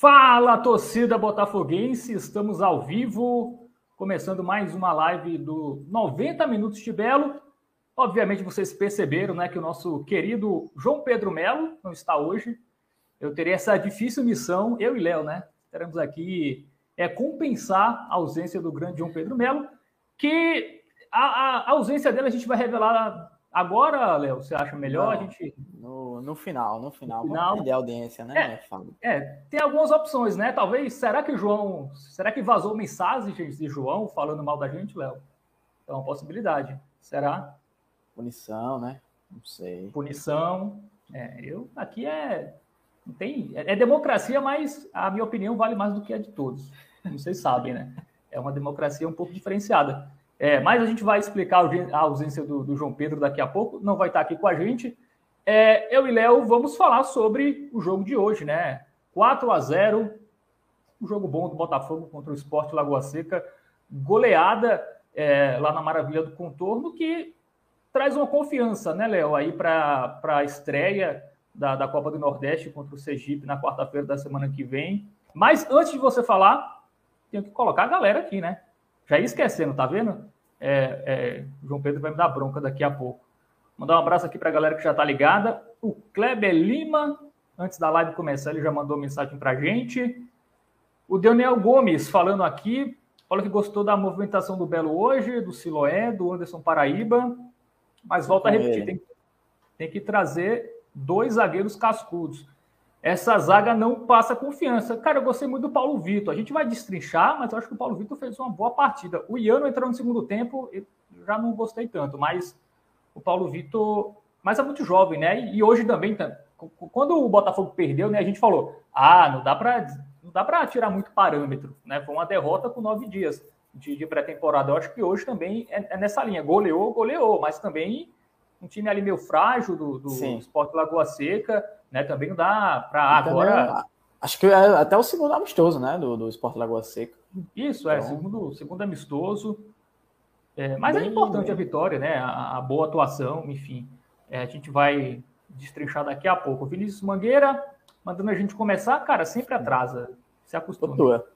Fala, torcida botafoguense! Estamos ao vivo, começando mais uma live do 90 Minutos de Belo. Obviamente vocês perceberam né, que o nosso querido João Pedro Melo não está hoje. Eu terei essa difícil missão, eu e Léo, né? Teremos aqui é, compensar a ausência do grande João Pedro Melo, que a, a, a ausência dele a gente vai revelar Agora, Léo, você acha melhor Não, a gente. No, no final, no final. No final. Vamos audiência, né, é, é, tem algumas opções, né? Talvez. Será que o João. Será que vazou mensagens de João falando mal da gente, Léo? É uma possibilidade. Será? Punição, né? Não sei. Punição. É, eu. Aqui é. Não tem, é, é democracia, mas a minha opinião vale mais do que a de todos. Como vocês sabem, né? É uma democracia um pouco diferenciada. É, mas a gente vai explicar a ausência do, do, João Pedro daqui a pouco, não vai estar aqui com a gente. É, eu e Léo vamos falar sobre o jogo de hoje, né? 4 a 0 um jogo bom do Botafogo contra o Esporte Lagoa Seca, goleada é, lá na Maravilha do Contorno, que traz uma confiança, né, Léo, aí para a estreia da, da Copa do Nordeste contra o Sergipe na quarta-feira da semana que vem. Mas antes de você falar, tenho que colocar a galera aqui, né? Já ia esquecendo, tá vendo? É, é, João Pedro vai me dar bronca daqui a pouco. Mandar um abraço aqui para a galera que já está ligada. O Kleber Lima, antes da live começar, ele já mandou mensagem para a gente. O Daniel Gomes falando aqui, falou que gostou da movimentação do Belo hoje, do Siloé, do Anderson Paraíba. Mas volta a repetir, tem, tem que trazer dois zagueiros cascudos essa zaga não passa confiança. Cara, eu gostei muito do Paulo Vitor. A gente vai destrinchar, mas eu acho que o Paulo Vitor fez uma boa partida. O Iano entrou no segundo tempo, eu já não gostei tanto, mas o Paulo Vitor. Mas é muito jovem, né? E hoje também, tá, quando o Botafogo perdeu, né, a gente falou: ah, não dá para não dá para tirar muito parâmetro, né? Foi uma derrota com nove dias de, de pré-temporada. Eu acho que hoje também é, é, nessa linha. Goleou, goleou, mas também um time ali meio frágil do, do Sport Lagoa Seca né? Também não dá para agora. acho que é até o segundo amistoso, né? Do, do Esporte Lagoa Seca. Isso, é, então... segundo, segundo amistoso. É, mas é bem, é importante bem. a vitória, né? A, a boa atuação, enfim. É, a gente vai destrinchar daqui a pouco. Vinícius Mangueira, mandando a gente começar, cara, sempre atrasa. Se acostuma. Tua.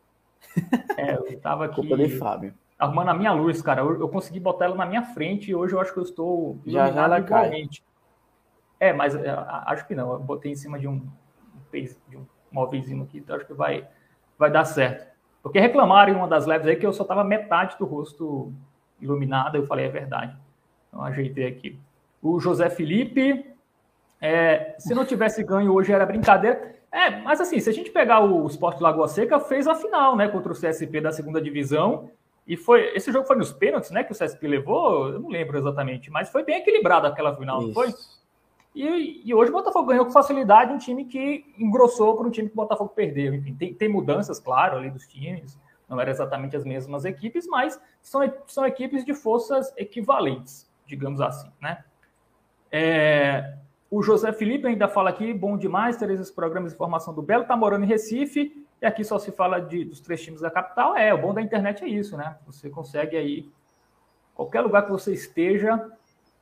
É, eu tava aqui. Culpa de Fábio. Arrumando a minha luz, cara. Eu, eu, consegui botar ela na minha frente e hoje eu acho que eu estou já já ela igualmente. Cai. É, mas é, acho que não. Eu botei em cima de um, de um móvelzinho aqui, então acho que vai, vai dar certo. Porque reclamaram em uma das lives aí que eu só tava metade do rosto iluminado, eu falei, é verdade. Então ajeitei aqui. O José Felipe, é, se não tivesse ganho hoje era brincadeira. É, mas assim, se a gente pegar o Sport Lagoa Seca, fez a final, né, contra o CSP da segunda divisão. E foi. Esse jogo foi nos pênaltis, né? Que o CSP levou, eu não lembro exatamente, mas foi bem equilibrado aquela final, Isso. não foi? E, e, hoje o Botafogo ganhou com facilidade um time que engrossou para um time que o Botafogo perdeu. Enfim, tem, tem mudanças, claro, ali dos times, não eram exatamente as mesmas equipes, mas são, são equipes de forças equivalentes, digamos assim, né? É, o José Felipe ainda fala aqui, bom demais ter esses programas de formação do Belo, tá morando em Recife, e aqui só se fala de, dos três times da capital. É, o bom da internet é isso, né? Você consegue aí, qualquer lugar que você esteja,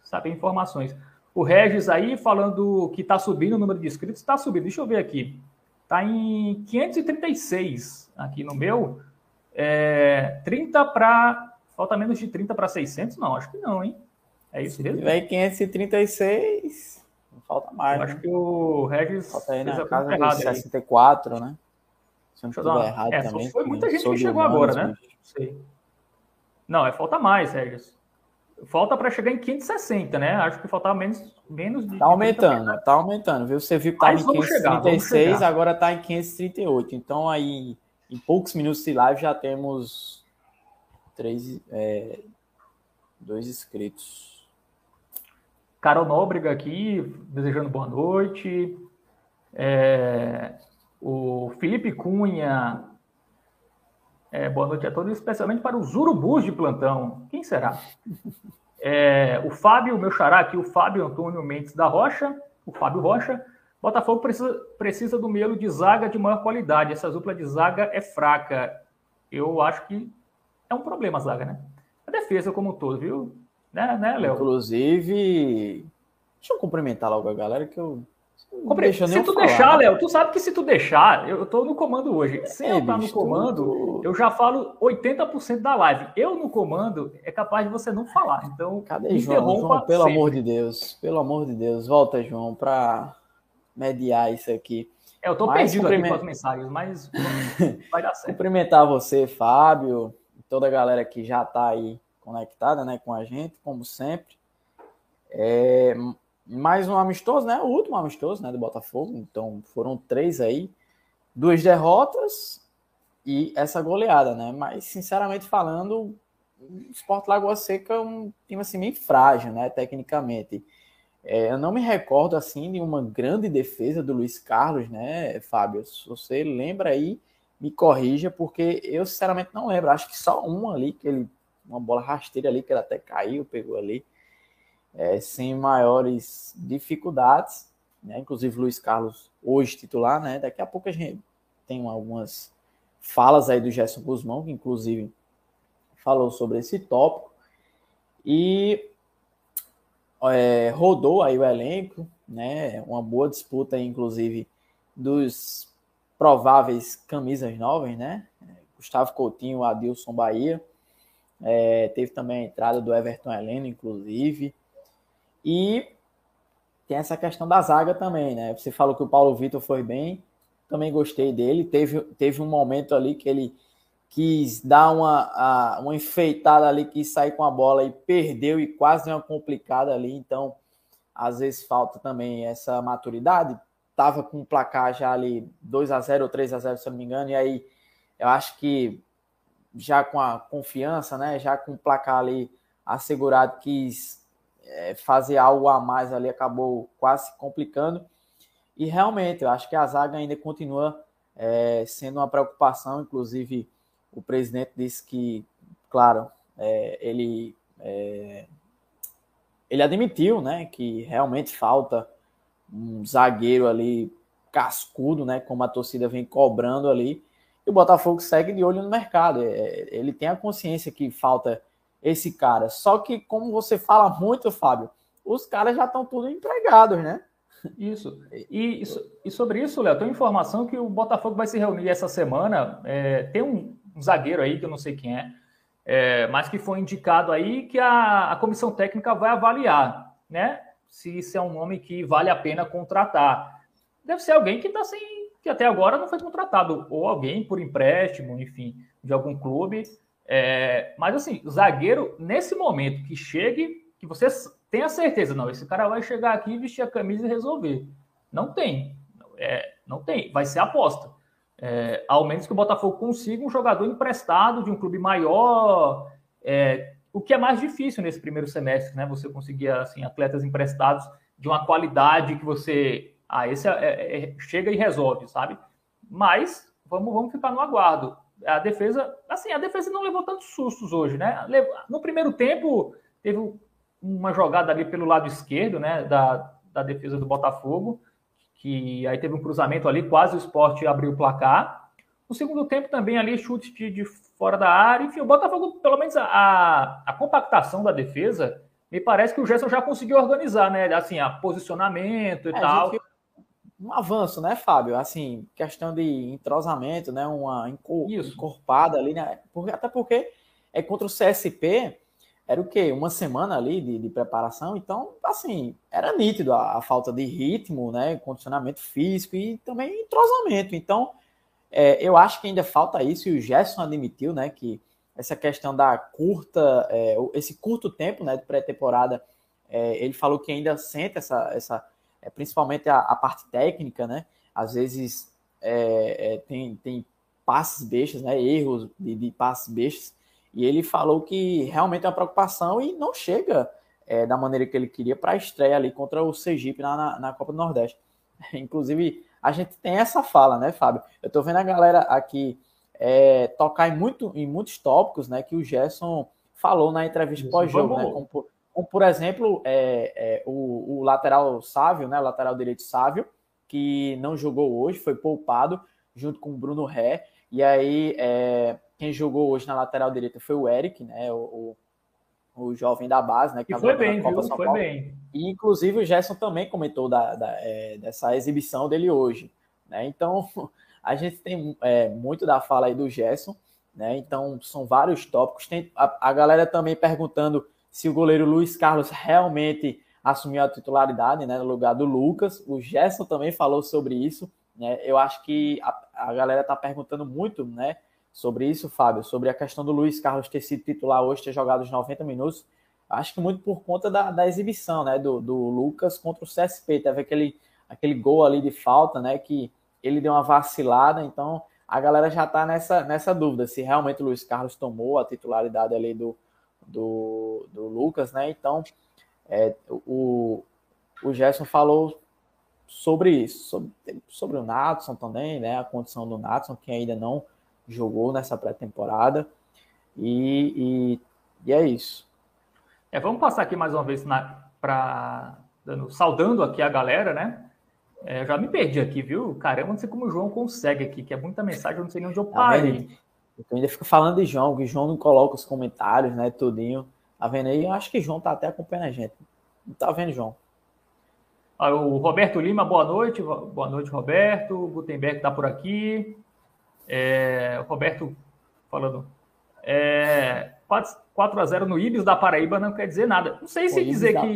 saber informações. O Regis aí falando que está subindo o número de inscritos, está subindo. Deixa eu ver aqui. Está em 536 aqui no meu. É, 30 para. Falta menos de 30 para 600? Não, acho que não, hein? É isso mesmo? Se tiver 536, não falta mais. Eu né? acho que o Regis. Falta aí na casa de 64, aí. né? Se não estiver errado é, também. Foi muita gente que chegou agora, né? Não sei. Não, é falta mais, Regis. Falta para chegar em 560, né? Acho que faltava menos, menos de. Tá aumentando, tá aumentando, viu? Você viu que tá em 536, chegar, agora tá em 538. Então, aí, em poucos minutos de live, já temos três, é, dois inscritos. Carol Nóbrega aqui, desejando boa noite. É, o Felipe Cunha, é, boa noite a todos, especialmente para os urubus de plantão. Quem será? É, o Fábio, meu xará aqui, o Fábio Antônio Mendes da Rocha, o Fábio Rocha. Botafogo precisa, precisa do meio de zaga de maior qualidade. Essa dupla de zaga é fraca. Eu acho que é um problema a zaga, né? A defesa como um todo, viu? Né, né Léo? Inclusive, deixa eu cumprimentar logo a galera que eu Compre... Se tu falar, deixar, né? Léo, tu sabe que se tu deixar, eu tô no comando hoje. Se é, eu tá no comando, tu... eu já falo 80% da live. Eu no comando é capaz de você não falar. Então, cadê João? João pelo sempre. amor de Deus, pelo amor de Deus, volta, João, para mediar isso aqui. É, eu tô mas perdido aqui com as mensagens, mas vai dar certo. Cumprimentar você, Fábio, toda a galera que já tá aí conectada, né, com a gente, como sempre. É, mais um amistoso, né? O último amistoso, né, do Botafogo. Então foram três aí, duas derrotas e essa goleada, né? Mas sinceramente falando, o Sport Lagoa Seca é um time assim bem frágil, né? Tecnicamente. É, eu não me recordo assim de uma grande defesa do Luiz Carlos, né, Fábio? Se você lembra aí, me corrija, porque eu sinceramente não lembro. Acho que só um ali, que ele, uma bola rasteira ali, que ele até caiu, pegou ali é, sem maiores dificuldades. Né? Inclusive, Luiz Carlos, hoje titular, né? Daqui a pouco a gente tem algumas falas aí do Gerson Guzmão, que inclusive falou sobre esse tópico. E é, rodou aí o elenco, né? Uma boa disputa, aí, inclusive, dos prováveis camisas novas, né? Gustavo Coutinho, Adilson Bahia. É, teve também a entrada do Everton Heleno, inclusive. E tem essa questão da zaga também, né? Você falou que o Paulo Vitor foi bem, também gostei dele. Teve, teve um momento ali que ele quis dar uma, uma enfeitada ali, quis sair com a bola e perdeu e quase deu uma complicada ali. Então, às vezes falta também essa maturidade. Tava com o placar já ali 2 a 0 ou 3 a 0 se eu não me engano, e aí eu acho que já com a confiança, né, já com o placar ali assegurado, quis é, fazer algo a mais ali acabou quase se complicando. E realmente, eu acho que a zaga ainda continua é, sendo uma preocupação. Inclusive, o presidente disse que, claro, é, ele, é, ele admitiu né, que realmente falta um zagueiro ali cascudo, né, como a torcida vem cobrando ali. E o Botafogo segue de olho no mercado. É, ele tem a consciência que falta esse cara. Só que, como você fala muito, Fábio, os caras já estão tudo empregados, né? Isso. E, e sobre isso, Léo, tem informação que o Botafogo vai se reunir essa semana. É, tem um, um, zagueiro aí, que eu não sei quem é, é mas que foi indicado aí que a, a comissão técnica vai avaliar, né? Se isso é um nome que vale a pena contratar. Deve ser alguém que está sem. que até agora não foi contratado, ou alguém por empréstimo, enfim, de algum clube. É, mas assim, zagueiro, nesse momento que chegue, que você tenha certeza, não, esse cara vai chegar aqui, vestir a camisa e resolver. Não tem. É, não tem. Vai ser aposta. É, ao menos que o Botafogo consiga um jogador emprestado de um clube maior, é, o que é mais difícil nesse primeiro semestre, né? Você conseguir assim, atletas emprestados de uma qualidade que você. Ah, esse é, é, é chega e resolve, sabe? Mas vamos, vamos ficar no aguardo a defesa, assim, a defesa não levou tantos sustos hoje, né? No primeiro tempo, teve uma jogada ali pelo lado esquerdo, né, da, da defesa do Botafogo, que aí teve um cruzamento ali, quase o esporte abriu o placar. No segundo tempo também ali, chute de, de fora da área. Enfim, o Botafogo, pelo menos a, a compactação da defesa, me parece que o Gerson já conseguiu organizar, né? Assim, a posicionamento e é, tal. Gente, um avanço, né, Fábio? Assim, questão de entrosamento, né? Uma encorpada ali, né? Porque, até porque é contra o CSP, era o quê? Uma semana ali de, de preparação, então, assim, era nítido a, a, falta de ritmo, né? Condicionamento físico e também entrosamento. Então, é, eu acho que ainda falta isso, e o Gerson admitiu, né, que essa questão da curta, é, esse curto tempo, né, de pré-temporada, é, ele falou que ainda sente essa, essa é, principalmente a, a, parte técnica, né? Às vezes é, é, tem, tem passes bestas, né? Erros de, de passes bestas. E ele falou que realmente é uma preocupação e não chega é, da maneira que ele queria para a estreia ali contra o Sergipe na, na, na, Copa do Nordeste. Inclusive, a gente tem essa fala, né, Fábio? Eu estou vendo a galera aqui é, tocar em, muito, em muitos tópicos né, que o Gerson falou na entrevista pós-jogo, né? Como, como por exemplo, é, é, o, o, lateral Sávio, né, lateral direito Sávio, que não jogou hoje, foi poupado junto com o Bruno Ré. E aí, é, quem jogou hoje na lateral direita foi o Eric, né, o, o jovem da base, né? Que foi bem, viu? Foi Paulo. bem. E, inclusive, o Gerson também comentou da, da é, dessa exibição dele hoje. Né? Então, a gente tem é, muito da fala aí do Gerson. Né? Então, são vários tópicos. Tem a, a galera também perguntando se o goleiro Luiz Carlos realmente assumiu a titularidade né, no lugar do Lucas. O Gerson também falou sobre isso. Né? Eu acho que a, a galera está perguntando muito né, sobre isso, Fábio, sobre a questão do Luiz Carlos ter sido titular hoje, ter jogado os 90 minutos. Acho que muito por conta da, da exibição né, do, do Lucas contra o CSP. Teve aquele, aquele gol ali de falta, né? Que ele deu uma vacilada, então a galera já está nessa, nessa dúvida se realmente o Luiz Carlos tomou a titularidade ali do, do, do Lucas, né? Então, é, o, o Gerson falou sobre isso, sobre, sobre o Natson também, né? A condição do Natson, que ainda não jogou nessa pré-temporada. E, e, e, é isso. É, vamos passar aqui mais uma vez para saudando aqui a galera, né? É, já me perdi aqui, viu? Caramba, não sei como o João consegue aqui, que é muita mensagem, eu não sei nem onde eu tá parei. Tá eu ainda fico falando de João, que o João não coloca os comentários, né? Tudinho. Tá vendo aí? Eu acho que o João tá até acompanhando a gente. Não tá vendo, João? Ah, o Roberto Lima, boa noite. Boa noite, Roberto. O Gutenberg tá por aqui. É, o Roberto falando. É, 4 a 0 no Ibis da Paraíba não quer dizer nada. Não sei se dizer que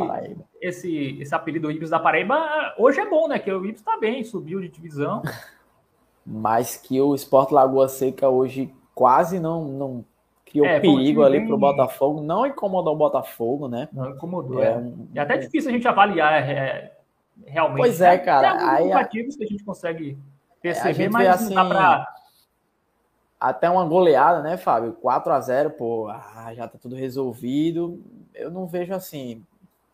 esse, esse apelido Ibis da Paraíba hoje é bom, né? Que o Ibis está bem, subiu de divisão. Mas que o Sport Lagoa Seca hoje quase não, não criou é, perigo ali bem... para o Botafogo. Não incomodou o Botafogo, né? Não incomodou. É, é. é até difícil a gente avaliar é, realmente. Pois é, cara. Tem aí, que a gente consegue perceber, mas assim, não dá para até uma goleada, né, Fábio? 4 a 0 pô, ah, já tá tudo resolvido. Eu não vejo assim.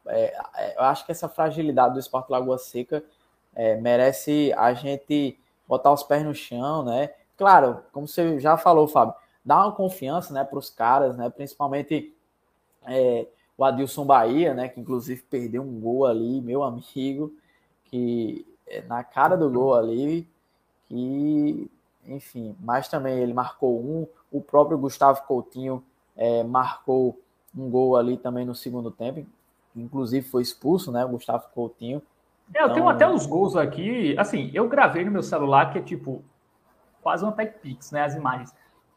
É, é, eu acho que essa fragilidade do Esporte Lagoa Seca é, merece a gente botar os pés no chão, né? Claro, como você já falou, Fábio, dá uma confiança, né, para os caras, né? Principalmente é, o Adilson Bahia, né? Que inclusive perdeu um gol ali, meu amigo, que é, na cara do gol ali, que enfim, mas também ele marcou um. O próprio Gustavo Coutinho é, marcou um gol ali também no segundo tempo, inclusive foi expulso, né? O Gustavo Coutinho. É, eu então... tenho até os gols aqui. Assim, eu gravei no meu celular que é tipo quase um Tech Pix, né? As imagens.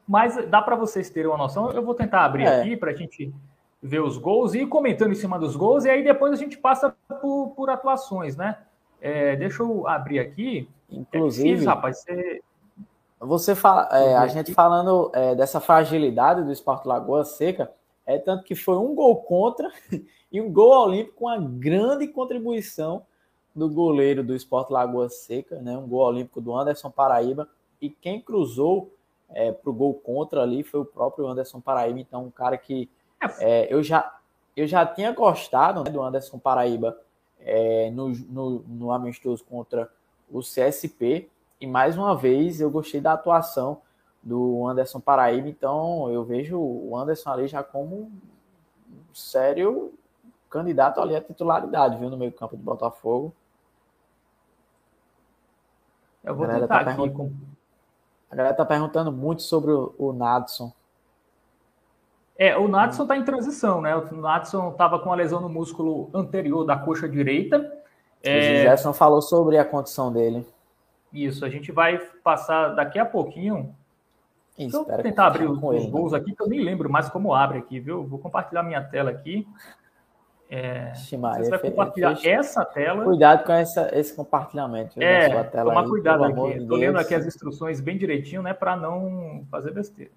Mas dá para vocês terem uma noção. Eu vou tentar abrir é. aqui para a gente ver os gols e ir comentando em cima dos gols, e aí depois a gente passa por, por atuações, né? É, deixa eu abrir aqui. Inclusive, é difícil, rapaz, você você fala, é, a gente falando é, dessa fragilidade do Esporte Lagoa Seca, é tanto que foi um gol contra e um gol olímpico com a grande contribuição do goleiro do Esporte Lagoa Seca, né? Um gol olímpico do Anderson Paraíba. E quem cruzou é, para o gol contra ali foi o próprio Anderson Paraíba. Então, um cara que é, eu, já, eu já tinha gostado né, do Anderson Paraíba é, no, no, no amistoso contra o CSP. E mais uma vez eu gostei da atuação do Anderson Paraíba, então eu vejo o Anderson ali já como um sério candidato ali à titularidade, viu, no meio campo do Botafogo. Eu vou tentar tá aqui. A galera tá perguntando muito sobre o, o Nadson. É, o Nadson tá em transição, né? O Nadson tava com a lesão no músculo anterior da coxa direita. É... O Gerson falou sobre a condição dele. Isso, a gente vai passar daqui a pouquinho. Deixa eu tentar abrir os, os gols aqui, que eu nem lembro mais como abre aqui, viu? Vou compartilhar minha tela aqui. É, você vai compartilhar essa tela. Cuidado com essa, esse compartilhamento. É, tomar aí, cuidado aqui. Estou lendo aqui as instruções bem direitinho, né? Para não fazer besteira.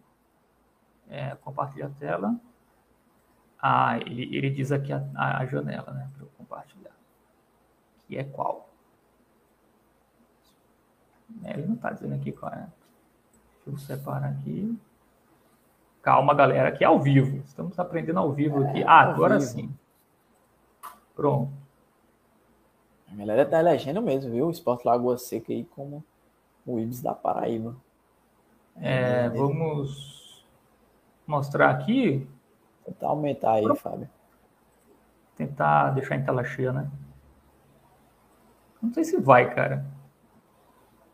É, compartilhar a tela. Ah, ele, ele diz aqui a, a janela, né? Para eu compartilhar. Que é qual? É, ele não está dizendo aqui qual é. Deixa eu separar aqui. Calma, galera, aqui é ao vivo. Estamos aprendendo ao vivo aqui. É, ah, agora vivo. sim. Pronto. A galera tá elegendo mesmo, viu? O Esporte Lagoa Seca aí como o Ibis da Paraíba. É, vamos mostrar aqui. Tentar aumentar aí, Pronto. Fábio. Tentar deixar em tela cheia, né? Não sei se vai, cara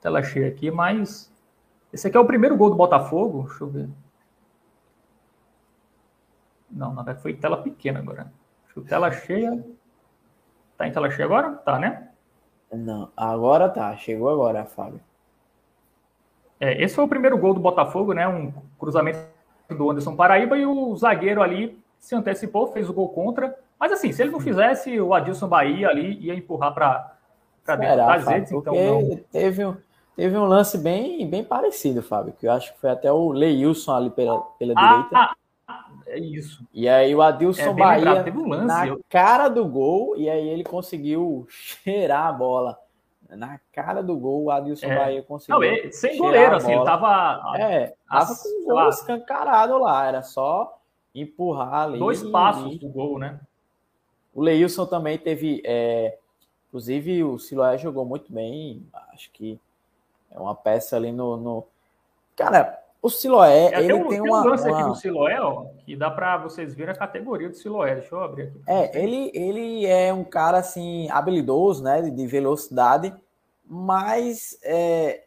tela cheia aqui, mas esse aqui é o primeiro gol do Botafogo. Deixa eu ver. Não, na verdade foi tela pequena agora. Tela cheia. Tá em tela cheia agora? Tá, né? Não, agora tá. Chegou agora, Fábio. É, esse foi o primeiro gol do Botafogo, né? Um cruzamento do Anderson Paraíba e o zagueiro ali se antecipou, fez o gol contra. Mas assim, se ele não fizesse, o Adilson Bahia ali ia empurrar para dentro das redes. Então não... teve, teve um lance bem, bem parecido, Fábio, que eu acho que foi até o Leilson ali pela, pela ah, direita. É isso. E aí o Adilson é, Bahia teve um lance, na eu... cara do gol, e aí ele conseguiu cheirar a bola. Na cara do gol, o Adilson é. Bahia conseguiu. Não, ele, sem goleiro, assim, ele tava. É, tava com o gol escancarado lá, era só empurrar ali. Dois passos e... do gol, né? O Leilson também teve. É... Inclusive, o Siloé jogou muito bem. Acho que é uma peça ali no. no... Cara, o Siloé, é, ele tem, um, tem uma. um lance uma... aqui do Siloé, ó, que dá para vocês verem a categoria do Siloé. Deixa eu abrir aqui. É, ele, ele é um cara, assim, habilidoso, né, de velocidade, mas. É...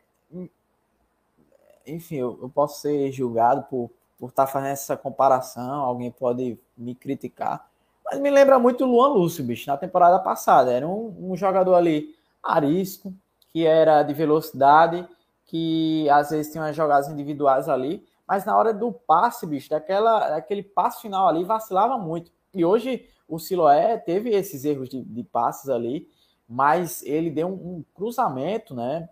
Enfim, eu, eu, posso ser julgado por, por estar tá fazendo essa comparação, alguém pode me criticar, mas me lembra muito o Luan Lúcio, bicho, na temporada passada. Era um, um jogador ali arisco, que era de velocidade que às vezes tinha umas jogadas individuais ali, mas na hora do passe, bicho, daquela, daquele passe final ali, vacilava muito. E hoje o Siloé teve esses erros de, de passes ali, mas ele deu um, um cruzamento, né?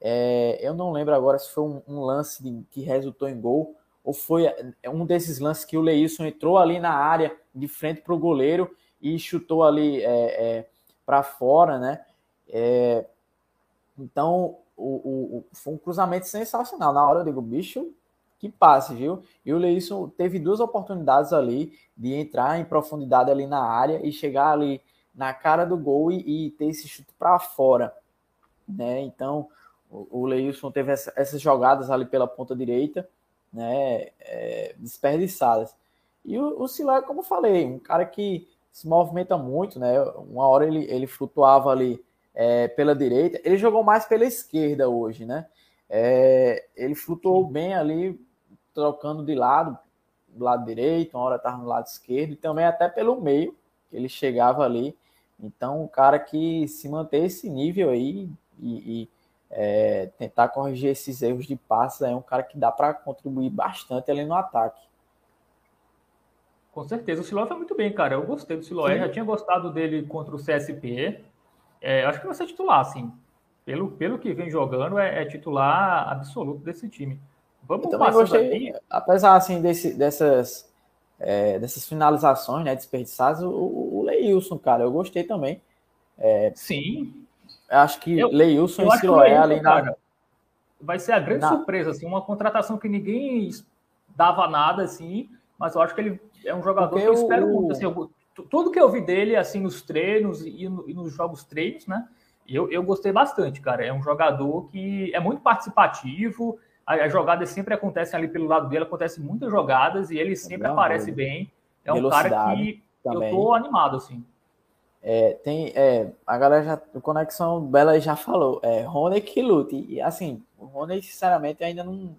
É, eu não lembro agora se foi um, um lance de, que resultou em gol, ou foi um desses lances que o Leilson entrou ali na área de frente para o goleiro e chutou ali é, é, para fora, né? É, então o, o, foi um cruzamento sensacional. Na hora eu digo, bicho, que passe, viu? E o Leison teve duas oportunidades ali de entrar em profundidade ali na área e chegar ali na cara do gol e, e ter esse chute para fora, né? Então o, o Leilson teve essa, essas jogadas ali pela ponta direita, né? É, desperdiçadas. E o, o Silé, como falei, um cara que se movimenta muito, né? Uma hora ele, ele flutuava ali é, pela direita. Ele jogou mais pela esquerda hoje, né? É, ele flutuou bem ali, trocando de lado, do lado direito, uma hora estava no lado esquerdo, e também até pelo meio, que ele chegava ali. Então, um cara que se manter esse nível aí e, e é, tentar corrigir esses erros de passes é um cara que dá para contribuir bastante ali no ataque. Com certeza, o Siloé foi muito bem, cara. Eu gostei do Siloé, já tinha gostado dele contra o CSP. É, acho que vai ser titular, assim. Pelo, pelo que vem jogando, é, é titular absoluto desse time. Vamos eu gostei, aqui. apesar assim, desse, dessas, é, dessas finalizações né, desperdiçadas, o, o Leilson, cara, eu gostei também. É, Sim. Acho que eu, Leilson eu e Siloé ali na. Vai ser a grande na... surpresa, assim, uma contratação que ninguém dava nada, assim, mas eu acho que ele é um jogador Porque que eu espero o... muito. Assim, eu, tudo que eu vi dele, assim, nos treinos e, no, e nos jogos treinos, né? Eu, eu gostei bastante, cara. É um jogador que é muito participativo. As jogadas sempre acontecem ali pelo lado dele, acontecem muitas jogadas e ele sempre Não, aparece bem. É um cara que também. eu tô animado, assim. É, tem, é, a galera já, o Conexão Bela já falou, é, Rony que lute. E assim, o Rony, sinceramente, ainda não,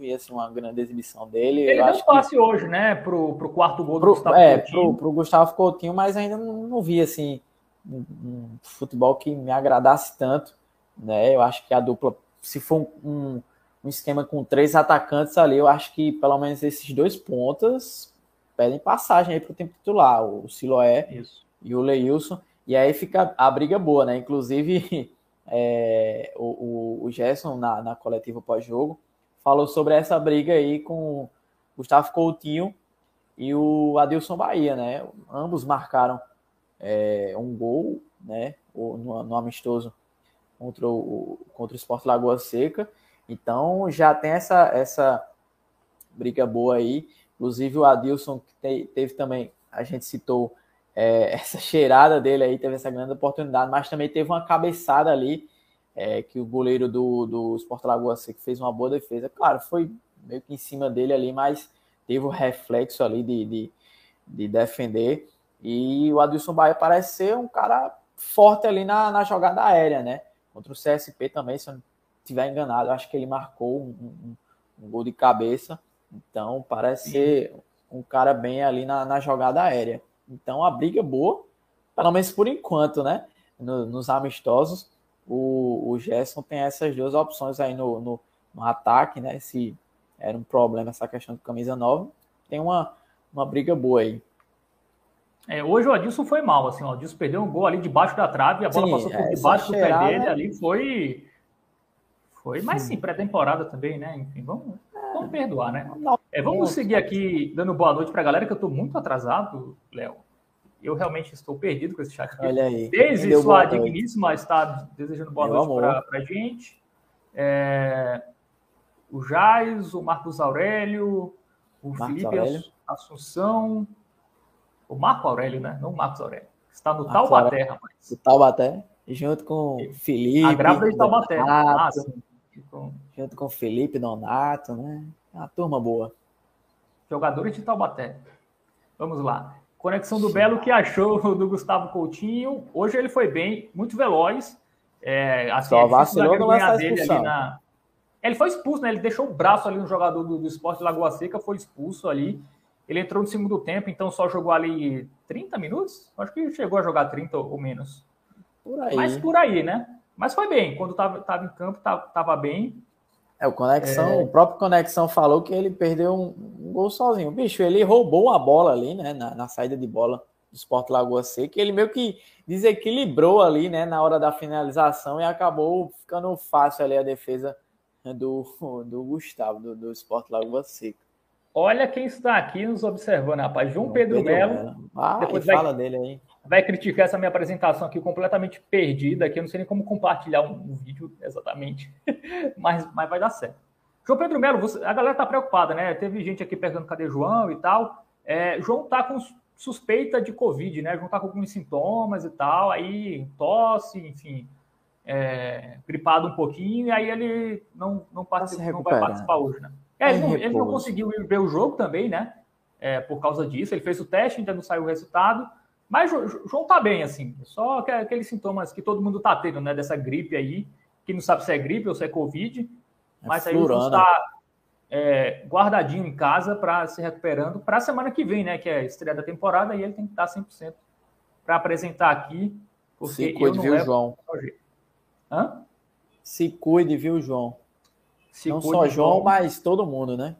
vi assim, uma grande exibição dele. Ele deu passe que... hoje, né, pro, pro quarto gol do pro, Gustavo é, Coutinho. Pro, pro Gustavo Coutinho, mas ainda não, não vi assim um, um, futebol que me agradasse tanto, né? Eu acho que a dupla, se for um, um esquema com três atacantes ali, eu acho que pelo menos esses dois pontas pedem passagem aí pro tempo titular, o Siloé Isso. e o Leilson. E aí fica a briga boa, né? Inclusive, é, o, o, Gerson, na, na coletiva pós-jogo, falou sobre essa briga aí com Gustavo Coutinho e o Adilson Bahia, né? Ambos marcaram é, um gol, né? No, no, amistoso contra o, contra o Sport Lagoa Seca. Então já tem essa, essa briga boa aí. Inclusive o Adilson que te, teve também, a gente citou é, essa cheirada dele aí, teve essa grande oportunidade, mas também teve uma cabeçada ali é, que o goleiro do, do Sport Lagoa Seca fez uma boa defesa. Claro, foi meio que em cima dele ali, mas teve o reflexo ali de, de, de defender. E o Adilson Bahia parece ser um cara forte ali na, na jogada aérea, né? Contra o CSP também, se eu não estiver enganado, acho que ele marcou um, um, um gol de cabeça. Então, parece ser um cara bem ali na, na jogada aérea. Então a briga é boa, pelo menos por enquanto, né? No, nos amistosos, o, o Gerson tem essas duas opções aí no, no, no, ataque, né? Se era um problema essa questão de camisa nova, tem uma, uma briga boa aí. É, hoje o Adilson foi mal, assim, o Adilson perdeu um gol ali debaixo da trave, a bola sim, passou por é, debaixo do pé dele, ali foi. Foi, mas sim, pré-temporada também, né? Enfim, vamos, vamos perdoar, né? É, vamos seguir aqui dando boa noite para a galera, que eu estou muito atrasado, Léo. Eu realmente estou perdido com esse chat aqui. Olha aí. Desde sua digníssima está desejando boa Meu noite para a gente. É, o Jais, o Marcos Aurélio, o Marcos Felipe Aurélio. Assunção, o Marco Aurélio, né? Não o Marcos Aurélio. Está no Marcos Taubaté, rapaz. O Taubaté, junto com o Felipe. A grávida de Taubaté. ah, junto com o Felipe Donato, né? Uma turma boa. Jogadores de Taubaté. Vamos lá. Conexão do Belo, que achou do Gustavo Coutinho? Hoje ele foi bem, muito veloz. É, assim, Só vacilou no dele ali na... Ele foi expulso, né? Ele deixou o braço ali no jogador do, do Esporte Lagoa Seca, foi expulso ali. Ele entrou no segundo tempo, então só jogou ali 30 minutos? Acho que chegou a jogar 30 ou menos. Por aí. Mas por aí, né? Mas foi bem. Quando estava tava em campo, tava, tava bem. É, o Conexão, é... o próprio Conexão falou que ele perdeu um, um, gol sozinho. Bicho, ele roubou a bola ali, né? Na, na saída de bola do Sport Lagoa Seca. Ele meio que desequilibrou ali, né? Na hora da finalização e acabou ficando fácil ali a defesa do, do Gustavo, do, do Sport Lagoa Seca. Olha quem está aqui nos observando, rapaz. João Pedro, Pedro Melo. Ah, depois fala dele aí. Vai criticar essa minha apresentação aqui completamente perdida, aqui eu não sei nem como compartilhar um, um vídeo exatamente, mas, mas vai dar certo. João Pedro Melo, você, a galera tá preocupada, né? Teve gente aqui perguntando cadê João e tal. É, João tá com suspeita de Covid, né? João tá com alguns sintomas e tal, aí tosse, enfim, é, gripado um pouquinho, e aí ele não, não, participa, não vai participar hoje, né? É, ele, não, ele, não, conseguiu ver o jogo também, né? É, por causa disso. Ele fez o teste, ainda não saiu o resultado. Mas o João tá bem, assim. Só aqueles sintomas que todo mundo tá tendo, né? Dessa gripe aí, que não sabe se é gripe ou se é Covid. É mas aí ele está é, guardadinho em casa para se recuperando para a semana que vem, né? Que é a estreia da temporada, e ele tem que estar 100% para apresentar aqui. Porque se cuide, viu, João? Hã? Se cuide, viu, João? Se Não só João, mas todo mundo, né?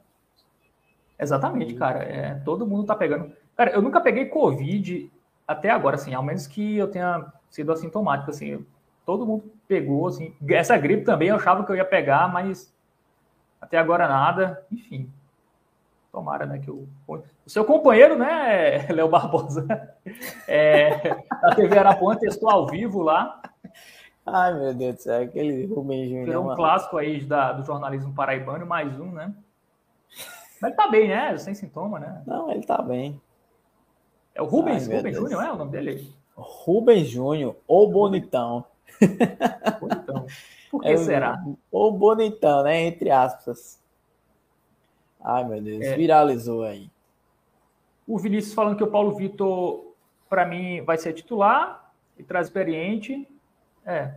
Exatamente, cara. É, todo mundo tá pegando. Cara, eu nunca peguei Covid até agora, assim, ao menos que eu tenha sido assintomático, assim. Todo mundo pegou, assim. Essa gripe também eu achava que eu ia pegar, mas até agora nada. Enfim. Tomara, né, que eu... O seu companheiro, né, Léo Barbosa, é, da TV Arapuã, testou ao vivo lá Ai, meu Deus do céu, aquele Rubem Júnior. Virou um clássico aí da, do jornalismo paraibano, mais um, né? Mas ele tá bem, né? Sem sintoma, né? Não, ele tá bem. É o Rubens, Ai, Rubens Júnior, é o nome dele? Rubens Júnior, ou Bonitão. Bonitão. Por que é, será? Ou Bonitão, né? Entre aspas. Ai, meu Deus, é. viralizou aí. O Vinícius falando que o Paulo Vitor, para mim, vai ser titular e traz experiente. É.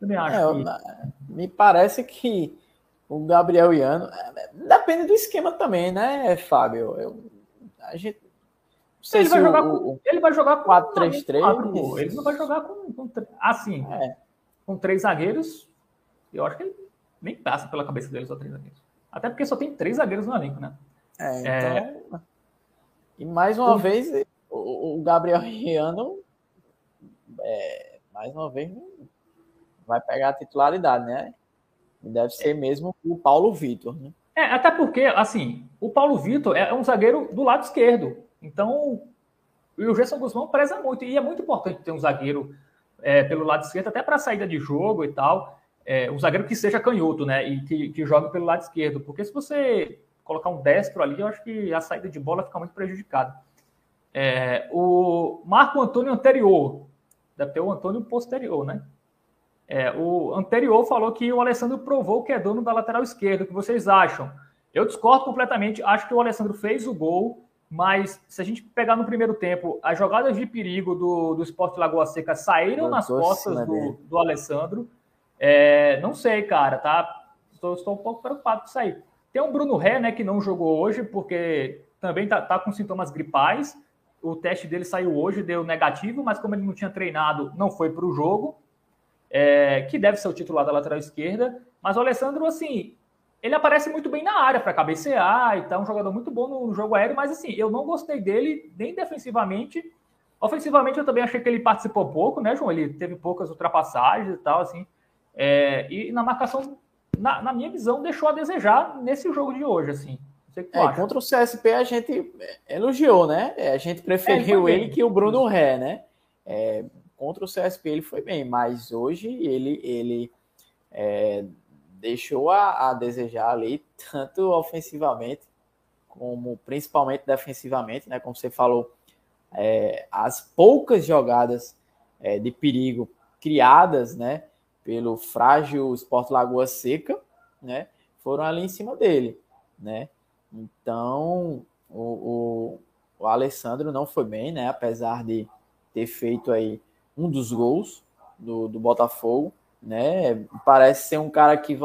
Também acho. É, que... Me parece que o Gabriel Iano. É, depende do esquema também, né, Fábio? Eu, a gente. Ele vai, jogar o, com, ele vai jogar com 4-3-3. Ele não vai jogar com. com assim, é. com três zagueiros. Eu acho que ele nem passa pela cabeça dele só três zagueiros. Até porque só tem três zagueiros no elenco, né? É, então... É... E mais uma o... vez, o, o Gabriel Iano. É mais uma vez, vai pegar a titularidade, né? Deve ser mesmo o Paulo Vitor, né? É, até porque, assim, o Paulo Vitor é um zagueiro do lado esquerdo. Então, o Gerson Guzmão preza muito. E é muito importante ter um zagueiro é, pelo lado esquerdo, até para saída de jogo e tal. É, um zagueiro que seja canhoto, né? E que, que jogue pelo lado esquerdo. Porque se você colocar um destro ali, eu acho que a saída de bola fica muito prejudicada. É, o Marco Antônio anterior, deve ter o Antônio posterior, né? É, o anterior falou que o Alessandro provou que é dono da lateral esquerda. O que vocês acham? Eu discordo completamente. Acho que o Alessandro fez o gol, mas se a gente pegar no primeiro tempo, as jogadas de perigo do, do Esporte Lagoa Seca saíram nas costas do, do Alessandro. É, não sei, cara, tá? Estou, estou um pouco preocupado com isso aí. Tem um Bruno Ré, né, que não jogou hoje, porque também está tá com sintomas gripais. O teste dele saiu hoje, deu negativo, mas como ele não tinha treinado, não foi para o jogo, é, que deve ser o titular da lateral esquerda. Mas o Alessandro, assim, ele aparece muito bem na área para cabecear e tá um jogador muito bom no jogo aéreo, mas assim, eu não gostei dele nem defensivamente. Ofensivamente, eu também achei que ele participou pouco, né, João? Ele teve poucas ultrapassagens e tal, assim. É, e na marcação, na, na, minha visão, deixou a desejar nesse jogo de hoje, assim. É, contra o CSP a gente elogiou, né? É, a gente preferiu é, ele, ele que o Bruno Ré, né? É, contra o CSP ele foi bem, mas hoje ele, ele é, deixou a, a, desejar ali, tanto ofensivamente como principalmente defensivamente, né? Como você falou, é, as poucas jogadas é, de perigo criadas, né? Pelo frágil Sport Lagoa Seca, né? Foram ali em cima dele, né? Então, o, o, o Alessandro não foi bem, né? Apesar de ter feito aí um dos gols do, do Botafogo, né? Parece ser um cara que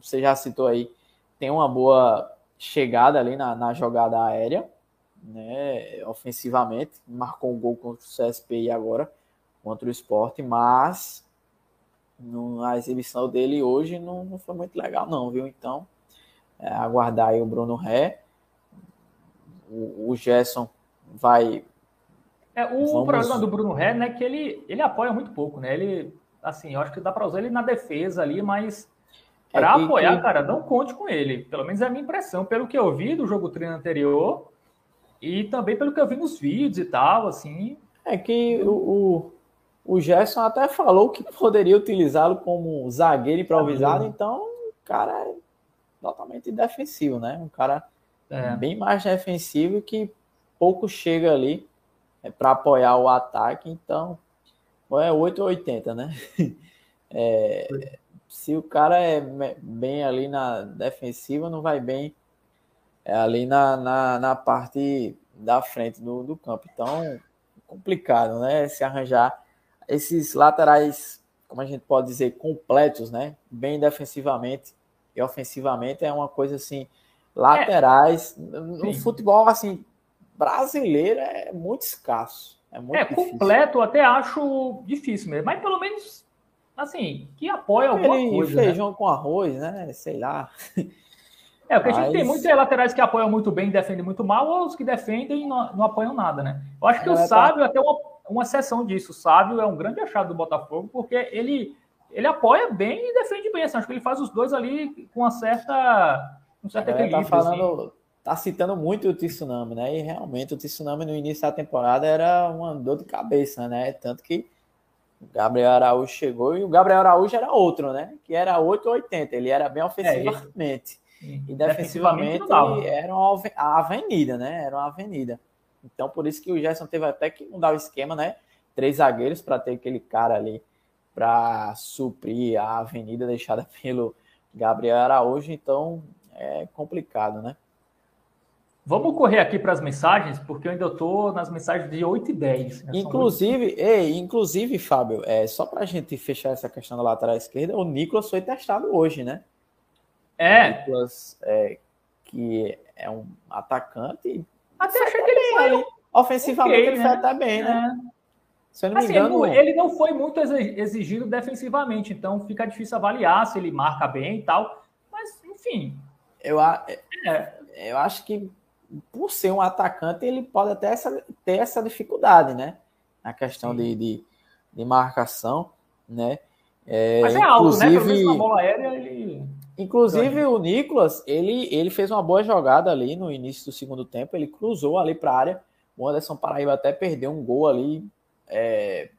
você já citou aí, tem uma boa chegada ali na, na jogada aérea, né? Ofensivamente, marcou um gol contra o CSP e agora contra o esporte, mas a exibição dele hoje não, não foi muito legal, não, viu? Então, é, aguardar aí o Bruno Ré. O, o Gerson vai. É, o Vamos... problema do Bruno Ré né, é que ele, ele apoia muito pouco, né? Ele, assim, eu acho que dá para usar ele na defesa ali, mas para é, apoiar, que... cara, não conte com ele. Pelo menos é a minha impressão, pelo que eu vi do jogo treino anterior e também pelo que eu vi nos vídeos e tal, assim. É que o, o, o Gerson até falou que poderia utilizá-lo como zagueiro improvisado, então, cara, é totalmente defensivo, né? Um cara é. bem mais defensivo que pouco chega ali é, para apoiar o ataque, então é 8 ou 80, né? É, se o cara é bem ali na defensiva, não vai bem é, ali na, na, na, parte da frente do, do campo. Então, complicado, né? Se arranjar esses laterais, como a gente pode dizer, completos, né? Bem defensivamente e ofensivamente é uma coisa assim, laterais, é, no futebol assim, brasileiro é muito escasso. É, é completo, até acho difícil mesmo, mas pelo menos assim, que apoia alguma coisa. Né? Feijão né? com arroz, né? Sei lá. É, porque mas... a gente tem muitos laterais que apoiam muito bem e defendem muito mal, ou os que defendem e não, não apoiam nada, né? Eu acho que é, o Sábio tá... é até uma, uma exceção disso. O Sábio é um grande achado do Botafogo, porque ele ele apoia bem e defende bem. Assim, acho que ele faz os dois ali com uma certa, um certo é, equilíbrio. Tá, falando, assim. Tá citando muito o Tsunami, né? E realmente o Tsunami no início da temporada era uma dor de cabeça, né? Tanto que o Gabriel Araújo chegou e o Gabriel Araújo era outro, né? Que era 8 ou 80. Ele era bem ofensivamente. É, e defensivamente, defensivamente era uma avenida, né? Era uma avenida. Então, por isso que o Gerson teve até que mudar o esquema, né? Três zagueiros para ter aquele cara ali para suprir a avenida deixada pelo Gabriel Araújo, então é complicado, né? Vamos correr aqui para as mensagens, porque eu ainda estou nas mensagens de 8 e 10. Né? Inclusive, ei, inclusive, Fábio, é, só para a gente fechar essa questão da lateral esquerda, o Nicolas foi testado hoje, né? É. O Nicolas, é, que é um atacante. Até achei que ele foi. Ofensivamente, okay, ele né? foi até bem, né? É. Se eu não me assim, engano. Ele não foi muito exigido defensivamente, então fica difícil avaliar se ele marca bem e tal. Mas, enfim. Eu, é. eu acho que por ser um atacante, ele pode até essa, ter essa dificuldade, né? Na questão de, de, de, marcação, né? É, Mas é alto, né? Pelo menos na bola aérea ele. Inclusive o Nicolas, ele, ele fez uma boa jogada ali no início do segundo tempo, ele cruzou ali para a área. O Anderson Paraíba até perdeu um gol ali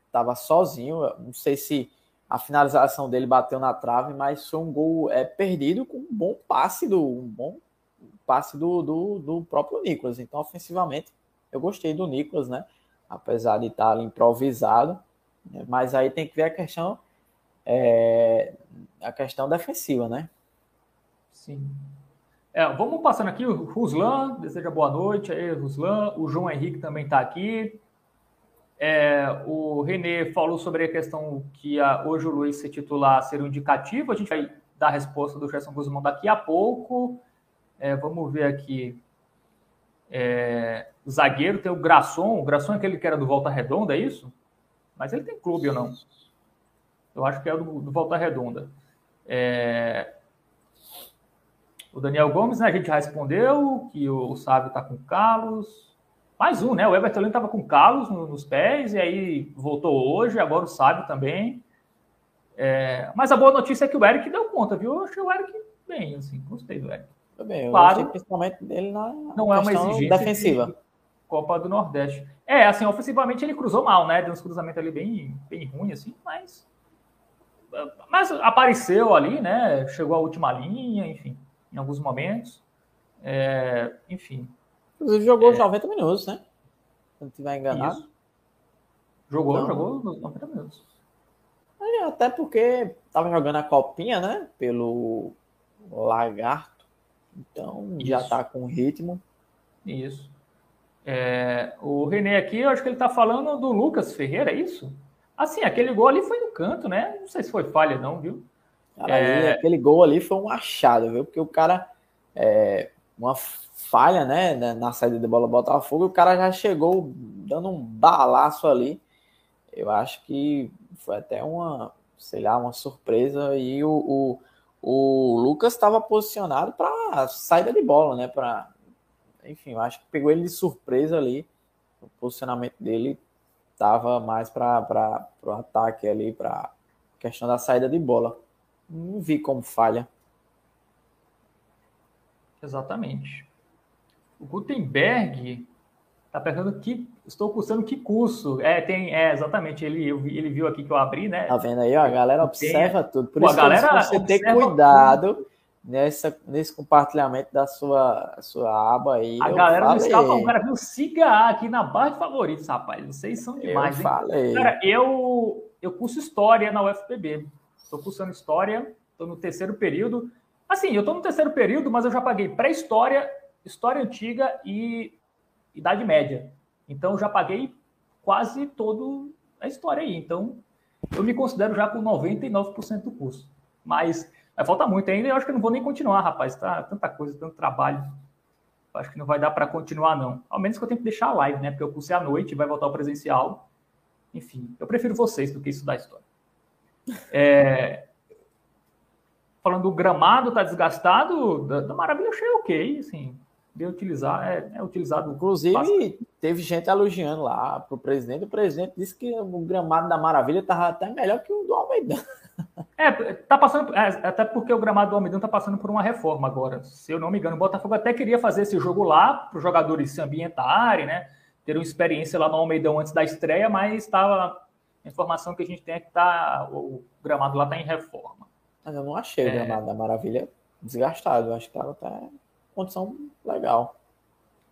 estava é, sozinho. Não sei se a finalização dele bateu na trave, mas foi um gol é, perdido com um bom passe do um bom passe do, do, do próprio Nicolas. Então, ofensivamente, eu gostei do Nicolas, né? Apesar de estar improvisado, né? mas aí tem que ver a questão é, a questão defensiva, né? Sim. É, vamos passando aqui, o Ruslan, deseja boa noite aí, Ruslan. O João Henrique também está aqui. É, o Renê falou sobre a questão que a, hoje o Luiz ser titular seria um indicativo. A gente vai dar a resposta do Gerson Guzmão daqui a pouco. É, vamos ver aqui. É, zagueiro tem o Grasson. O Grasson é aquele que era do Volta Redonda, é isso? Mas ele tem clube ou não? Eu acho que é do, do Volta Redonda. É, o Daniel Gomes, né, a gente já respondeu que o, o Sábio está com Carlos. Mais um, né? O Everton estava com Carlos no, nos pés e aí voltou hoje, agora o Sábio também. É, mas a boa notícia é que o Eric deu conta, viu? Eu achei o Eric bem, assim, gostei do Eric. Também, claro, principalmente dele na não é uma exigência defensiva. De Copa do Nordeste. É, assim, ofensivamente ele cruzou mal, né? Deu uns cruzamentos ali bem, bem ruins, assim, mas. Mas apareceu ali, né? Chegou à última linha, enfim, em alguns momentos. É, enfim. Inclusive jogou é, 90 minutos, né? Se não estiver enganado. Isso. Jogou, então, jogou 90 minutos. Até porque tava jogando a copinha, né? Pelo Lagarto. Então Isso. já tá com ritmo. Isso. É, o René aqui, eu acho que ele tá falando do Lucas Ferreira, é isso? Assim, aquele gol ali foi no canto, né? Não sei se foi falha, não, viu? Cara, é... aquele gol ali foi um achado, viu? Porque o cara. É, uma falha, né? Na saída de bola Botafogo, o cara já chegou dando um balaço ali. Eu acho que foi até uma, sei lá, uma surpresa. E o, o, o Lucas estava posicionado para saída de bola, né? Para, enfim, eu acho que pegou ele de surpresa ali. O posicionamento dele estava mais para o ataque ali, para questão da saída de bola. Não vi como falha. Exatamente. O Gutenberg Tá perguntando que estou cursando que curso? É, tem, é, exatamente, ele, ele viu aqui que eu abri, né? Tá vendo aí, ó, a galera observa tem, tudo. Por Pô, isso galera você ter cuidado nessa, nesse compartilhamento da sua, sua aba aí. A galera falei. não escapa, o cara viu siga aqui na barra de favoritos, rapaz. Vocês são demais, eu Falei. Cara, eu, eu curso História na UFPB. Estou cursando História, estou no terceiro período. Assim, eu estou no terceiro período, mas eu já paguei pré-história, História Antiga e Idade Média. Então, já paguei quase toda a história aí. Então, eu me considero já com 99% do curso. Mas, mas falta muito ainda eu acho que não vou nem continuar, rapaz. Tá tanta coisa, tanto trabalho. Eu acho que não vai dar para continuar, não. Ao menos que eu tenho que deixar a live, né? Porque eu cursei à noite, vai voltar ao presencial. Enfim, eu prefiro vocês do que estudar história. É... Falando do gramado, tá desgastado, da, da Maravilha, achei ok, assim bem utilizar, é, é utilizado. Inclusive, bastante. teve gente elogiando lá para o presidente. O presidente disse que o gramado da Maravilha estava até melhor que o do Almeidão. É, tá passando, é, até porque o gramado do Almeidão está passando por uma reforma agora. Se eu não me engano, o Botafogo até queria fazer esse jogo lá para os jogadores se ambientarem, né? Ter uma experiência lá no Almeidão antes da estreia, mas estava a informação que a gente tem é que tá, o gramado lá está em reforma. Mas eu não achei o é. gramado da Maravilha desgastado. Eu acho que estava até condição legal.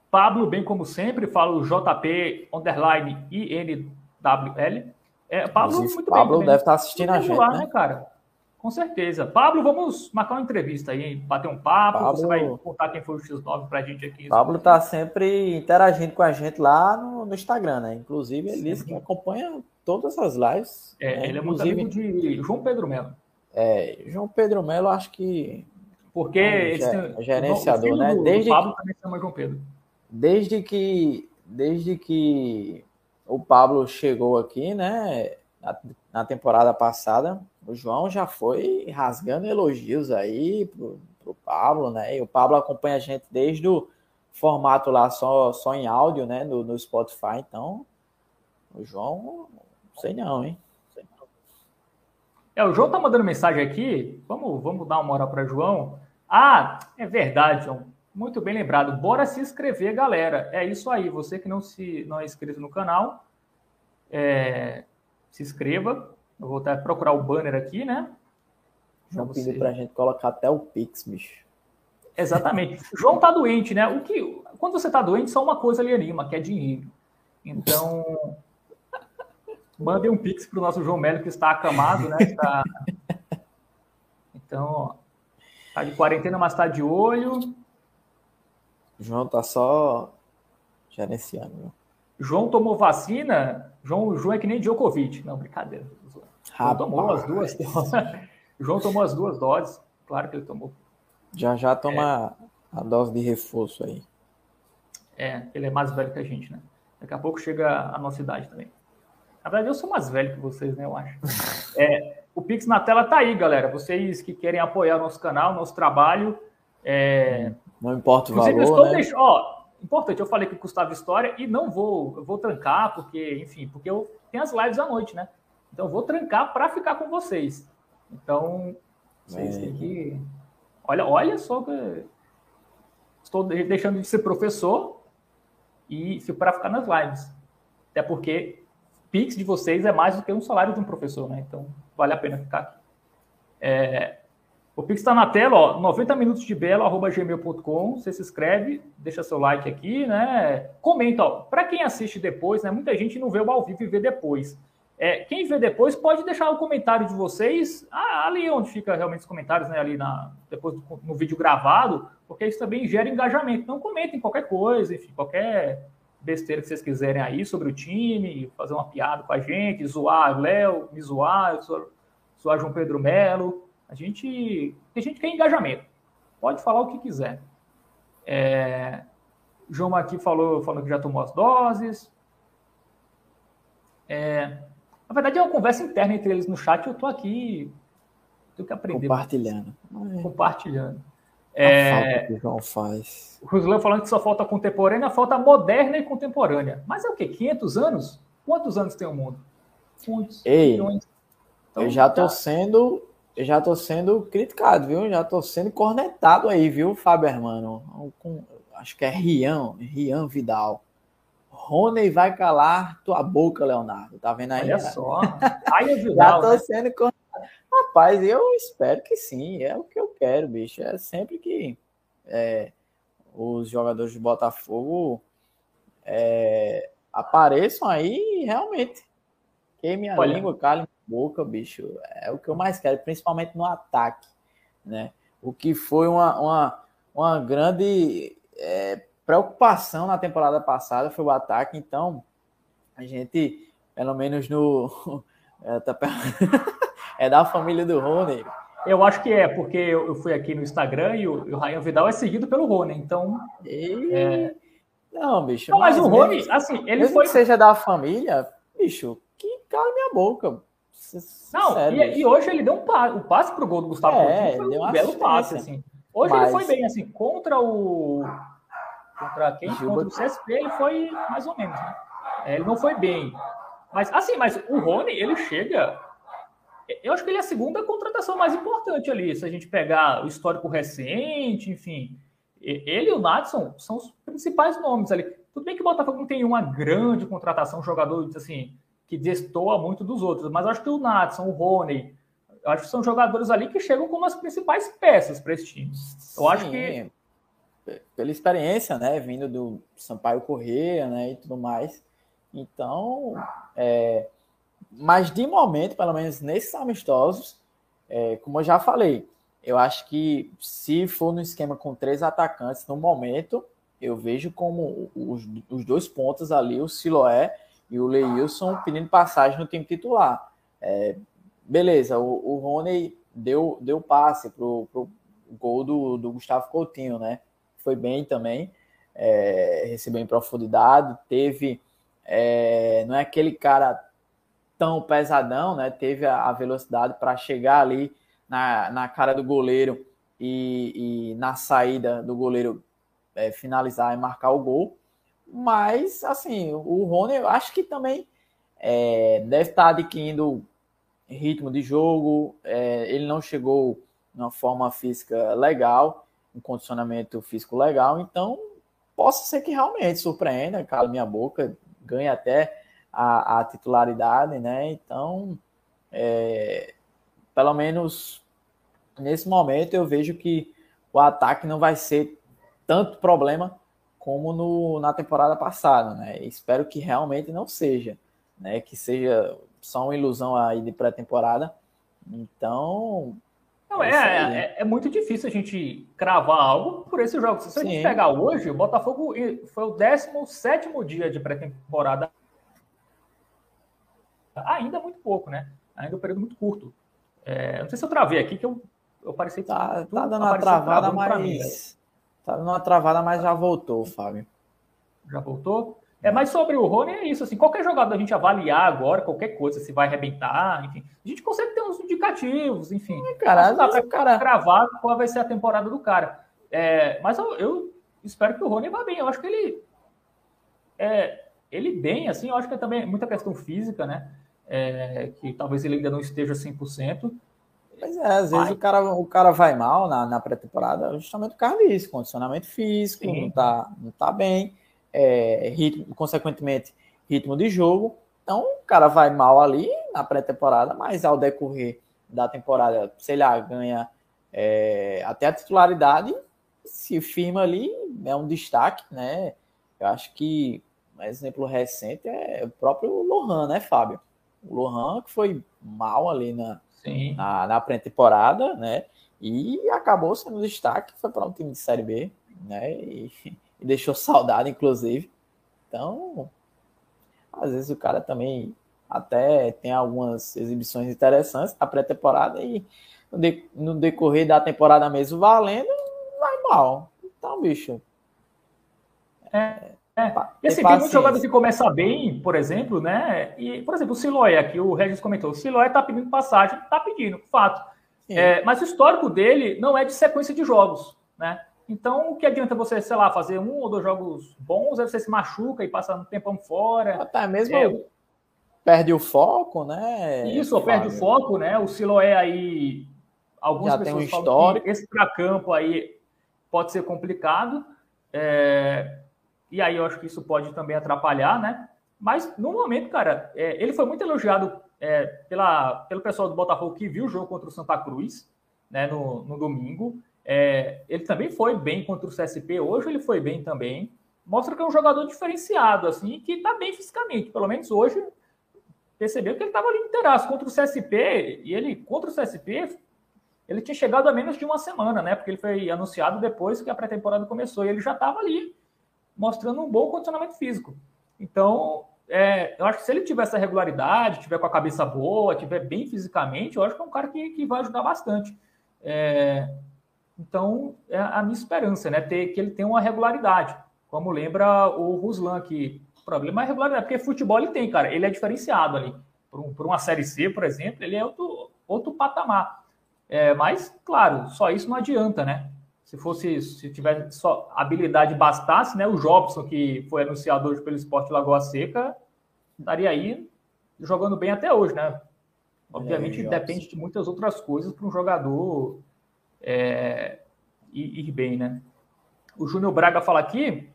Pablo, bem como sempre, fala o JP underline INWL. É, Pablo, Inclusive, muito Pablo bem. deve estar assistindo a gente, lá, né? né? cara? Com certeza. Pablo, vamos marcar uma entrevista aí, bater um papo. Pablo... Você vai contar quem foi o X9 pra gente aqui. Pablo está sempre interagindo com a gente lá no, no Instagram, né? Inclusive, ele que acompanha todas as lives. É, né? ele é muito amigo de João Pedro Melo. É, João Pedro Melo, acho que porque eles têm, gerenciador, né? Desde o Pablo que, também chama João Pedro. Desde que, desde que o Pablo chegou aqui, né? Na, na temporada passada, o João já foi rasgando elogios aí pro, pro Pablo, né? E o Pablo acompanha a gente desde o formato lá só, só em áudio, né? No, no Spotify. Então, o João, não sei não, hein? É, o João tá mandando mensagem aqui. Vamos, vamos dar uma hora para João. Ah, é verdade, João. Muito bem lembrado. Bora se inscrever, galera. É isso aí. Você que não se não é inscrito no canal, é, se inscreva. Eu vou até procurar o banner aqui, né? João você... pediu pra gente colocar até o Pix, bicho. Exatamente. João tá doente, né? O que, quando você tá doente, só uma coisa ali anima, que é dinheiro. Então, mandem um Pix pro nosso João Melo, que está acamado, né? Está... Então, Tá de quarentena, mas tá de olho. João tá só gerenciando. João tomou vacina. João, João é que nem Djokovic. Não, brincadeira. João tomou as duas. João tomou as duas doses. Claro que ele tomou. Já já toma é. a dose de reforço aí. É, ele é mais velho que a gente, né? Daqui a pouco chega a nossa idade também. Na verdade, eu sou mais velho que vocês, né? Eu acho. É, o Pix na tela tá aí, galera. Vocês que querem apoiar o nosso canal, nosso trabalho. É... Não importa o valor, estou né? Ó, importante, eu falei que custava história e não vou, eu vou trancar, porque, enfim, porque eu tenho as lives à noite, né? Então eu vou trancar para ficar com vocês. Então, vocês têm que. Olha, olha só que. Estou deixando de ser professor e para ficar nas lives. Até porque Pix de vocês é mais do que um salário de um professor, né? Então, vale a pena ficar aqui. É, o Pix está na tela, ó, 90 minutos de belo, arroba gmail.com. Você se inscreve, deixa seu like aqui, né? Comenta, ó. Para quem assiste depois, né? Muita gente não vê o ao vivo e vê depois. É, quem vê depois pode deixar o comentário de vocês ah, ali onde fica realmente os comentários, né? Ali na, depois do, no vídeo gravado, porque isso também gera engajamento. Então comentem qualquer coisa, enfim, qualquer besteira que vocês quiserem aí sobre o time, fazer uma piada com a gente, zoar o Léo, me zoar, zoar João Pedro Melo. A gente, a gente quer engajamento. Pode falar o que quiser. É, João aqui falou, falou que já tomou as doses. É, na verdade, é uma conversa interna entre eles no chat. Eu estou aqui. Tenho que aprender. Compartilhando. Compartilhando. É, a falta que o João faz. O Ruslan falando que só falta contemporânea, falta moderna e contemporânea. Mas é o quê? 500 anos? Quantos anos tem o mundo? Muitos. Ei, milhões. Então, eu já estou tá. sendo. Eu já tô sendo criticado, viu? Já estou sendo cornetado aí, viu, Fábio Hermano? Com, acho que é Rian, Rian Vidal. Rony vai calar tua boca, Leonardo. Tá vendo aí? Olha só. Aí é Já tô né? sendo. Rapaz, eu espero que sim. É o que eu quero, bicho. É sempre que é, os jogadores de Botafogo é, apareçam aí, realmente. Queime a Olha. língua, cale a boca, bicho. É o que eu mais quero, principalmente no ataque. Né? O que foi uma, uma, uma grande. É, preocupação na temporada passada foi o ataque, então a gente, pelo menos no. É, tá... é da família do Rony. Eu acho que é, porque eu fui aqui no Instagram e o, o Ryan Vidal é seguido pelo Rony, então. E... É... Não, bicho. Não, mas, mas o Rony, mesmo, assim, ele foi. Que seja da família, bicho, que cala minha boca. Não, Sério, e, e, hoje ele deu um passe, o passe pro gol do Gustavo é, Coutinho foi um belo passe, assim. Hoje mas... ele foi bem, assim, contra o Contra quem? Contra o CSP ele foi mais ou menos, né? É, ele não foi bem. Mas, assim, mas o Rony, ele chega. Eu acho que ele é a segunda contratação mais importante ali. Se a gente pegar o histórico recente, enfim. Ele e o Natson são os principais nomes ali. Tudo bem que o Botafogo não tem uma grande contratação, jogador assim, que destoa muito dos outros, mas acho que o Natson, o Rony, acho que são jogadores ali que chegam como as principais peças para esse time. Eu Sim. acho que pela experiência, né, vindo do Sampaio Correia, né, e tudo mais. Então, é, mas de momento, pelo menos nesses amistosos, é, como eu já falei, eu acho que se for no esquema com três atacantes no momento, eu vejo como os, os dois pontos ali, o Siloé e o Leilson, pedindo passagem no time titular. É, beleza, o, o Rony deu, deu passe pro, pro gol do, do Gustavo Coutinho, né? foi bem também, é, recebeu em profundidade, teve, é, não é aquele cara tão pesadão, né? Teve a, velocidade para chegar ali na, na cara do goleiro e, e na saída do goleiro é, finalizar e marcar o gol. Mas, assim, o Rony, eu acho que também é, deve estar tá adquirindo ritmo de jogo. É, ele não chegou numa forma física legal um condicionamento físico legal, então possa ser que realmente surpreenda, cala minha boca, ganhe até a, a titularidade, né? Então, é, pelo menos nesse momento eu vejo que o ataque não vai ser tanto problema como no, na temporada passada, né? Espero que realmente não seja, né? Que seja só uma ilusão aí de pré-temporada. Então, não, é, é, é, é, muito difícil a gente cravar algo por esse jogo. Se a gente pegar hoje, o Botafogo foi o 17 dia de pré-temporada. Ainda muito pouco, né? Ainda um período muito curto. É, não sei se eu travei aqui, que eu, eu pareci. Tá, tá dando uma travada, mas. Mim, tá dando uma travada, mas já voltou, Fábio. Já voltou? É, mas sobre o Rony é isso, assim, qualquer jogador a gente avaliar agora, qualquer coisa, se vai arrebentar, enfim, a gente consegue ter uns indicativos, enfim. É, cara, dá pra cara... gravar qual vai ser a temporada do cara. É, mas eu, eu, espero que o Rony vá bem, eu acho que ele é, ele bem, assim, eu acho que é também muita questão física, né, é, que talvez ele ainda não esteja 100%, Pois é, às vezes o cara, o cara vai mal na, na pré-temporada justamente por causa disso, condicionamento físico, não tá, não tá bem, é, ritmo, consequentemente, ritmo de jogo. Então, o cara vai mal ali na pré-temporada, mas ao decorrer da temporada, sei lá, ganha é, até a titularidade, se firma ali, é um destaque, né? Eu acho que um exemplo recente é o próprio Lohan, né, Fábio? O Lohan que foi mal ali na, Sim. na, na pré-temporada, né? E acabou sendo destaque, foi para um time de Série B, né? E, e, deixou saudade, inclusive. Então, às vezes o cara também até tem algumas exibições interessantes na pré-temporada e no, de, no decorrer da temporada mesmo valendo, vai mal. Então, bicho. É, é. E assim, tem muitos jogadores que começam bem, por exemplo, né? E, por exemplo, o Siloé, aqui o Regis comentou, o Siloé tá pedindo passagem, tá pedindo, fato. É, mas o histórico dele não é de sequência de jogos, né? Então, o que adianta você, sei lá, fazer um ou dois jogos bons, aí você se machuca e passa um tempão fora. Até mesmo é, perde o foco, né? Isso, perde o foco, né? O Siloé aí, algumas Já pessoas tem um histórico. esse para campo aí pode ser complicado. É, e aí eu acho que isso pode também atrapalhar, né? Mas no momento, cara, é, ele foi muito elogiado é, pela, pelo pessoal do Botafogo que viu o jogo contra o Santa Cruz, né, no, no domingo. É, ele também foi bem contra o CSP, hoje ele foi bem também. Mostra que é um jogador diferenciado, assim, que está bem fisicamente. Pelo menos hoje percebeu que ele estava ali inteiraço contra o CSP, e ele, contra o CSP, ele tinha chegado a menos de uma semana, né? Porque ele foi anunciado depois que a pré-temporada começou, e ele já estava ali mostrando um bom condicionamento físico. Então, é, eu acho que se ele tiver essa regularidade, tiver com a cabeça boa, tiver bem fisicamente, eu acho que é um cara que, que vai ajudar bastante. É, então, é a minha esperança, né? Ter, que ele tenha uma regularidade. Como lembra o Ruslan, que o problema é a regularidade, porque futebol ele tem, cara, ele é diferenciado ali. Por, um, por uma Série C, por exemplo, ele é outro, outro patamar. É, mas, claro, só isso não adianta, né? Se fosse, se tivesse só habilidade bastasse, né? O Jobson, que foi anunciado hoje pelo Esporte Lagoa Seca, estaria aí jogando bem até hoje, né? Obviamente depende de muitas outras coisas para um jogador é, ir, ir, bem, né? O Júnior Braga fala aqui,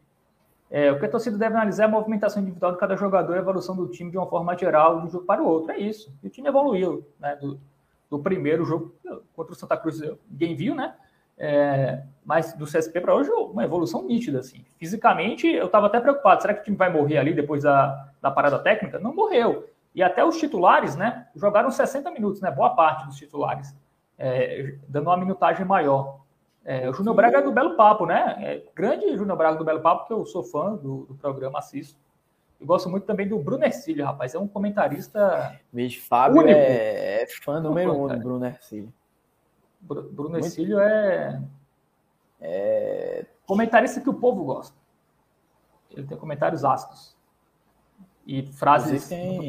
é, o que a torcida deve analisar é a movimentação individual de cada jogador e a evolução do time de uma forma geral de um jogo para o outro. É isso. E o time evoluiu, né? Do, do primeiro jogo contra o Santa Cruz, ninguém viu, né? É, mas do CSP para hoje, uma evolução nítida, assim. Fisicamente, eu estava até preocupado. Será que o time vai morrer ali depois da, da parada técnica? Não morreu. E até os titulares, né? Jogaram 60 minutos, né? Boa parte dos titulares. É, dando uma minutagem maior. É, o Júnior Braga é do Belo Papo, né? É, grande Júnior Braga do Belo Papo, que eu sou fã do, do programa, assisto. Eu gosto muito também do Bruno Ercílio, rapaz. É um comentarista. Bicho, Fábio único. É, é fã número um do Bruno Ercílio. Bruno Exílio é, é comentarista que o povo gosta. Ele tem comentários ácidos. E frases tem...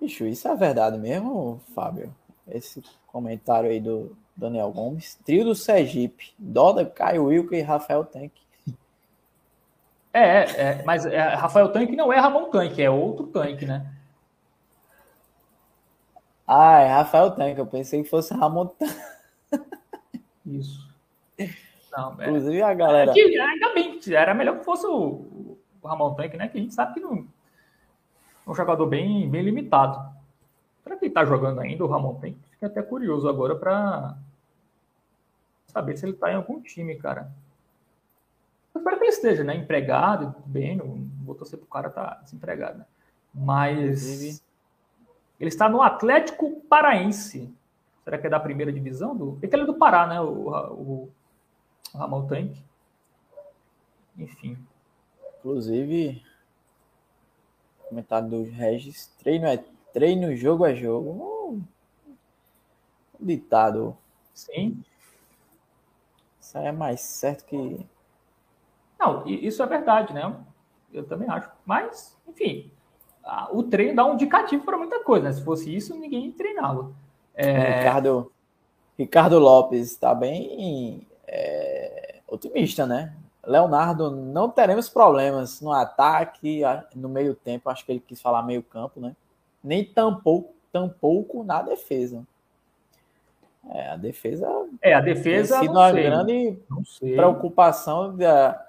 Bicho, isso é verdade mesmo, Fábio? Esse comentário aí do Daniel Gomes. Trio do Sergipe. Doda, Caio Wilker e Rafael Tanque. É, é mas é, Rafael Tanque não é Ramon Tanque, é outro tanque, né? Ah, é Rafael Tanque. Eu pensei que fosse Ramon Tanque. Isso. Não, é, Inclusive a galera. É ainda bem que era melhor que fosse o, o Ramon Tanque, né? Que a gente sabe que não é um jogador bem, bem limitado. Será que ele tá jogando ainda o Ramon Tanque? Fiquei até curioso agora para saber se ele tá em algum time, cara. Eu espero que ele esteja, né? Empregado, bem, não vou torcer pro cara tá desempregado. Né? Mas ele está no Atlético Paraense. Será que é da primeira divisão? Do... Porque ele é do Pará, né? O, o, o Ramon Tanque. Enfim. Inclusive, comentário do Regis: treino é treino, jogo é jogo. Um ditado. Sim. Isso aí é mais certo que Não, isso é verdade, né? Eu também acho. Mas, enfim, o treino dá um indicativo para muita coisa, né? Se fosse isso, ninguém treinava. É... Ricardo, Ricardo Lopes está bem é, otimista, né? Leonardo, não teremos problemas no ataque, no meio tempo, acho que ele quis falar meio campo, né? Nem tampouco, tampouco na defesa. É, a defesa. É, a defesa. Tem sido uma sei, grande preocupação da,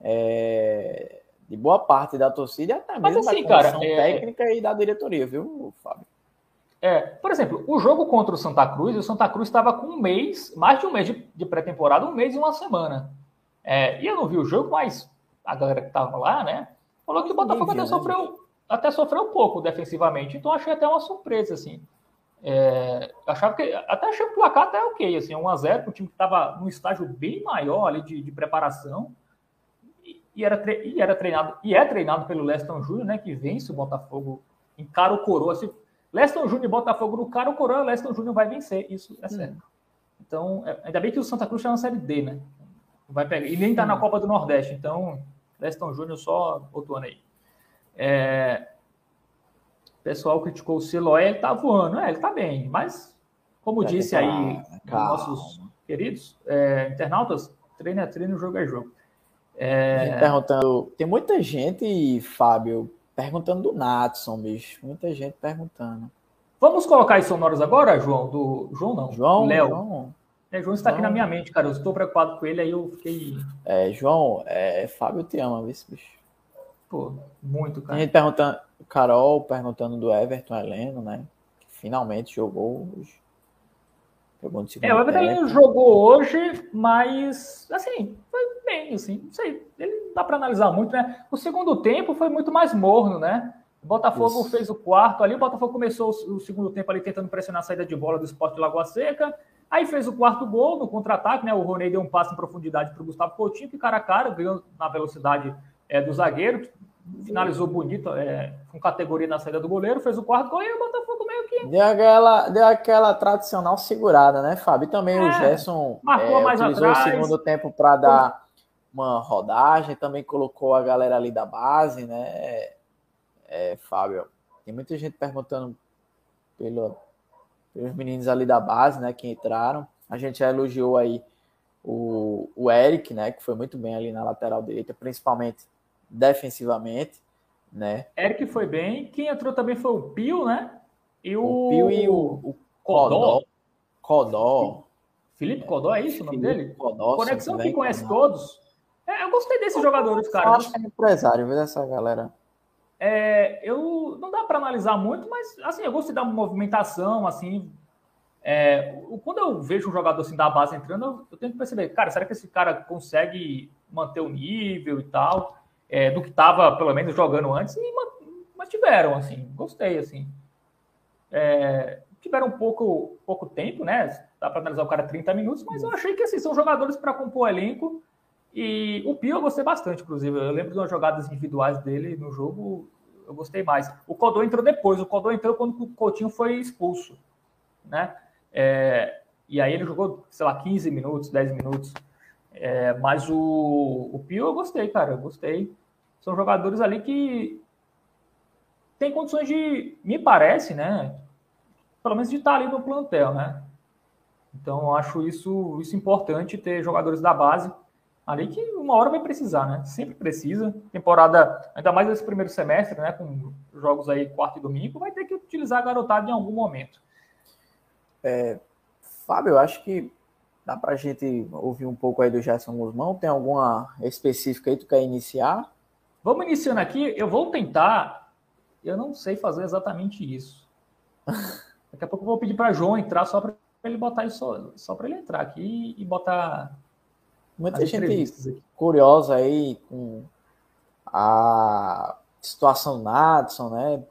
é, de boa parte da torcida, até mesmo Mas, assim, da cara, é, técnica é... e da diretoria, viu, Fábio? É, por exemplo, o jogo contra o Santa Cruz, o Santa Cruz estava com um mês, mais de um mês de, de pré-temporada, um mês e uma semana. É, e eu não vi o jogo, mas a galera que estava lá, né, falou que o Botafogo até, né, sofreu, até sofreu um pouco defensivamente. Então achei até uma surpresa, assim. É, achava que até achei o placar até ok, assim, 1x0 para um time que estava num estágio bem maior ali de, de preparação e, era e era treinado e é treinado pelo Leston Júnior, né, que vence o Botafogo em cara o coroa. Se Leston Júnior e Botafogo no cara o coroa, Leston Júnior vai vencer, isso é certo. Hum. Então, é, ainda bem que o Santa Cruz está na Série D, né? Vai pegar, e nem está na Copa do Nordeste, então Leston Júnior só outro ano aí. É, o pessoal criticou o Siloé, ele tá voando. É, ele tá bem, mas, como disse aí nossos queridos é, internautas, treino é treino, jogo é jogo. É... Perguntando, tem muita gente, Fábio, perguntando do Natson, bicho. Muita gente perguntando. Vamos colocar as sonoras agora, João? Do João não. João, Léo. João. É, João está João. aqui na minha mente, cara. Eu estou preocupado com ele, aí eu fiquei. É, João, é, Fábio te ama, esse bicho. Pô, muito, cara. A gente perguntando, Carol perguntando do Everton Heleno, né? Que finalmente jogou hoje. Jogou no segundo é, o Everton jogou hoje, mas, assim, foi bem, assim, não sei, ele dá para analisar muito, né? O segundo tempo foi muito mais morno, né? O Botafogo Isso. fez o quarto ali, o Botafogo começou o segundo tempo ali tentando pressionar a saída de bola do esporte de Lagoa Seca, aí fez o quarto gol no contra-ataque, né? O Roney deu um passo em profundidade para o Gustavo Coutinho, que cara a cara ganhou na velocidade é, do zagueiro, finalizou bonito, é, com categoria na saída do goleiro, fez o quarto gol e o Botafogo meio que. Deu aquela, deu aquela tradicional segurada, né, Fábio? E também é, o Gerson marcou é, mais utilizou atrás. o segundo tempo para dar uma rodagem, também colocou a galera ali da base, né? É, Fábio, tem muita gente perguntando pelo, pelos meninos ali da base, né, que entraram. A gente já elogiou aí o, o Eric, né, que foi muito bem ali na lateral direita, principalmente defensivamente, né? Eric foi bem. Quem entrou também foi o Pio, né? E o, o Pio e o, o Codó. Codó. Felipe Codó, é isso o nome dele? Codó. Conexão que conhece todos. É, eu gostei desses eu jogadores, cara. Eu acho que é empresário, viu, dessa galera. É, eu não dá para analisar muito, mas assim, eu gostei da movimentação, assim. É, quando eu vejo um jogador assim da base entrando, eu, eu tenho que perceber, cara, será que esse cara consegue manter o nível e tal? É, do que estava, pelo menos, jogando antes, e mantiveram, assim, gostei, assim. É, tiveram um pouco, pouco tempo, né? Dá para analisar o cara 30 minutos, mas eu achei que assim, são jogadores para compor o elenco. E o Pio eu gostei bastante, inclusive. Eu lembro de umas jogadas individuais dele no jogo, eu gostei mais. O Codô entrou depois, o Codô entrou quando o Coutinho foi expulso, né? É, e aí ele jogou, sei lá, 15 minutos, 10 minutos. É, mas o, o Pio eu gostei, cara, eu gostei. São jogadores ali que têm condições de, me parece, né? Pelo menos de estar ali no plantel, né? Então, acho isso, isso importante ter jogadores da base ali que uma hora vai precisar, né? Sempre precisa. Temporada, ainda mais esse primeiro semestre, né? Com jogos aí quarto e domingo, vai ter que utilizar a garotada em algum momento. É, Fábio, eu acho que dá para a gente ouvir um pouco aí do Gerson Guzmão. Tem alguma específica aí que tu quer iniciar? Vamos iniciando aqui. Eu vou tentar. Eu não sei fazer exatamente isso. Daqui a pouco eu vou pedir para João entrar só para ele botar isso, só, só para ele entrar aqui e botar. Muita gente curiosa aí com a situação do Natson, né?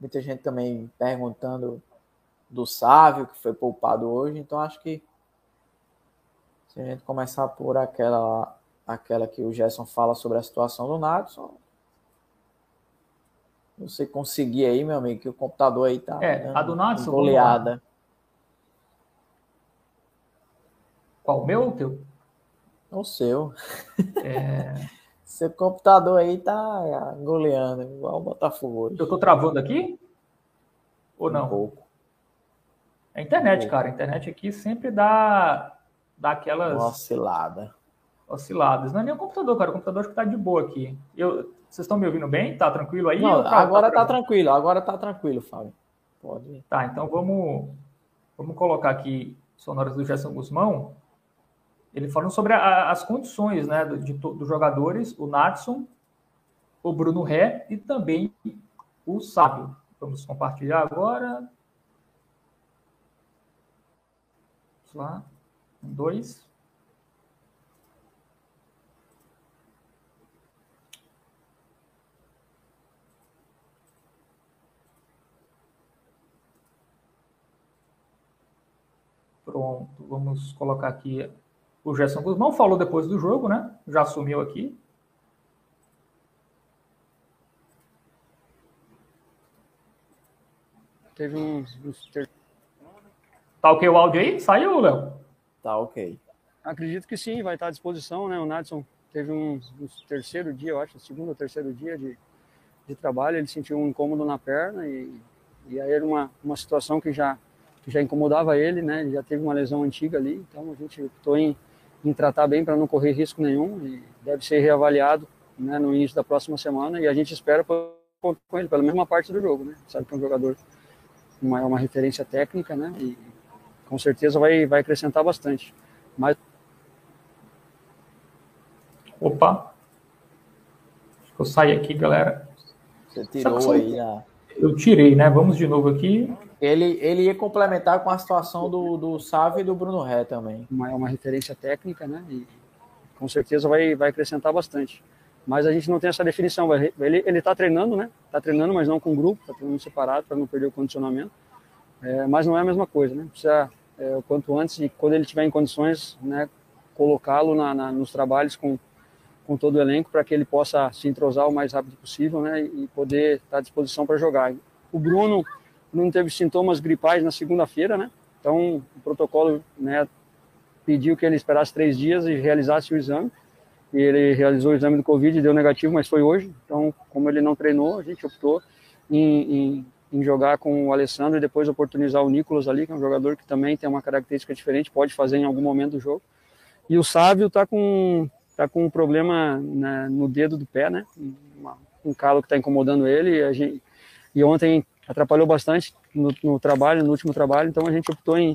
Muita gente também perguntando do Sávio, que foi poupado hoje. Então acho que se a gente começar por aquela aquela que o Gerson fala sobre a situação do Natson. Você conseguir aí, meu amigo, que o computador aí tá. É, a do Natson. Goleada. Qual o meu ou o teu? O seu. É... Seu computador aí tá goleando, igual o Botafogo hoje. Eu tô travando aqui? Ou não? Um pouco. É a internet, um cara. A internet aqui sempre dá, dá aquelas. Uma oscilada. Osciladas. Não é nem o computador, cara. O computador acho que tá de boa aqui. Eu, vocês estão me ouvindo bem? Tá tranquilo aí? Não, tá, agora tá, tá tranquilo, agora tá tranquilo, Fábio. Pode. Tá, então vamos, vamos colocar aqui sonoras do Gerson Guzmão. Ele falando sobre a, as condições né, dos jogadores, o Natson, o Bruno Ré e também o Sábio. Vamos compartilhar agora. Vamos lá. Um, dois. Pronto, vamos colocar aqui o Gerson Guzmão. Falou depois do jogo, né? Já assumiu aqui. Teve uns. uns ter... Tá ok o áudio aí? Saiu, Léo? Tá ok. Acredito que sim, vai estar à disposição, né? O Nadson teve um, um terceiro dia, eu acho, segundo ou terceiro dia de, de trabalho, ele sentiu um incômodo na perna e, e aí era uma, uma situação que já que já incomodava ele, né? Ele já teve uma lesão antiga ali, então a gente optou em, em tratar bem para não correr risco nenhum e deve ser reavaliado né, no início da próxima semana e a gente espera com ele pela mesma parte do jogo, né? Sabe que é um jogador uma, uma referência técnica, né? E com certeza vai, vai acrescentar bastante. Mas Opa! Acho que eu saí aqui, galera. Você tirou aí a... Eu tirei, né? Vamos de novo aqui. Ele, ele ia complementar com a situação do, do Sávio e do Bruno Ré também. Uma, é uma referência técnica, né? E com certeza vai, vai acrescentar bastante. Mas a gente não tem essa definição. Ele está treinando, né? Está treinando, mas não com grupo, está treinando separado para não perder o condicionamento. É, mas não é a mesma coisa, né? Precisa, é, o quanto antes, e quando ele estiver em condições, né? Colocá-lo nos trabalhos com, com todo o elenco para que ele possa se entrosar o mais rápido possível, né? E poder estar tá à disposição para jogar. O Bruno não teve sintomas gripais na segunda-feira, né? Então, o protocolo né, pediu que ele esperasse três dias e realizasse o exame. E ele realizou o exame do Covid, deu negativo, mas foi hoje. Então, como ele não treinou, a gente optou em, em, em jogar com o Alessandro e depois oportunizar o Nicolas ali, que é um jogador que também tem uma característica diferente, pode fazer em algum momento do jogo. E o Sávio está com, tá com um problema né, no dedo do pé, né? um calo que está incomodando ele. E, gente, e ontem atrapalhou bastante no, no, trabalho, no último trabalho, então a gente optou em,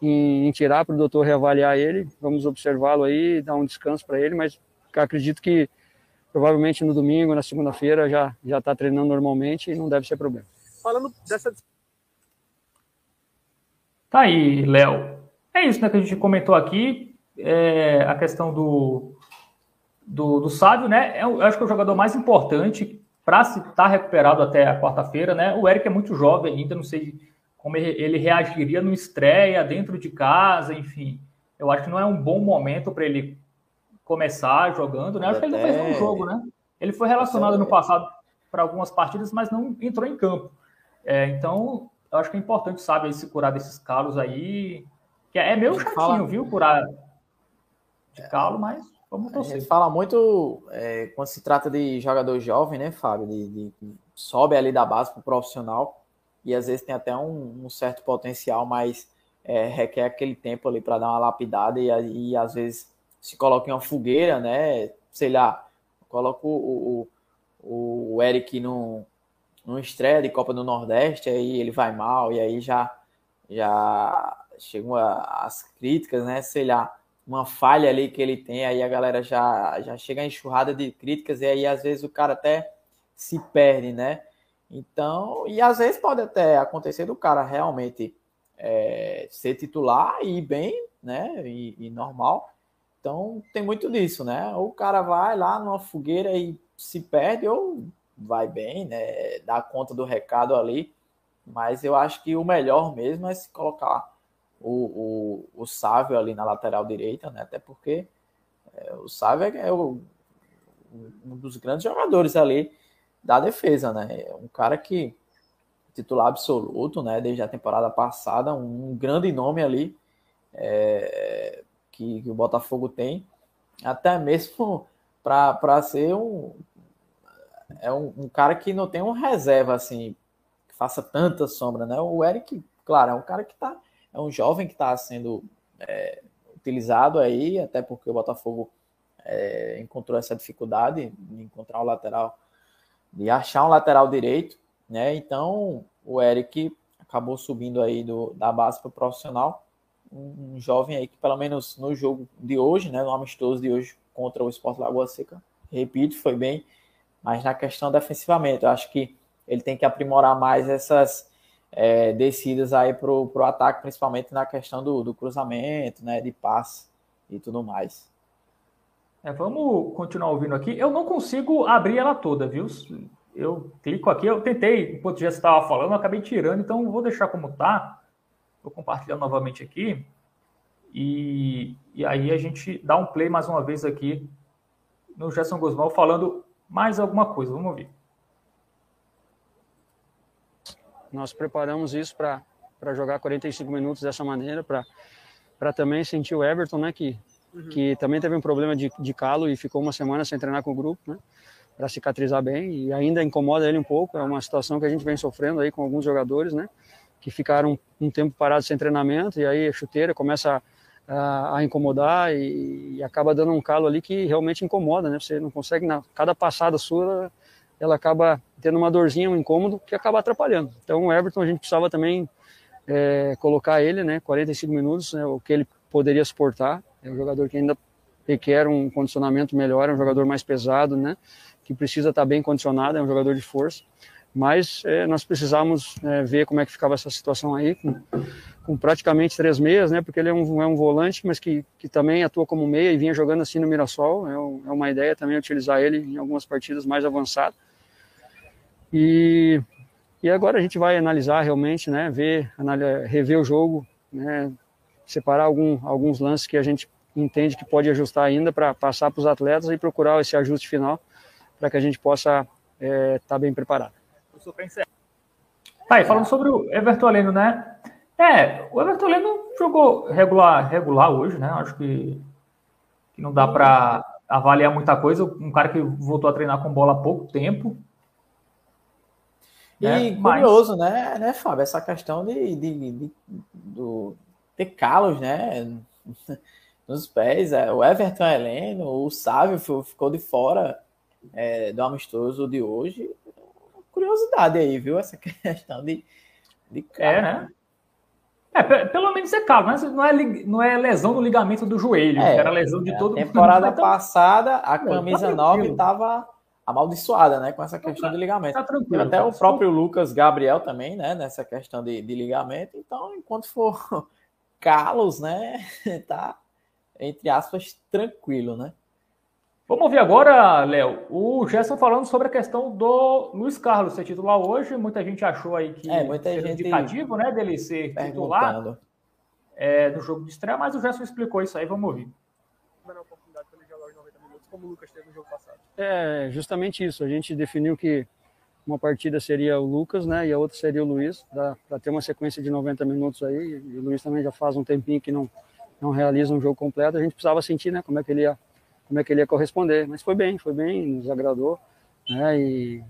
em, em tirar para o doutor reavaliar ele, vamos observá-lo aí, dar um descanso para ele, mas acredito que provavelmente no domingo, na segunda-feira já já está treinando normalmente e não deve ser problema. Falando dessa Tá aí, Léo. É isso né, que a gente comentou aqui, é, a questão do, do, do Sábio, né? É, eu acho que é o jogador mais importante para se estar tá recuperado até a quarta-feira, né? O Eric é muito jovem ainda, não sei como ele reagiria no estreia, dentro de casa, enfim. Eu acho que não é um bom momento para ele começar jogando, né? Acho que ele não fez nenhum jogo, né? Ele foi relacionado no passado para algumas partidas, mas não entrou em campo. É, então, eu acho que é importante, sabe, se curar desses calos aí. Que é meio chatinho, fala... viu? Curar de calo, mas Vamos torcer. A gente fala muito é, quando se trata de jogador jovem, né, Fábio? De, de, sobe ali da base para o profissional e às vezes tem até um, um certo potencial, mas é, requer aquele tempo ali para dar uma lapidada e, e às vezes se coloca em uma fogueira, né? Sei lá, coloca o, o, o Eric no, no estreia de Copa do Nordeste, aí ele vai mal e aí já, já chegam as críticas, né? Sei lá uma falha ali que ele tem, aí a galera já, já chega enxurrada de críticas, e aí às vezes o cara até se perde, né? Então, e às vezes pode até acontecer do cara realmente é, ser titular e bem, né? E, e, normal. Então tem muito disso, né? Ou o cara vai lá numa fogueira e se perde, ou vai bem, né? Dá conta do recado ali. Mas eu acho que o melhor mesmo é se colocar o, o, o Sávio ali na lateral direita, né? Até porque é, o Sávio é, o, um dos grandes jogadores ali da defesa, né? É um cara que titular absoluto, né? Desde a temporada passada, um grande nome ali é, que, que, o Botafogo tem. Até mesmo para ser um, é um, um, cara que não tem um reserva assim, que faça tanta sombra, né? O Eric, claro, é um cara que tá, é um jovem que está sendo é, utilizado aí, até porque o Botafogo é, encontrou essa dificuldade de encontrar o lateral, de achar um lateral direito, né? Então o Eric acabou subindo aí do, da base para o profissional, um, um, jovem aí que pelo menos no jogo de hoje, né, no amistoso de hoje contra o Sport Lagoa Seca, repito, foi bem, mas na questão defensivamente, eu acho que ele tem que aprimorar mais essas é, descidas aí para o ataque, principalmente na questão do, do cruzamento, né, de passe e tudo mais. É, vamos continuar ouvindo aqui. Eu não consigo abrir ela toda, viu? Eu clico aqui, eu tentei, enquanto já estava falando, eu acabei tirando, então vou deixar como tá. Vou compartilhar novamente aqui. E, e aí a gente dá um play mais uma vez aqui no Gerson Guzmão falando mais alguma coisa. Vamos ouvir. Nós preparamos isso para jogar 45 minutos dessa maneira, para também sentir o Everton, né, que, uhum. que também teve um problema de, de calo e ficou uma semana sem treinar com o grupo, né, para cicatrizar bem e ainda incomoda ele um pouco. É uma situação que a gente vem sofrendo aí com alguns jogadores, né, que ficaram um tempo parados sem treinamento e aí a chuteira começa a, a incomodar e, acaba dando um calo ali que realmente incomoda, né? Você não consegue, na, cada passada sua ela acaba tendo uma dorzinha, um incômodo que acaba atrapalhando. Então o Everton a gente precisava também é, colocar ele, né, 45 minutos, né, o que ele poderia suportar. É um jogador que ainda requer um condicionamento melhor, é um jogador mais pesado, né, que precisa estar bem condicionado, é um jogador de força. Mas é, nós precisamos é, ver como é que ficava essa situação aí, com, com praticamente três meias, né, porque ele é um, é um volante, mas que, que também atua como meia e vinha jogando assim no Mirassol. É, um, é uma ideia também utilizar ele em algumas partidas mais avançadas. E, e agora a gente vai analisar realmente, né, ver, rever o jogo, né, separar algum, alguns lances que a gente entende que pode ajustar ainda para passar para os atletas e procurar esse ajuste final para que a gente possa estar é, tá bem preparado. Tá aí, falando sobre o Everton Leno, né? É, o Everton Leno jogou regular, regular hoje, né? Acho que, que não dá para avaliar muita coisa. Um cara que voltou a treinar com bola há pouco tempo, e né? curioso, Mas... né, né, Fábio, essa questão de, de, de, de ter calos, né, nos pés. É, o Everton Heleno, o Sávio ficou de fora é, do amistoso de hoje. Curiosidade aí, viu? Essa questão de, de calo. É, né? É, pelo menos é calo, né? Não é, não é lesão do ligamento do joelho, é, era lesão de é, todo mundo. Temporada passada, a camisa 9 estava amaldiçoada, né, com essa questão tá, de ligamento. Tá tranquilo, Até tá o próprio Lucas Gabriel também, né, nessa questão de, de ligamento. Então, enquanto for Carlos, né, tá, entre aspas, tranquilo, né. Vamos ouvir agora, Léo, o Gerson falando sobre a questão do Luiz Carlos ser titular hoje. Muita gente achou aí que é, muita gente indicativo, né, dele ser titular é, no jogo de estreia, mas o Gerson explicou isso aí, vamos ouvir. Como o Lucas teve no jogo passado. É justamente isso. A gente definiu que uma partida seria o Lucas, né, e a outra seria o Luiz, para ter uma sequência de 90 minutos aí. E o Luiz também já faz um tempinho que não não realiza um jogo completo. A gente precisava sentir, né, como é que ele ia como é que ele ia corresponder. Mas foi bem, foi bem, nos agradou, né, e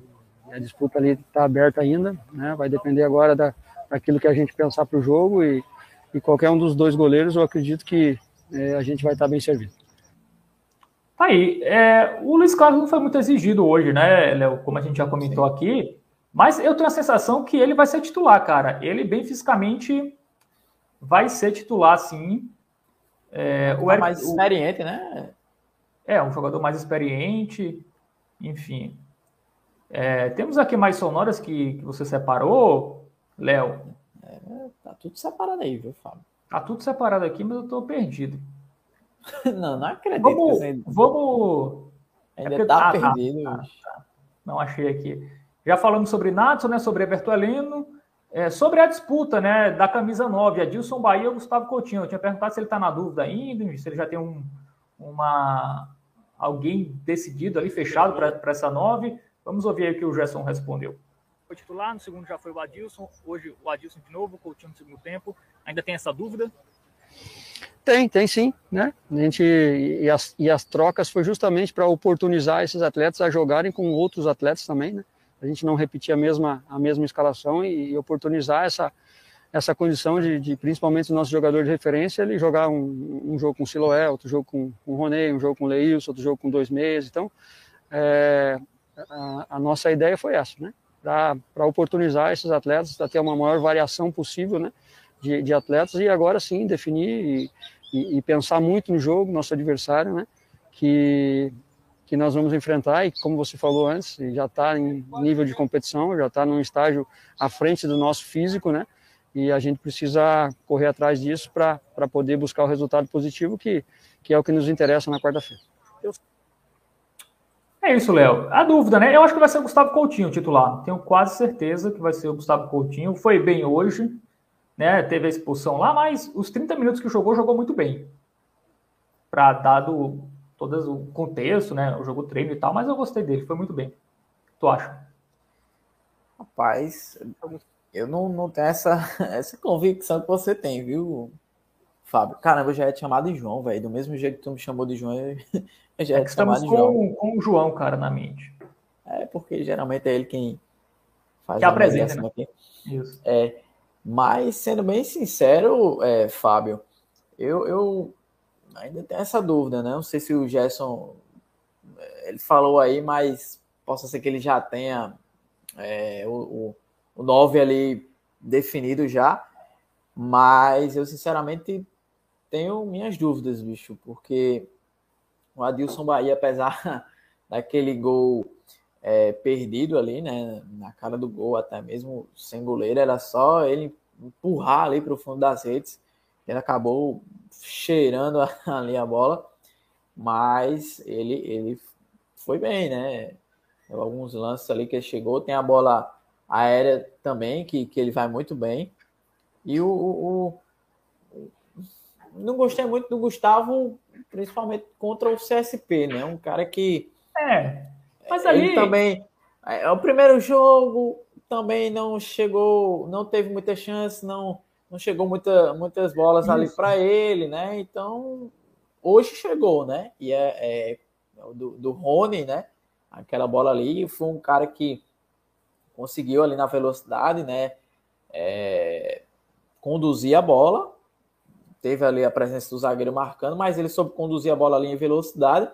a disputa ali está aberta ainda, né, vai depender agora da daquilo que a gente pensar para o jogo e, e qualquer um dos dois goleiros, eu acredito que é, a gente vai estar tá bem servido. Tá aí. É, o Luiz Carlos não foi muito exigido hoje, né, Léo? Como a gente já comentou aqui. Mas eu tenho a sensação que ele vai ser titular, cara. Ele, bem fisicamente, vai ser titular, sim. É, o Eric, mais experiente, o, né? É, um jogador mais experiente. Enfim. É, temos aqui mais sonoras que, que você separou, Léo? É, tá tudo separado aí, viu, Fábio? Tá tudo separado aqui, mas eu tô perdido. não, não acredito. Vamos. vamos... Ainda é tá ah, perdido. Ah, tá. Não achei aqui. Já falamos sobre Natson, né? Sobre Everton Heleno. É, sobre a disputa né, da camisa 9, Adilson Bahia e Gustavo Coutinho. Eu tinha perguntado se ele está na dúvida ainda, se ele já tem um, uma, alguém decidido ali, fechado para essa 9. Vamos ouvir aí o que o Gerson respondeu. Foi titular, no segundo já foi o Adilson, hoje o Adilson de novo, o Coutinho no segundo tempo. Ainda tem essa dúvida? Tem, tem sim, né? A gente, e, as, e as trocas foi justamente para oportunizar esses atletas a jogarem com outros atletas também, né? A gente não repetir a mesma, a mesma escalação e, e oportunizar essa, essa condição de, de, principalmente o nosso jogador de referência, ele jogar um, um jogo com o Siloé, outro jogo com, com o Roney, um jogo com o Leilson, outro jogo com dois meses. Então, é, a, a, nossa ideia foi essa, né? Para oportunizar esses atletas, para ter uma maior variação possível, né? De, de atletas e agora sim definir e, e, pensar muito no jogo, nosso adversário, né? Que, que nós vamos enfrentar e como você falou antes, já está em nível de competição, já está num estágio à frente do nosso físico, né? E a gente precisa correr atrás disso para poder buscar o resultado positivo que, que é o que nos interessa na quarta-feira. É isso, Léo. A dúvida, né? Eu acho que vai ser o Gustavo Coutinho titular. Tenho quase certeza que vai ser o Gustavo Coutinho. Foi bem hoje, né? Teve a expulsão lá, mas os 30 minutos que jogou, jogou muito bem. Para dado todo o contexto, né? O jogo treino e tal, mas eu gostei dele, foi muito bem. Tu acha? Rapaz, eu não, não tenho essa, essa convicção que você tem, viu, Fábio? Caramba, eu já ia te chamar de João, velho. Do mesmo jeito que tu me chamou de João, eu, já ia é te chamar de com, João. com o João, cara, na mente. É, porque geralmente é ele quem faz que a apresenta, né? aqui. Isso. É, mas, sendo bem sincero, é, Fábio, eu, eu ainda tenho essa dúvida, né? Não sei se o Gerson ele falou aí, mas possa ser que ele já tenha é, o, o, o 9 ali definido já. Mas eu sinceramente tenho minhas dúvidas, bicho, porque o Adilson Bahia, apesar daquele gol é, perdido ali, né, na cara do gol, até mesmo sem goleiro, era só ele empurrar ali para o fundo das redes. Ele acabou cheirando ali a bola, mas ele, ele foi bem, né? Alguns lances ali que ele chegou, tem a bola aérea também, que, que ele vai muito bem. E o, o, o, não gostei muito do Gustavo, principalmente contra o CSP, né? Um cara que. É. Mas ali. também. É, o primeiro jogo também não chegou, não teve muita chance, não não chegou muita, muitas bolas Isso. ali para ele, né? Então, hoje chegou, né? E é, é do, do Rony, né? Aquela bola ali foi um cara que conseguiu ali na velocidade, né? É, conduzir a bola, teve ali a presença do zagueiro marcando, mas ele soube conduzir a bola ali em velocidade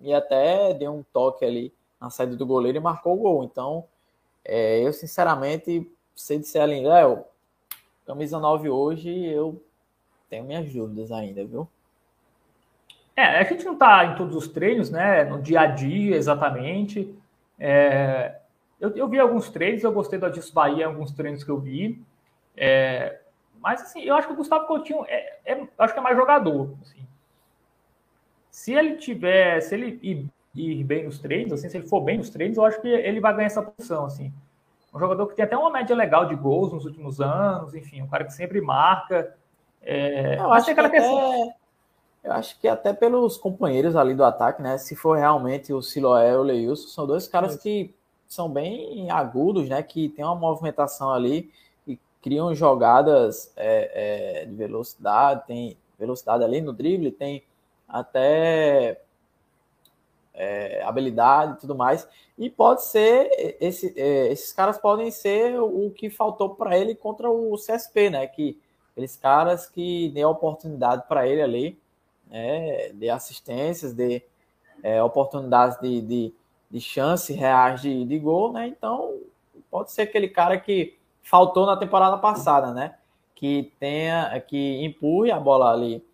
e até deu um toque ali na saída do goleiro e marcou o gol. Então, é, eu sinceramente, sei disser ali, Léo, camisa 9 hoje, eu tenho minhas dúvidas ainda, viu? É, a gente não está em todos os treinos, né? No dia a dia, exatamente. É, eu, eu, vi alguns treinos, eu gostei do Adilson Bahia alguns treinos que eu vi. É, mas, assim, eu acho que o Gustavo Coutinho é, é acho que é mais jogador. Assim. Se ele tiver, se ele ir, bem nos treinos, assim, se ele for bem nos treinos, eu acho que ele vai ganhar essa posição, assim. Um jogador que tem até uma média legal de gols nos últimos anos, enfim, um cara que sempre marca. É, eu acho que aquela questão. Eu acho que até pelos companheiros ali do ataque, né? Se for realmente o Siloé e o Leilson, são dois caras que são bem agudos, né? Que tem uma movimentação ali e criam jogadas é, é, de velocidade, tem velocidade ali no drible, tem até é, habilidade e tudo mais. E pode ser, esse, é, esses caras podem ser o que faltou para ele contra o CSP, né? Que aqueles caras que dê oportunidade para ele ali, né? de assistências, de é, oportunidades de, de, de chance reais de, de gol, né? Então, pode ser aquele cara que faltou na temporada passada, né? Que tenha, que empurre a bola ali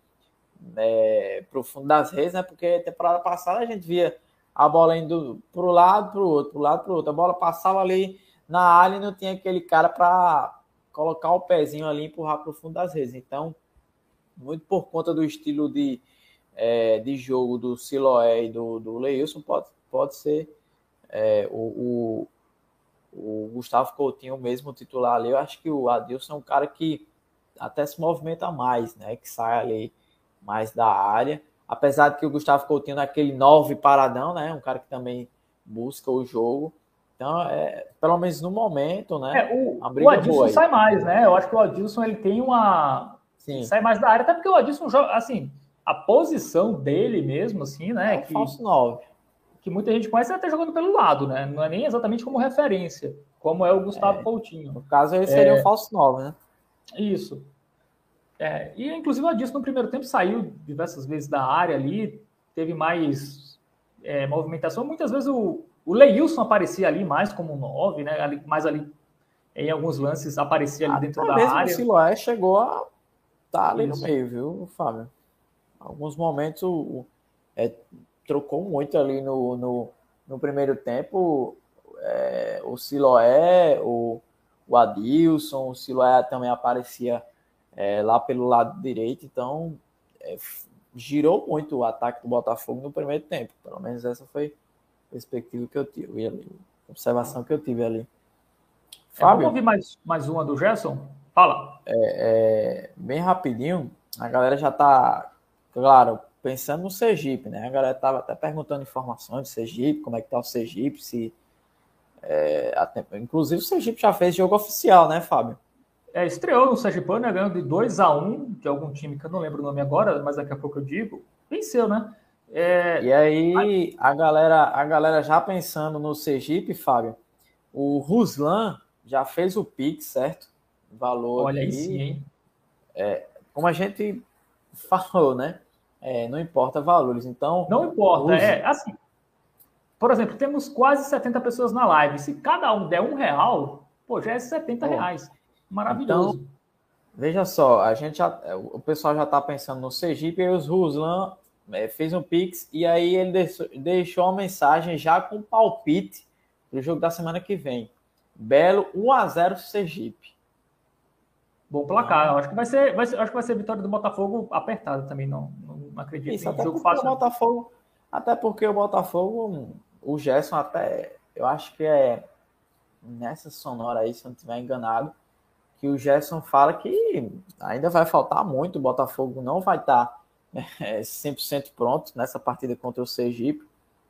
é, fundo das redes, né? Porque temporada passada a gente via a bola indo para o lado, para o outro, para o lado, para o outro. A bola passava ali na área e não tinha aquele cara para colocar o pezinho ali e empurrar para o fundo das redes. Então, muito por conta do estilo de, é, de jogo do Siloé e do, do Leilson, pode, pode ser é, o, o, o, Gustavo Coutinho mesmo titular ali. Eu acho que o Adilson é um cara que até se movimenta mais, né? Que sai ali mais da área. Apesar de que o Gustavo Coutinho naquele nove paradão, né? Um cara que também busca o jogo. Então, é, pelo menos no momento, né? É, o, o Adilson sai mais, né? Eu acho que o Adilson ele tem uma, Sim. sai mais da área, até porque o Adilson joga, assim, a posição dele mesmo, assim, né? É que, falso 9. Que muita gente conhece até jogando pelo lado, né? Não é nem exatamente como referência, como é o Gustavo é, Coutinho. No caso, ele seria o é, falso 9, né? Isso. É, e inclusive o Adilson no primeiro tempo saiu diversas vezes da área ali, teve mais é, movimentação. Muitas vezes o, o Leilson aparecia ali mais como um 9, né? Ali, mais ali em alguns lances aparecia ali Até dentro da área. O Siloé chegou a estar tá ali Isso. no meio, viu, Fábio? Alguns momentos é, trocou muito ali no, no, no primeiro tempo. É, o Siloé, o, o Adilson, o Siloé também aparecia é, lá pelo lado direito, então é, girou muito o ataque do Botafogo no primeiro tempo. Pelo menos essa foi a perspectiva que eu tive ali, a observação que eu tive ali. É, Fábio, vamos ouvir mais, mais uma do Gerson? Fala. É, é, bem rapidinho, a galera já tá, claro, pensando no Sergipe, né? A galera tava até perguntando informações do Sergipe, como é que tá o Sergipe, se. É, inclusive o Sergipe já fez jogo oficial, né, Fábio? É, estreou no Sergipano, né, ganhando de 2 a 1 de algum time que eu não lembro o nome agora, mas daqui a pouco eu digo. Venceu, né? É, e aí, a galera, a galera já pensando no Sergipe, Fábio, o Ruslan já fez o Pix, certo? Valor. Olha aí sim, hein? É, como a gente falou, né? É, não importa valores. Então. Não importa, é assim. Por exemplo, temos quase 70 pessoas na live. Se cada um der um real, pô, já é 70 Pô, reais. Maravilhoso. Então, veja só, a gente já, o pessoal já está pensando no Sergipe e os Ruslan é, fez um pix e aí ele deixou, deixou uma mensagem já com palpite para o jogo da semana que vem. Belo 1 a 0 Sergipe. Bom placar. Acho que vai ser, vai ser, acho que vai ser vitória do Botafogo apertada também. Não, não acredito Isso, em jogo fácil. O Botafogo, até porque o Botafogo, o Gerson até, eu acho que é nessa sonora aí, se eu não estiver enganado, que o Gerson fala que ainda vai faltar muito, o Botafogo não vai estar né, 100% pronto nessa partida contra o Sergipe,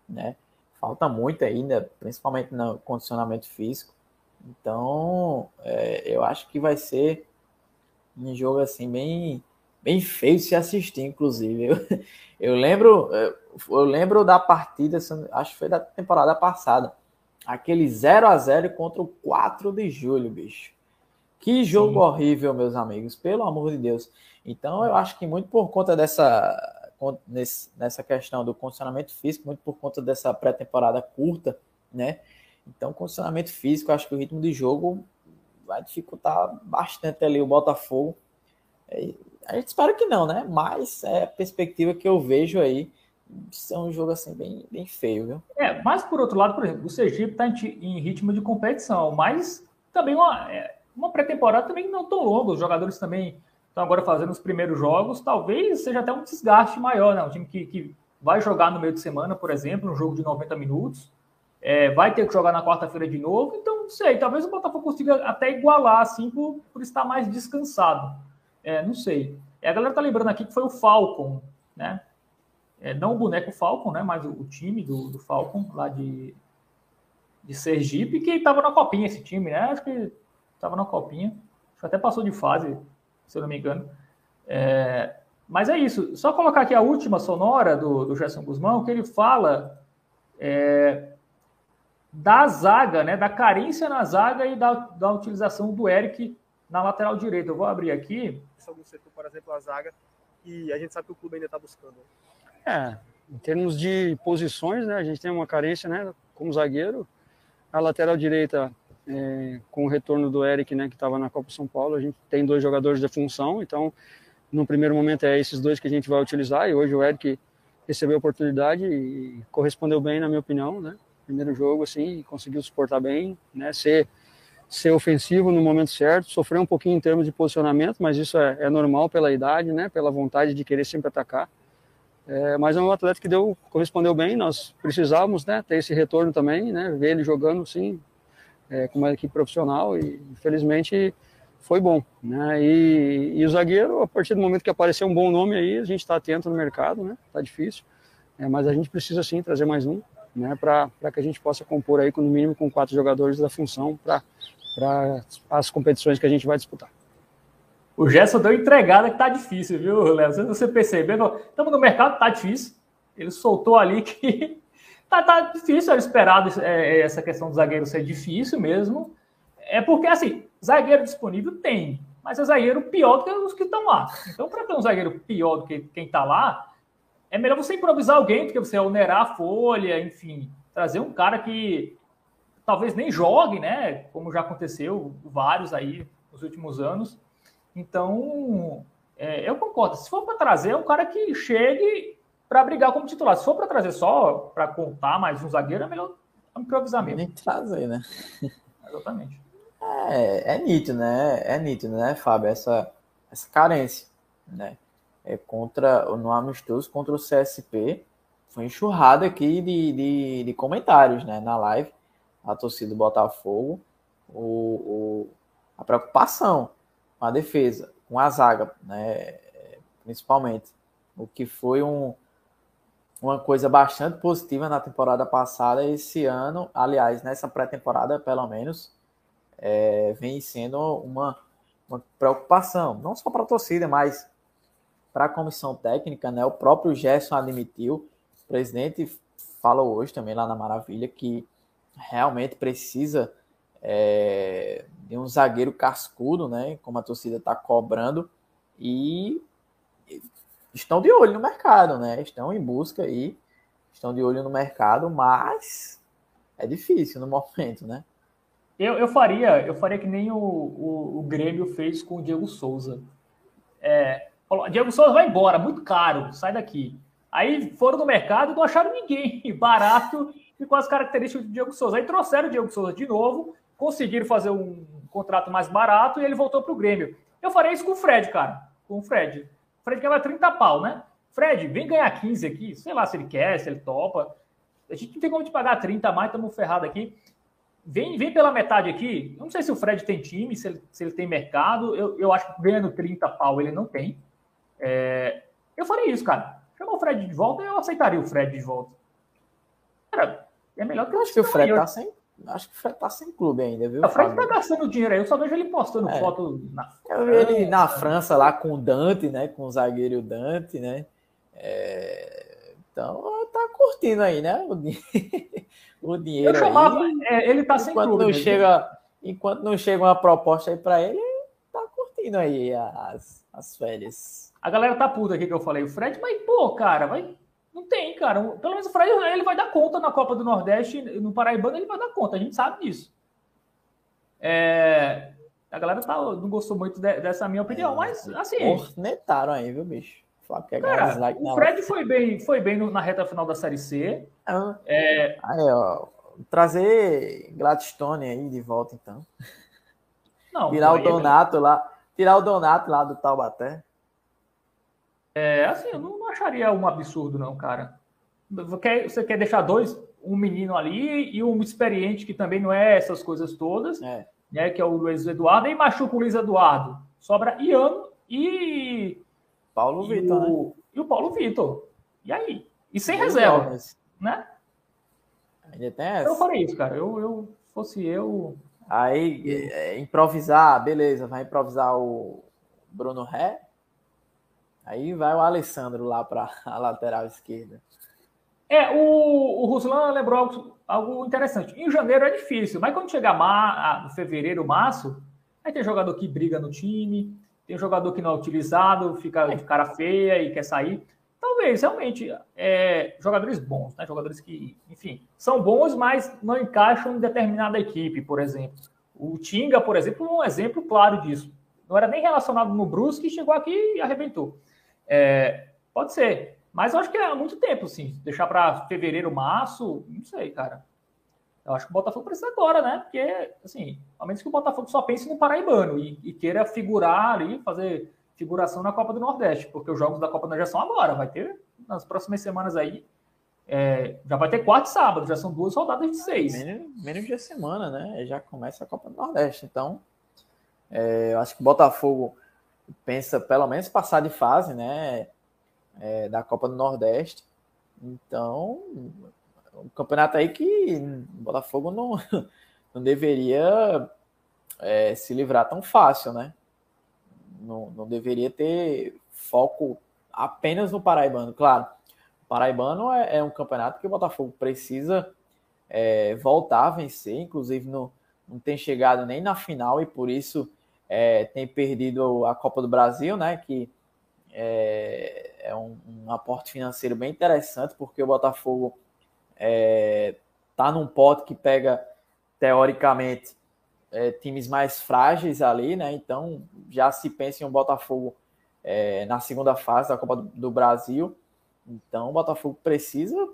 né? Falta muito ainda, principalmente no condicionamento físico. Então, é, eu acho que vai ser um jogo assim bem, bem feio se assistir, inclusive. Eu, eu lembro, eu lembro da partida, acho que foi da temporada passada, aquele 0 a 0 contra o 4 de julho, bicho. Que jogo Sim. horrível, meus amigos, pelo amor de Deus. Então, eu acho que muito por conta dessa nessa questão do condicionamento físico, muito por conta dessa pré-temporada curta, né? Então, condicionamento físico, acho que o ritmo de jogo vai dificultar bastante ali o Botafogo. É, a gente espera que não, né? Mas é a perspectiva que eu vejo aí ser um jogo assim bem, bem feio, viu? É, mas por outro lado, por exemplo, o Sergipe está em, em, ritmo de competição, mas também uma, é, uma pré-temporada também não tão longa. Os jogadores também estão agora fazendo os primeiros jogos. Talvez seja até um desgaste maior, né? Um time que, que vai jogar no meio de semana, por exemplo, um jogo de 90 minutos. É, vai ter que jogar na quarta-feira de novo. Então, não sei. Talvez o Botafogo consiga até igualar, assim, por, por estar mais descansado. É, não sei. É, a galera tá lembrando aqui que foi o Falcon, né? É, não o boneco Falcon, né? Mas o, o time do, do Falcon, lá de, de Sergipe, que estava na copinha esse time, né? Acho que estava na copinha, até passou de fase, se eu não me engano. É, mas é isso, só colocar aqui a última sonora do, do Gerson Guzmão, que ele fala é, da zaga, né, da carência na zaga e da, da utilização do Eric na lateral direita. Eu vou abrir aqui. Algum setor, por exemplo, a zaga, e a gente sabe que o clube ainda está buscando. É, em termos de posições, né, a gente tem uma carência, né, como zagueiro. A lateral direita é, com o retorno do Eric, né, que estava na Copa São Paulo, a gente tem dois jogadores de função, então no primeiro momento é esses dois que a gente vai utilizar e hoje o Eric recebeu a oportunidade e correspondeu bem, na minha opinião, né? Primeiro jogo assim, conseguiu suportar bem, né? Ser ser ofensivo no momento certo, sofreu um pouquinho em termos de posicionamento, mas isso é, é normal pela idade, né? Pela vontade de querer sempre atacar. É, mas é um atleta que deu correspondeu bem. Nós precisávamos, né? Ter esse retorno também, né? Ver ele jogando, sim, é, com uma equipe profissional e infelizmente foi bom. Né? E, e, o zagueiro, a partir do momento que apareceu um bom nome aí, a gente está atento no mercado, né? Tá difícil, é, mas a gente precisa sim trazer mais um, né? Para que a gente possa compor aí com no mínimo com quatro jogadores da função para as competições que a gente vai disputar. o Gerson deu entregada que tá difícil, viu, Léo? Você percebeu, estamos no mercado, tá difícil. Ele soltou ali que tá, tá difícil, era esperado é, é, essa questão do zagueiro ser difícil mesmo. É porque, assim, zagueiro disponível tem, mas é zagueiro pior do que os que estão lá. Então, para ter um zagueiro pior do que quem está lá, é melhor você improvisar alguém do que você onerar a folha, enfim, trazer um cara que talvez nem jogue, né? Como já aconteceu vários aí nos últimos anos. Então, é, eu concordo. Se for para trazer, é um cara que chegue para brigar como titular. Se for para trazer só para contar mais um zagueiro, é melhor improvisar mesmo. Nem trazer, né? Exatamente. É, é nítido, né? É nítido, né, Fábio? Essa, essa carência, né? É contra, no amistoso contra o CSP, foi enxurrada aqui de, de, de comentários, né, na live, a torcida do Botafogo, o, o, a preocupação com a defesa, com a zaga, né, principalmente, o que foi um, uma coisa bastante positiva na temporada passada, esse ano, aliás, nessa pré-temporada, pelo menos, é, vem sendo uma, uma preocupação, não só para a torcida, mas para a comissão técnica, né? O próprio Gerson admitiu, o presidente falou hoje também lá na Maravilha, que realmente precisa é, de um zagueiro cascudo, né? Como a torcida está cobrando, e estão de olho no mercado, né? Estão em busca aí, estão de olho no mercado, mas é difícil no momento, né? Eu, eu faria, eu faria que nem o, o, o Grêmio fez com o Diego Souza. É, falou, Diego Souza vai embora, muito caro, sai daqui. Aí foram no mercado e não acharam ninguém barato e com as características do Diego Souza. Aí trouxeram o Diego Souza de novo, conseguiram fazer um contrato mais barato e ele voltou para o Grêmio. Eu faria isso com o Fred, cara. Com o Fred. O Fred ganhava 30 pau, né? Fred, vem ganhar 15 aqui. Sei lá se ele quer, se ele topa. A gente não tem como te pagar 30 a mais, estamos ferrados aqui. Vem, vem pela metade aqui. Eu não sei se o Fred tem time, se ele, se ele tem mercado. Eu, eu acho que ganhando 30 pau ele não tem. É, eu faria isso, cara. Chamar o Fred de volta, eu aceitaria o Fred de volta. Cara, é melhor que eu acho que o Fred tá sem. Acho que o Fred tá sem clube ainda, viu? O Fred tá gastando dinheiro aí, eu só vejo ele postando é. foto na Eu vi ele na França lá com o Dante, né? Com o zagueiro Dante, né? É... Então tá curtindo aí, né? O dinheiro. o dinheiro. Eu chamava, aí, é, ele tá sem clube. Não chega, enquanto não chega uma proposta aí para ele, tá curtindo aí as, as férias. A galera tá puta aqui que eu falei, o Fred, mas pô, cara, vai. Não tem, cara. Pelo menos o Fred ele vai dar conta na Copa do Nordeste, no Paraibano ele vai dar conta, a gente sabe disso. É, a galera tá, não gostou muito de, dessa minha opinião, é, mas assim. Cornetaram aí, viu, bicho? Cara, o Fred foi bem, foi bem na reta final da Série C. Ah, é... Aí, ó, trazer Gladstone aí de volta, então. Não, tirar o é Donato é lá, tirar o Donato lá do Taubaté. É, assim, eu não, não acharia um absurdo, não, cara. Você quer, você quer deixar dois, um menino ali e um experiente que também não é essas coisas todas, é. né? Que é o Luiz Eduardo, e machuca o Luiz Eduardo. Sobra Iano e Paulo e Vitor, o, né? E o Paulo Vitor. E aí? E sem reserva, né? Ainda tem essa. Eu faria isso, cara. Eu, eu fosse eu. Aí, é, improvisar, beleza, vai improvisar o Bruno Ré. Aí vai o Alessandro lá para a lateral esquerda. É, o, o Ruslan lembrou algo, algo, interessante. Em janeiro é difícil, mas quando chegar mar, fevereiro, março, aí tem jogador que briga no time, tem jogador que não é utilizado, fica de cara feia e quer sair. Talvez, realmente, é, jogadores bons, né? Jogadores que, enfim, são bons, mas não encaixam em determinada equipe, por exemplo. O Tinga, por exemplo, é um exemplo claro disso. Não era nem relacionado no Brusque, chegou aqui e arrebentou. É, pode ser, mas eu acho que é há muito tempo, sim. Deixar para fevereiro, março, não sei, cara. Eu acho que o Botafogo precisa agora, né? Porque, assim, ao menos que o Botafogo só pense no Paraibano e, e queira figurar ali, fazer figuração na Copa do Nordeste, porque os jogos da Copa não já são agora, vai ter nas próximas semanas aí. É, já vai ter quarto e sábado, já são duas rodadas de seis. Menos, menos de semana, né? Já começa a Copa do Nordeste. Então, é, eu acho que o Botafogo pensa pelo menos passar de fase, né? É, da Copa do Nordeste. Então, um campeonato aí que o Botafogo não, não deveria é, se livrar tão fácil, né? não, não deveria ter foco apenas no Paraibano. Claro, o Paraibano é, é um campeonato que o Botafogo precisa é, voltar a vencer, inclusive no, não tem chegado nem na final e por isso é, tem perdido a Copa do Brasil, né? Que é, é um, um, aporte financeiro bem interessante, porque o Botafogo é, tá num pote que pega, teoricamente, é, times mais frágeis ali, né? Então já se pensa em um Botafogo é, na segunda fase da Copa do, do, Brasil. Então o Botafogo precisa,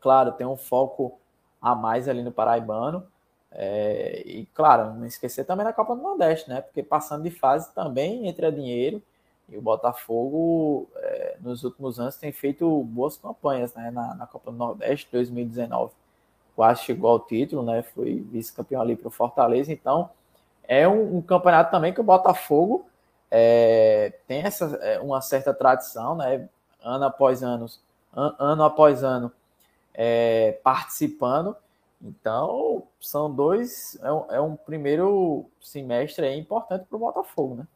claro, ter um foco a mais ali no Paraibano. É, e claro, não esquecer também da Copa do Nordeste, né? Porque passando de fase também entra dinheiro. E o Botafogo, é, nos últimos anos, tem feito boas campanhas né? na, na Copa do Nordeste 2019 quase chegou ao título, né? Foi vice-campeão ali para o Fortaleza. Então, é um, um, campeonato também que o Botafogo é, tem essa, é, uma certa tradição, né? Ano após ano, an, ano após ano, é, participando. Então, são dois. É um, é um primeiro semestre importante para o Botafogo, né?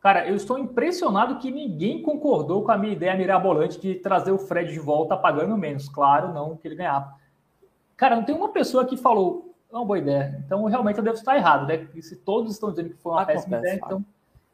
Cara, eu estou impressionado que ninguém concordou com a minha ideia mirabolante de trazer o Fred de volta pagando menos. Claro, não que ele ganhava. Cara, não tem uma pessoa que falou, é uma boa ideia. Então, realmente eu devo estar errado, né? E se todos estão dizendo que foi uma Acontece, péssima ideia, então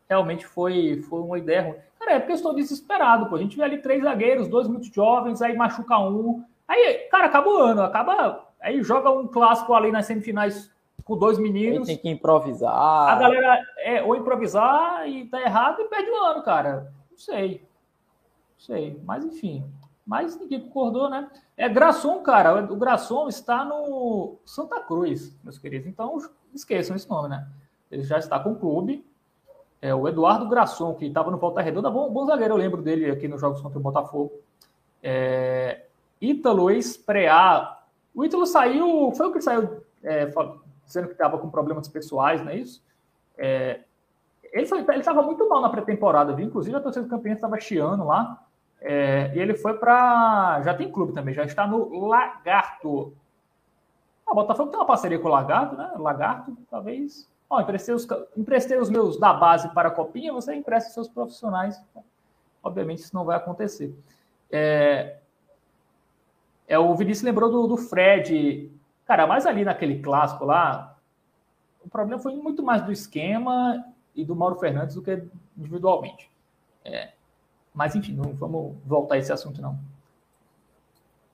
realmente foi, foi uma ideia ruim. Cara, é porque eu estou desesperado, pô. A gente vê ali três zagueiros, dois muito jovens, aí machuca um. Aí, cara, acaba o ano, acaba. Aí joga um clássico ali nas semifinais com dois meninos. Aí tem que improvisar. A galera é ou improvisar e tá errado e perde o ano, cara. Não sei. Não sei. Mas enfim. Mas ninguém concordou, né? É Grasson, cara. O Grasson está no Santa Cruz, meus queridos. Então esqueçam esse nome, né? Ele já está com o clube. É o Eduardo Grasson, que estava no Volta Redonda. Bom, bom zagueiro, eu lembro dele aqui nos jogos contra o Botafogo. É, Ítalo ex-preá. O Ítalo saiu. Foi o que saiu é, dizendo que estava com problemas pessoais, não é isso? É, ele estava muito mal na pré-temporada, viu? Inclusive a torcida do Campeonato estava chiando lá. É, e ele foi para. Já tem clube também, já está no Lagarto. A ah, Botafogo tem uma parceria com o Lagarto, né? Lagarto, talvez. Ó, emprestei os, emprestei os meus da base para a Copinha, você empresta seus profissionais. Obviamente isso não vai acontecer. É, é o Vinícius lembrou do, do Fred. Cara, mas ali naquele clássico lá, o problema foi muito mais do esquema e do Mauro Fernandes do que individualmente. É, mas, enfim, não vamos voltar a esse assunto, não.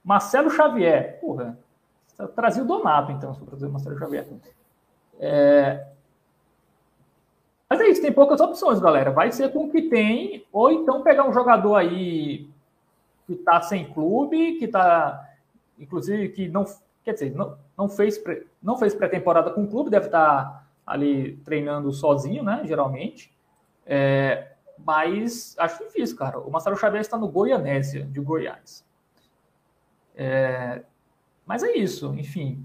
Marcelo Xavier. Porra, trazia o Donato, então, para trazer o Marcelo Xavier. É... Mas é isso, tem poucas opções, galera. Vai ser com o que tem, ou então pegar um jogador aí que está sem clube, que está, inclusive, que não, quer dizer, não, não fez, não fez pré-temporada com o clube, deve estar tá ali treinando sozinho, né, geralmente. É, mas acho difícil, cara. O Marcelo Xavier está no Goianésia, de Goiás. É, mas é isso, enfim.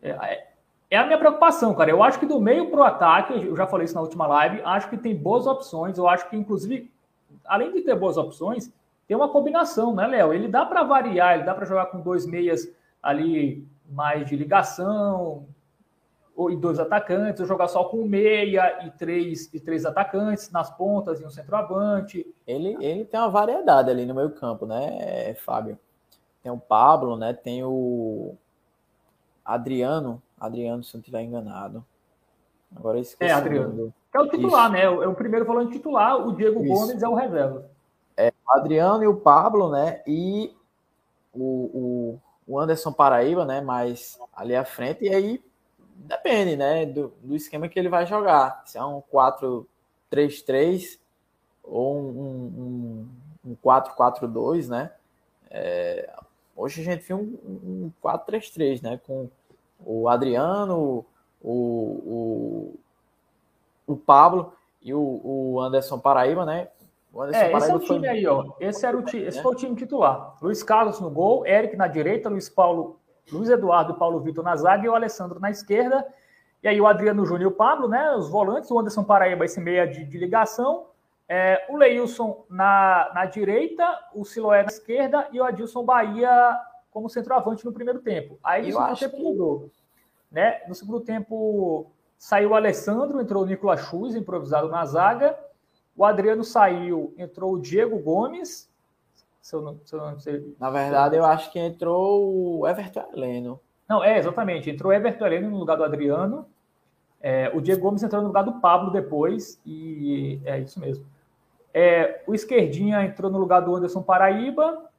É, é, é, a minha preocupação, cara. Eu acho que do meio para o ataque, eu já falei isso na última live, acho que tem boas opções. Eu acho que, inclusive, além de ter boas opções, tem uma combinação, né, Léo? Ele dá para variar, ele dá para jogar com dois meias ali mais de ligação, e dois atacantes, ou jogar só com meia e três, e três atacantes nas pontas e um centroavante. Ele, ele tem uma variedade ali no meio campo, né, Fábio? Tem o Pablo, né? Tem o Adriano, Adriano, se não estiver enganado. Agora esqueci. É, Adriano. Que é o titular, Isso. né? É o primeiro volante titular, o Diego Isso. Gomes é o reserva. É, o Adriano e o Pablo, né? E o, o, o Anderson Paraíba, né? Mais ali à frente. E aí depende, né, do, do esquema que ele vai jogar. Se é um 4-3-3 ou um, um, um 4-4-2, né? É, hoje a gente viu um, um 4-3-3, né? Com o Adriano, o, o, o Pablo e o, o Anderson Paraíba, né? É, esse é o time aí, ó. Esse, era o time, esse foi o time titular. Luiz Carlos no gol, Eric na direita, Luiz Paulo Luiz Eduardo e Paulo Vitor na zaga e o Alessandro na esquerda. E aí o Adriano Júnior e o Pablo, né? Os volantes, o Anderson Paraíba, esse meia de, de ligação. É, o Leilson na, na direita, o Siloé na esquerda e o Adilson Bahia como centroavante no primeiro tempo. Aí no segundo tempo que... mudou. Né? No segundo tempo, saiu o Alessandro, entrou o Nicolas Chuz, improvisado na zaga. O Adriano saiu, entrou o Diego Gomes. Se eu não, se eu não sei. Na verdade, eu acho que entrou o Everton Heleno. Não, é, exatamente. Entrou o Everton Heleno no lugar do Adriano. É, o Diego Gomes entrou no lugar do Pablo depois. E é isso mesmo. É, o Esquerdinha entrou no lugar do Anderson Paraíba.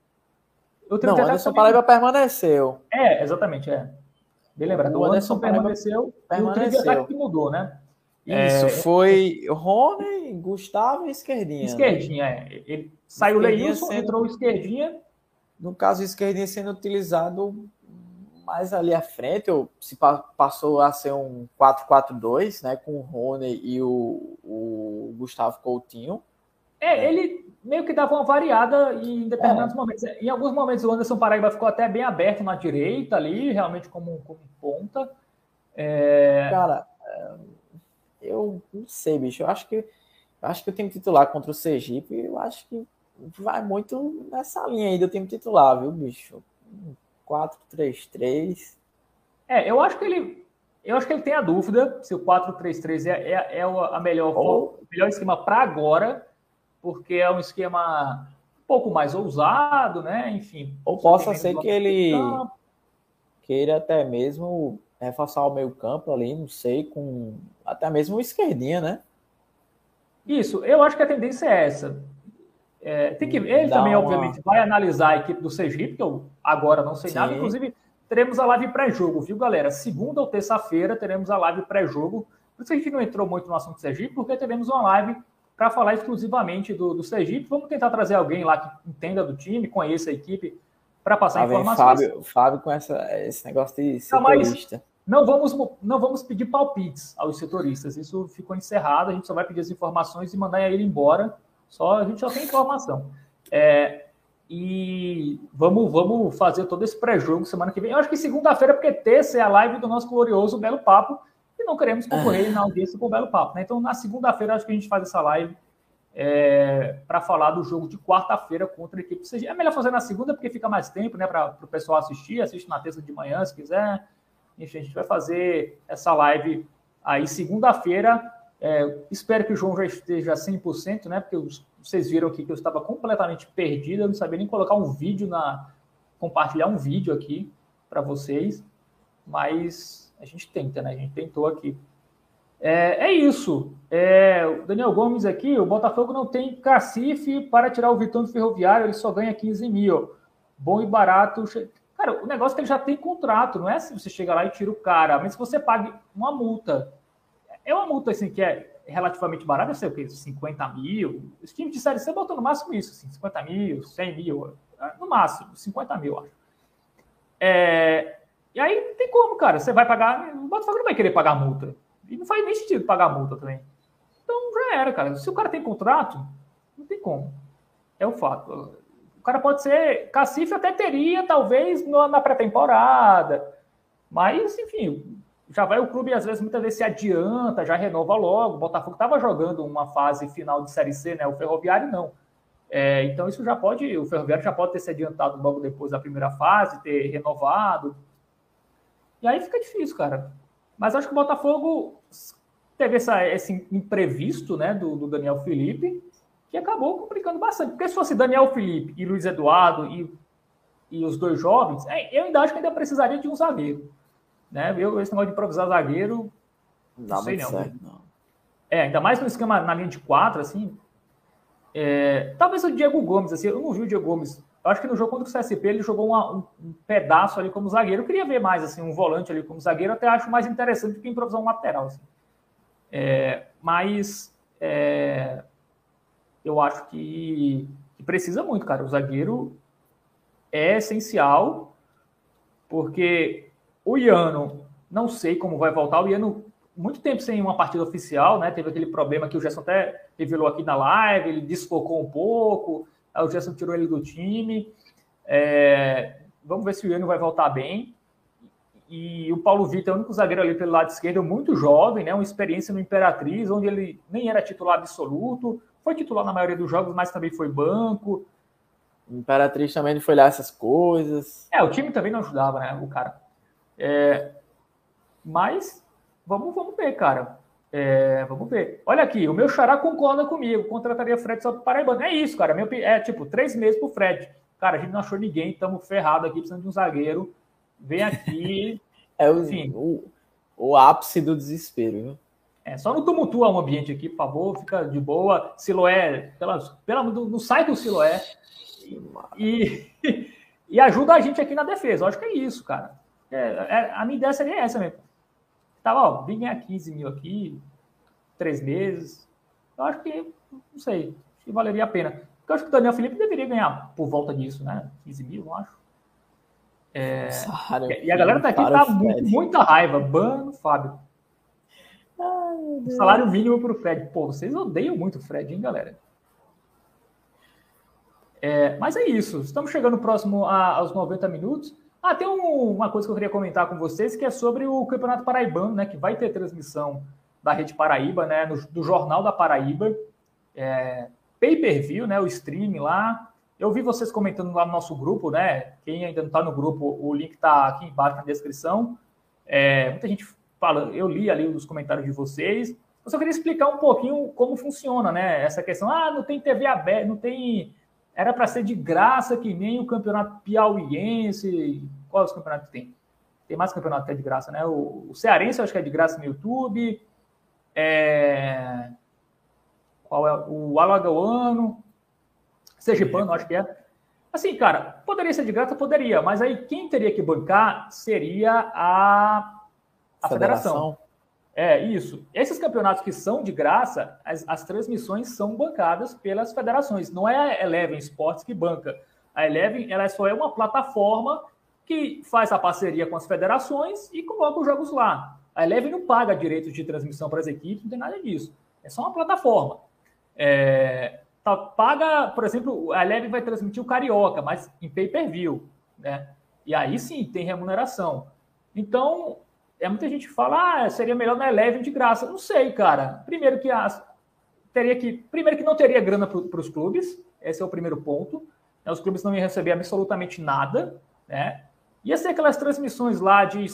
Eu não, o Anderson. Paraíba permaneceu. É, exatamente, é. Bem lembrado. O, o Anderson, Anderson permaneceu, permaneceu. E o que mudou, né? Isso, é, foi Rony, Gustavo e Esquerdinha. Né? Esquerdinha, né? é. Ele, saiu o Leilson, sendo, entrou Esquerdinha. No caso, o Esquerdinha sendo utilizado mais ali à frente, ou se passou a ser um 4-4-2, né? Com o Rony e o, o Gustavo Coutinho. É, ele meio que dava uma variada em determinados é. momentos. Em alguns momentos o Anderson Paraíba ficou até bem aberto na direita ali, realmente como, como ponta. É... Cara, é, eu não sei, bicho. Eu acho que eu acho que o time titular contra o Sergipe, eu acho que vai muito nessa linha aí do time titular, viu, bicho? 4-3-3. É, eu acho que ele. Eu acho que ele tem a dúvida se o 4-3-3 é, é, é a melhor, Ou... melhor esquema para agora porque é um esquema um pouco mais ousado, né? Enfim. Ou possa ser que ele queira até mesmo reforçar o meio campo ali, não sei, com até mesmo o esquerdinha, né? Isso, eu acho que a tendência é essa. É, tem que, ele Dá também, uma... obviamente, vai analisar a equipe do Sergipe, que eu agora não sei Sim. nada. Inclusive, teremos a live pré-jogo, viu, galera? Segunda ou terça-feira teremos a live pré-jogo. Por isso a gente não entrou muito no assunto do Sergipe, porque teremos uma live para falar exclusivamente do, do Sergipe. Vamos tentar trazer alguém lá que entenda do time, conheça a equipe, para passar ah, informações. Fábio, Fábio com essa, esse negócio de setorista. Não, vamos, não vamos pedir palpites aos setoristas. Isso ficou encerrado. A gente só vai pedir as informações e mandar ele embora. Só a gente só tem informação. É, e vamos, vamos fazer todo esse pré-jogo semana que vem. Eu acho que segunda-feira, porque terça é a live do nosso glorioso Belo Papo e não queremos concorrer na audiência com o Belo Papo. Né? Então, na segunda-feira, acho que a gente faz essa live é, para falar do jogo de quarta-feira contra a equipe. É melhor fazer na segunda, porque fica mais tempo né, para o pessoal assistir. Assiste na terça de manhã, se quiser. Enfim, a gente vai fazer essa live aí segunda-feira. É, espero que o João já esteja 100%, né? Porque vocês viram aqui que eu estava completamente perdido, eu não sabia nem colocar um vídeo na. compartilhar um vídeo aqui para vocês, mas a gente tenta, né? A gente tentou aqui. É, é isso. É, o Daniel Gomes aqui, o Botafogo não tem cacife para tirar o Vitão do Ferroviário, ele só ganha 15 mil. Bom e barato. Cara, o negócio é que ele já tem contrato, não é se você chega lá e tira o cara, mas se você pague uma multa. É uma multa assim que é relativamente barata, eu sei o que, 50 mil. Os times de série C botam no máximo isso, assim, 50 mil, 100 mil, no máximo, 50 mil, acho. É, e aí não tem como, cara. Você vai pagar. O Botafogo não vai querer pagar multa. E não faz nem sentido pagar multa também. Então já era, cara. Se o cara tem contrato, não tem como. É o fato. Cara pode ser. Cacife até teria, talvez, na pré-temporada. Mas, enfim, já vai o clube, às vezes, muitas vezes se adianta, já renova logo. O Botafogo estava jogando uma fase final de Série C, né? O Ferroviário não. É, então, isso já pode. O Ferroviário já pode ter se adiantado logo depois da primeira fase, ter renovado. E aí fica difícil, cara. Mas acho que o Botafogo teve essa, esse imprevisto né, do, do Daniel Felipe, que acabou complicando bastante. Porque se fosse Daniel Felipe e Luiz Eduardo e, e os dois jovens, é, eu ainda acho que ainda precisaria de um zagueiro. Né? Eu, esse negócio de improvisar zagueiro, não, não sei não. Certo, não. É, ainda mais no esquema na linha de quatro, assim. É, talvez o Diego Gomes, assim, eu não vi o Diego Gomes eu acho que no jogo contra o CSP ele jogou uma, um, um, pedaço ali como zagueiro. Eu queria ver mais assim um volante ali como zagueiro. Até acho mais interessante do que improvisar um lateral. Assim. É, mas é, eu acho que, que, precisa muito, cara. O zagueiro é essencial porque o Iano não sei como vai voltar. O Iano muito tempo sem uma partida oficial, né? Teve aquele problema que o Gerson até revelou aqui na live. Ele desfocou um pouco Aí o Gerson tirou ele do time. É, vamos ver se o Iano vai voltar bem. E o Paulo Vitor é o único zagueiro ali pelo lado esquerdo, muito jovem, né? Uma experiência no Imperatriz, onde ele nem era titular absoluto, foi titular na maioria dos jogos, mas também foi banco. Imperatriz também não foi lá essas coisas. É, o time também não ajudava, né? O cara. É, mas vamos, vamos ver, cara. É, vamos ver. Olha aqui, o meu xará concorda comigo. Contrataria Fred só para Paraibano. É isso, cara. Meu, é tipo, três meses pro Fred. Cara, a gente não achou ninguém, estamos ferrados aqui, precisando de um zagueiro. Vem aqui. é o, enfim. O, o ápice do desespero, viu? É, só não tumultua o ambiente aqui, por favor, fica de boa. Siloé, pela, pela, não sai do Siloé. E, e ajuda a gente aqui na defesa. Eu acho que é isso, cara. É, é, a minha ideia seria essa mesmo. Tava, ó, vim ganhar 15 mil aqui, três meses. Eu acho que, não sei, acho que valeria a pena. Porque eu acho que o Daniel Felipe deveria ganhar por volta disso, né? 15 mil, eu acho. É, e a galera tá aqui tá muito, muita raiva. Bano, Fábio. Salário mínimo para o Fred. Pô, vocês odeiam muito o Fred, hein, galera? É, mas é isso. Estamos chegando próximo a, aos 90 minutos. Ah, tem um, uma coisa que eu queria comentar com vocês, que é sobre o Campeonato Paraibano, né? Que vai ter transmissão da Rede Paraíba, né? No, do Jornal da Paraíba. É, Pay-per-view, né? O stream lá. Eu vi vocês comentando lá no nosso grupo, né? Quem ainda não está no grupo, o link está aqui embaixo na descrição. É, muita gente fala, eu li ali os comentários de vocês. Eu só queria explicar um pouquinho como funciona, né? Essa questão, ah, não tem TV aberta, não tem. Era para ser de graça que nem o campeonato piauiense. Qual os campeonatos que tem? Tem mais campeonato que é de graça, né? O, o Cearense, eu acho que é de graça no YouTube. É... Qual é? O Alagoano. Sergipano, acho que é. Assim, cara, poderia ser de graça? Poderia, mas aí quem teria que bancar seria a, a federação. federação. É, isso. Esses campeonatos que são de graça, as, as, transmissões são bancadas pelas federações. Não é a Eleven Sports que banca. A Eleven ela só é uma plataforma que faz a parceria com as federações e coloca os jogos lá. A Eleven não paga direitos de transmissão para as equipes, não tem nada disso. É só uma plataforma. É, tá, paga, por exemplo, a Eleven vai transmitir o Carioca, mas em pay-per-view, né? E aí sim tem remuneração. Então, é muita gente fala, ah, seria melhor na Eleven de graça. Não sei, cara. Primeiro que as, teria que, primeiro que não teria grana para os clubes. Esse é o primeiro ponto. Né? Os clubes não iam receber absolutamente nada, né? Ia ser aquelas transmissões lá de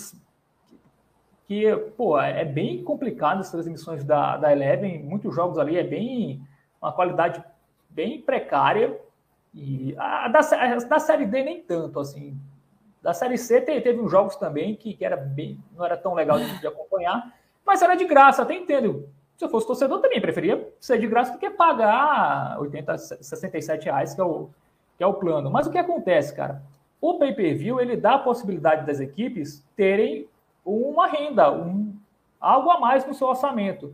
que, pô, é bem complicado as transmissões da, da Eleven, muitos jogos ali é bem uma qualidade bem precária. E a da, a da série D nem tanto, assim. Da série C teve, uns jogos também que, que era bem, não era tão legal de, de acompanhar, mas era de graça, até entendo. Se eu fosse torcedor, também preferia ser de graça do que pagar 80, 67 reais, que é o, que é o plano. Mas o que acontece, cara? O pay-per-view ele dá a possibilidade das equipes terem uma renda, um, algo a mais no seu orçamento.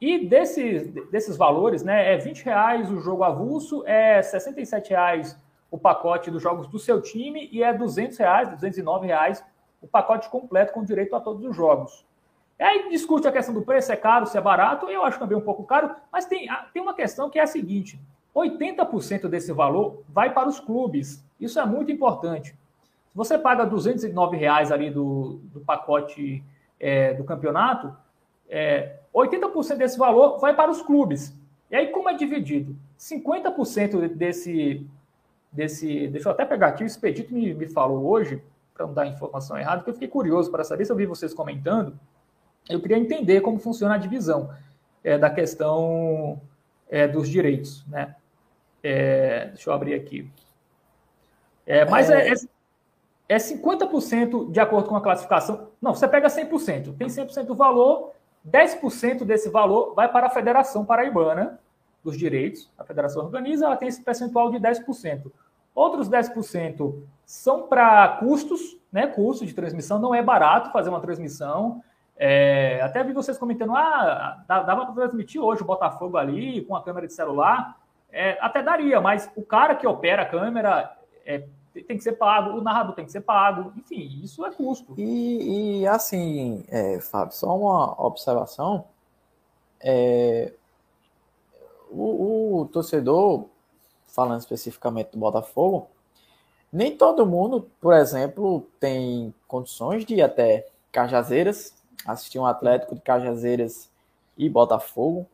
E desses, desses valores, né, é 20 reais o jogo avulso, é 67 reais o pacote dos jogos do seu time e é 200 reais, 209 reais o pacote completo com direito a todos os jogos. E aí discute a questão do preço, é caro, se é barato, eu acho também um pouco caro, mas tem, tem uma questão que é a seguinte, 80% desse valor vai para os clubes, isso é muito importante. Se você paga 209 reais ali do, do pacote é, do campeonato, é, 80% desse valor vai para os clubes. E aí, como é dividido? 50% desse, desse. Deixa eu até pegar aqui, o Expedito me, me falou hoje, para não dar informação errada, porque eu fiquei curioso para saber se eu vi vocês comentando. Eu queria entender como funciona a divisão é, da questão é, dos direitos. Né? É, deixa eu abrir aqui. É, mas é, é, é 50% de acordo com a classificação. Não, você pega 100%. Tem 100% do valor 10% desse valor vai para a Federação Paraibana dos Direitos. A federação organiza, ela tem esse percentual de 10%. Outros 10% são para custos, né? Custo de transmissão. Não é barato fazer uma transmissão. É, até vi vocês comentando, ah, dava para transmitir hoje o Botafogo ali com a câmera de celular. É, até daria, mas o cara que opera a câmera é, tem que ser pago, o narrador tem que ser pago, enfim, isso é custo. E, e assim, é, Fábio, só uma observação. É, o, o, torcedor, falando especificamente do Botafogo, nem todo mundo, por exemplo, tem condições de ir até Cajazeiras, assistir um Atlético de Cajazeiras e Botafogo,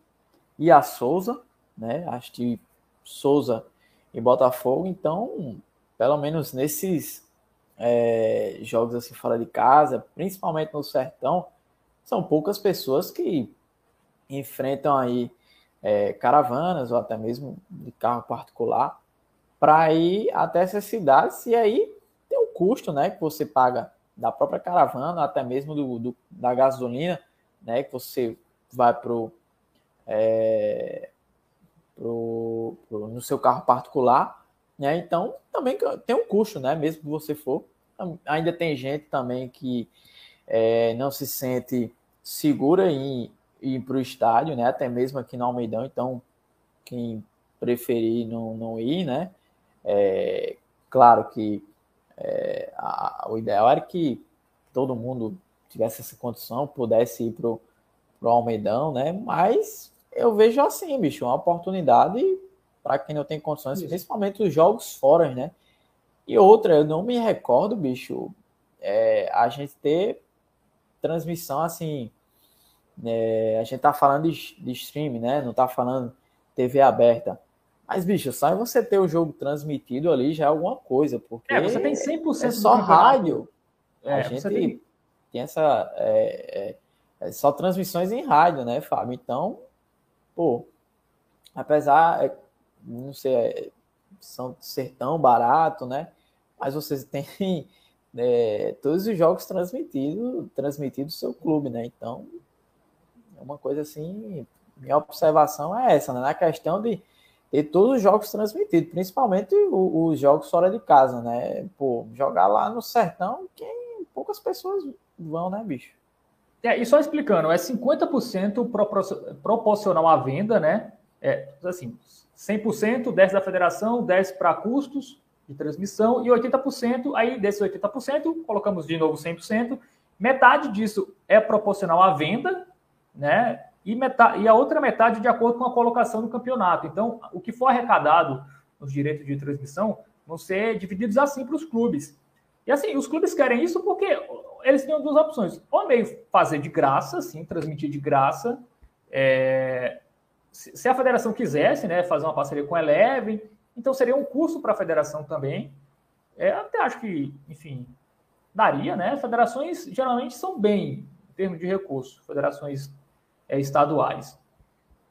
e a Souza, né? Assistir Souza e Botafogo, então pelo menos nesses é, jogos assim fora de casa, principalmente no sertão, são poucas pessoas que enfrentam aí é, caravanas ou até mesmo de carro particular para ir até essas cidades e aí tem um custo, né, que você paga da própria caravana, até mesmo do, do da gasolina, né, que você vai pro, é, pro, pro, no seu carro particular, né, então também tem um custo, né, mesmo que você for. Ainda tem gente também que é, não se sente segura em ir para o estádio, né? Até mesmo aqui no Almeidão, então quem preferir não, não ir, né? É, claro que é, a, o ideal era que todo mundo tivesse essa condição, pudesse ir para o Almeidão, né? Mas eu vejo assim, bicho, uma oportunidade para quem não tem condições, Isso. principalmente os jogos fora, né? E outra, eu não me recordo, bicho, é, a gente ter transmissão assim é, a gente tá falando de, de stream, né? Não tá falando TV aberta. Mas, bicho, só você ter o jogo transmitido ali já é alguma coisa, porque... É, você tem 100% é só rádio. É, a gente tem... tem, essa... É, é, é, só transmissões em rádio, né, Fábio? Então, pô, apesar, é, não sei, é, são, ser tão barato, né? Mas você tem todos os jogos transmitidos, transmitidos do seu clube, né? Então, uma coisa assim, minha observação é essa, né? Na questão de ter todos os jogos transmitidos, principalmente os, jogos fora de casa, né? Pô, jogar lá no sertão, quem poucas pessoas vão, né, bicho? É, e só explicando, é 50% proporcional à venda, né? É, assim, 100%, 10% da federação, 10% para custos de transmissão e 80%, aí desses 80%, colocamos de novo 100%, metade disso é proporcional à venda, né? E, metade, e a outra metade de acordo com a colocação do campeonato. Então, o que for arrecadado nos direitos de transmissão vão ser divididos assim para os clubes. E assim, os clubes querem isso porque eles têm duas opções. Ou meio fazer de graça, sim, transmitir de graça. É, se a federação quisesse, né, fazer uma parceria com a Eleven, então seria um curso para a federação também. É, até acho que, enfim, daria, né? Federações geralmente são bem em termos de recursos, federações é, estaduais.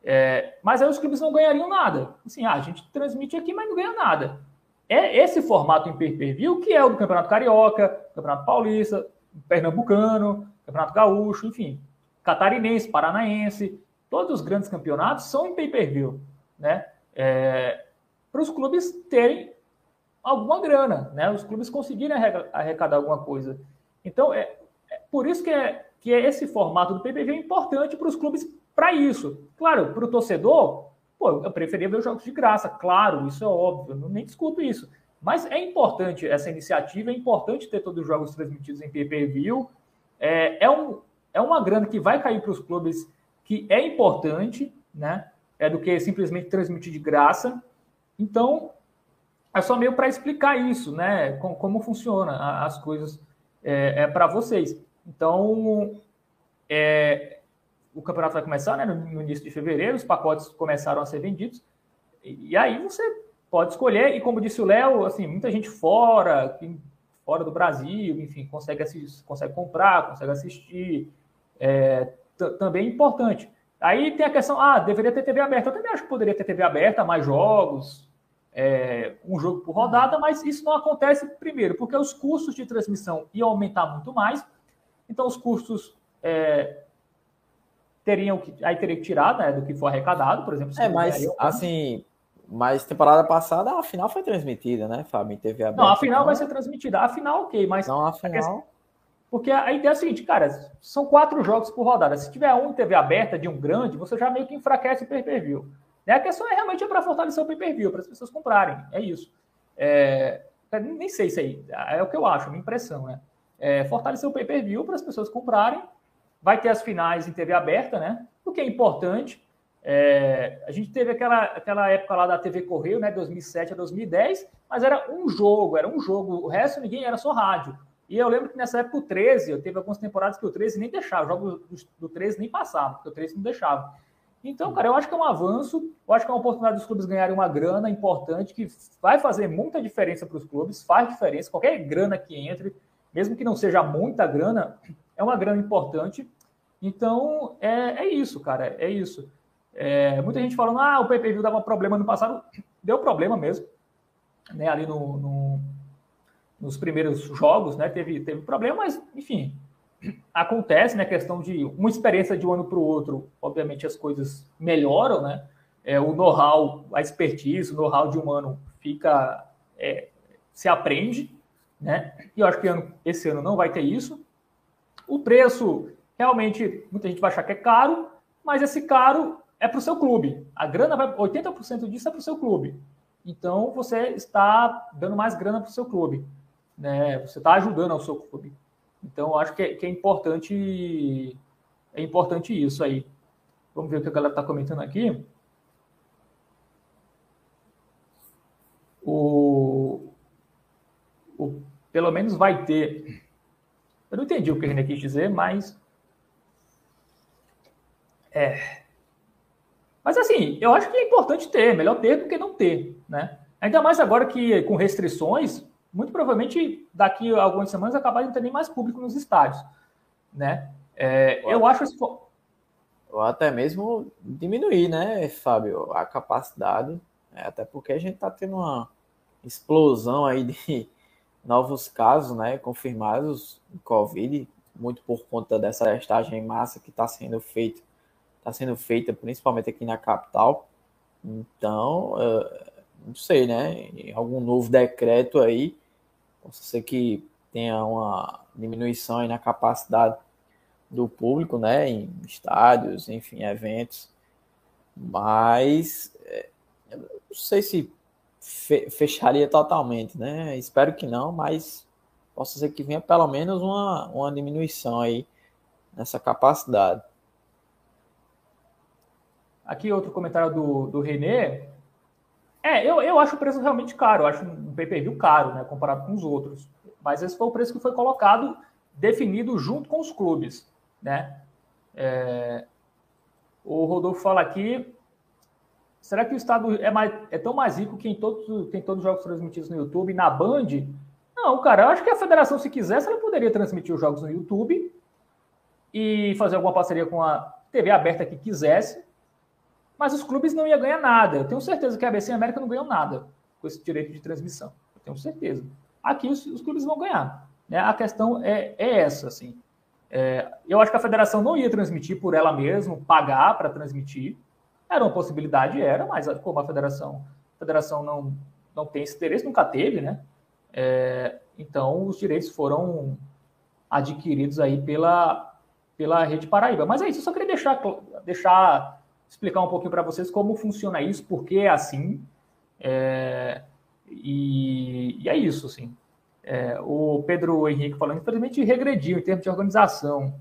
É, mas aí os clubes não ganhariam nada. Assim, ah, a gente transmite aqui, mas não ganha nada. É esse formato em pay-per-view que é o do Campeonato Carioca, Campeonato Paulista, Pernambucano, Campeonato Gaúcho, enfim, Catarinense, Paranaense, todos os grandes campeonatos são em pay-per-view, né? É, para os clubes terem alguma grana, né? Os clubes conseguirem arrecadar alguma coisa. Então, é, é por isso que é, que é esse formato do PPV é importante para os clubes para isso. Claro, para o torcedor, pô, eu preferia ver os jogos de graça, claro, isso é óbvio, não, nem discuto isso. Mas é importante essa iniciativa, é importante ter todos os jogos transmitidos em pay-per-view. É, é, um, é uma grana que vai cair para os clubes que é importante, né? É do que simplesmente transmitir de graça. Então, é só meio para explicar isso, né? Como, como funciona as coisas é, é para vocês. Então, é, o campeonato vai começar né, no, início de fevereiro, os pacotes começaram a ser vendidos, e, e aí você pode escolher, e como disse o Léo, assim, muita gente fora, fora do Brasil, enfim, consegue, assistir, consegue comprar, consegue assistir, é, também é importante. Aí tem a questão, ah, deveria ter TV aberta. Eu também acho que poderia ter TV aberta, mais jogos, é, um jogo por rodada, mas isso não acontece primeiro, porque os custos de transmissão iam aumentar muito mais, então, os custos é, teriam que. Aí teria que tirar né, do que for arrecadado, por exemplo. É, mas assim. Mas temporada passada a final foi transmitida, né, Fábio? Em TV aberta. Não, a final então... vai ser transmitida. A final, ok, mas. Não, a final. Porque a ideia é a seguinte, cara, são quatro jogos por rodada. Se tiver um em TV aberta de um grande, você já meio que enfraquece o pay-per-view. Né? A questão é realmente é para fortalecer o pay-per-view, para as pessoas comprarem. É isso. É... Nem sei isso aí. É o que eu acho, a minha impressão, né? É, fortalecer o pay-per-view para as pessoas comprarem. Vai ter as finais em TV aberta, né? O que é importante. É, a gente teve aquela, aquela época lá da TV Correio, né? 2007 a 2010, mas era um jogo, era um jogo. O resto ninguém era só rádio. E eu lembro que nessa época o 13, eu teve algumas temporadas que o 13 nem deixava, jogos do, do 13 nem passavam, porque o 13 não deixava. Então, cara, eu acho que é um avanço, eu acho que é uma oportunidade dos clubes ganharem uma grana importante que vai fazer muita diferença para os clubes, faz diferença, qualquer grana que entre, mesmo que não seja muita grana, é uma grana importante. Então, é, é isso, cara, é isso. É, muita gente falando, ah, o PPV dava problema no passado. Deu problema mesmo, né? Ali no, no, nos primeiros jogos, né? Teve, teve problema, mas, enfim, acontece, né? Questão de uma experiência de um ano para o outro, obviamente as coisas melhoram, né? É, o know-how, a expertise, o know-how de um ano fica, é, se aprende, né? E eu acho que ano, esse ano não vai ter isso. O preço, realmente, muita gente vai achar que é caro, mas esse caro é para o seu clube. A grana vai, 80% disso é para o seu clube. Então você está dando mais grana para o seu clube, né? Você está ajudando ao seu clube. Então acho que é, que é importante é importante isso aí. Vamos ver o que a galera está comentando aqui. O, pelo menos vai ter. Eu não entendi o que a gente quis dizer, mas. É. Mas assim, eu acho que é importante ter, melhor ter do que não ter, né? Ainda mais agora que com restrições, muito provavelmente daqui a algumas semanas acabar de não ter nem mais público nos estádios, né? É, eu acho. Ou até mesmo diminuir, né, Fábio, a capacidade, né? até porque a gente está tendo uma explosão aí de novos casos, né, confirmados de Covid, muito por conta dessa testagem em massa que está sendo feita, está sendo feita principalmente aqui na capital. Então, uh, não sei, né, algum novo decreto aí, possa ser que tenha uma diminuição aí na capacidade do público, né, em estádios, enfim, eventos, mas é, não sei se fecharia totalmente, né? Espero que não, mas possa ser que venha pelo menos uma, uma diminuição aí nessa capacidade. Aqui outro comentário do, do Renê. É, eu, eu acho o preço realmente caro, eu acho um pay-per-view caro, né, comparado com os outros. Mas esse foi o preço que foi colocado, definido junto com os clubes, né? É, o Rodolfo fala aqui, Será que o Estado é, mais, é tão mais rico que em todos, tem todos os jogos transmitidos no YouTube, na Band? Não, cara, eu acho que a federação, se quisesse, ela poderia transmitir os jogos no YouTube e fazer alguma parceria com a TV aberta que quisesse, mas os clubes não iam ganhar nada. Eu tenho certeza que a ABC e a América não ganham nada com esse direito de transmissão. Eu tenho certeza. Aqui os, os clubes vão ganhar. Né? A questão é, é essa, assim. É, eu acho que a federação não ia transmitir por ela mesma, pagar para transmitir, era uma possibilidade, era, mas como a federação, a federação não, não tem esse interesse, nunca teve, né? É, então os direitos foram adquiridos aí pela, pela Rede Paraíba. Mas é isso, eu só queria deixar, deixar explicar um pouquinho para vocês como funciona isso, por que é assim. É, e, e, é isso, assim. É, o Pedro Henrique falando, infelizmente regrediu em termos de organização.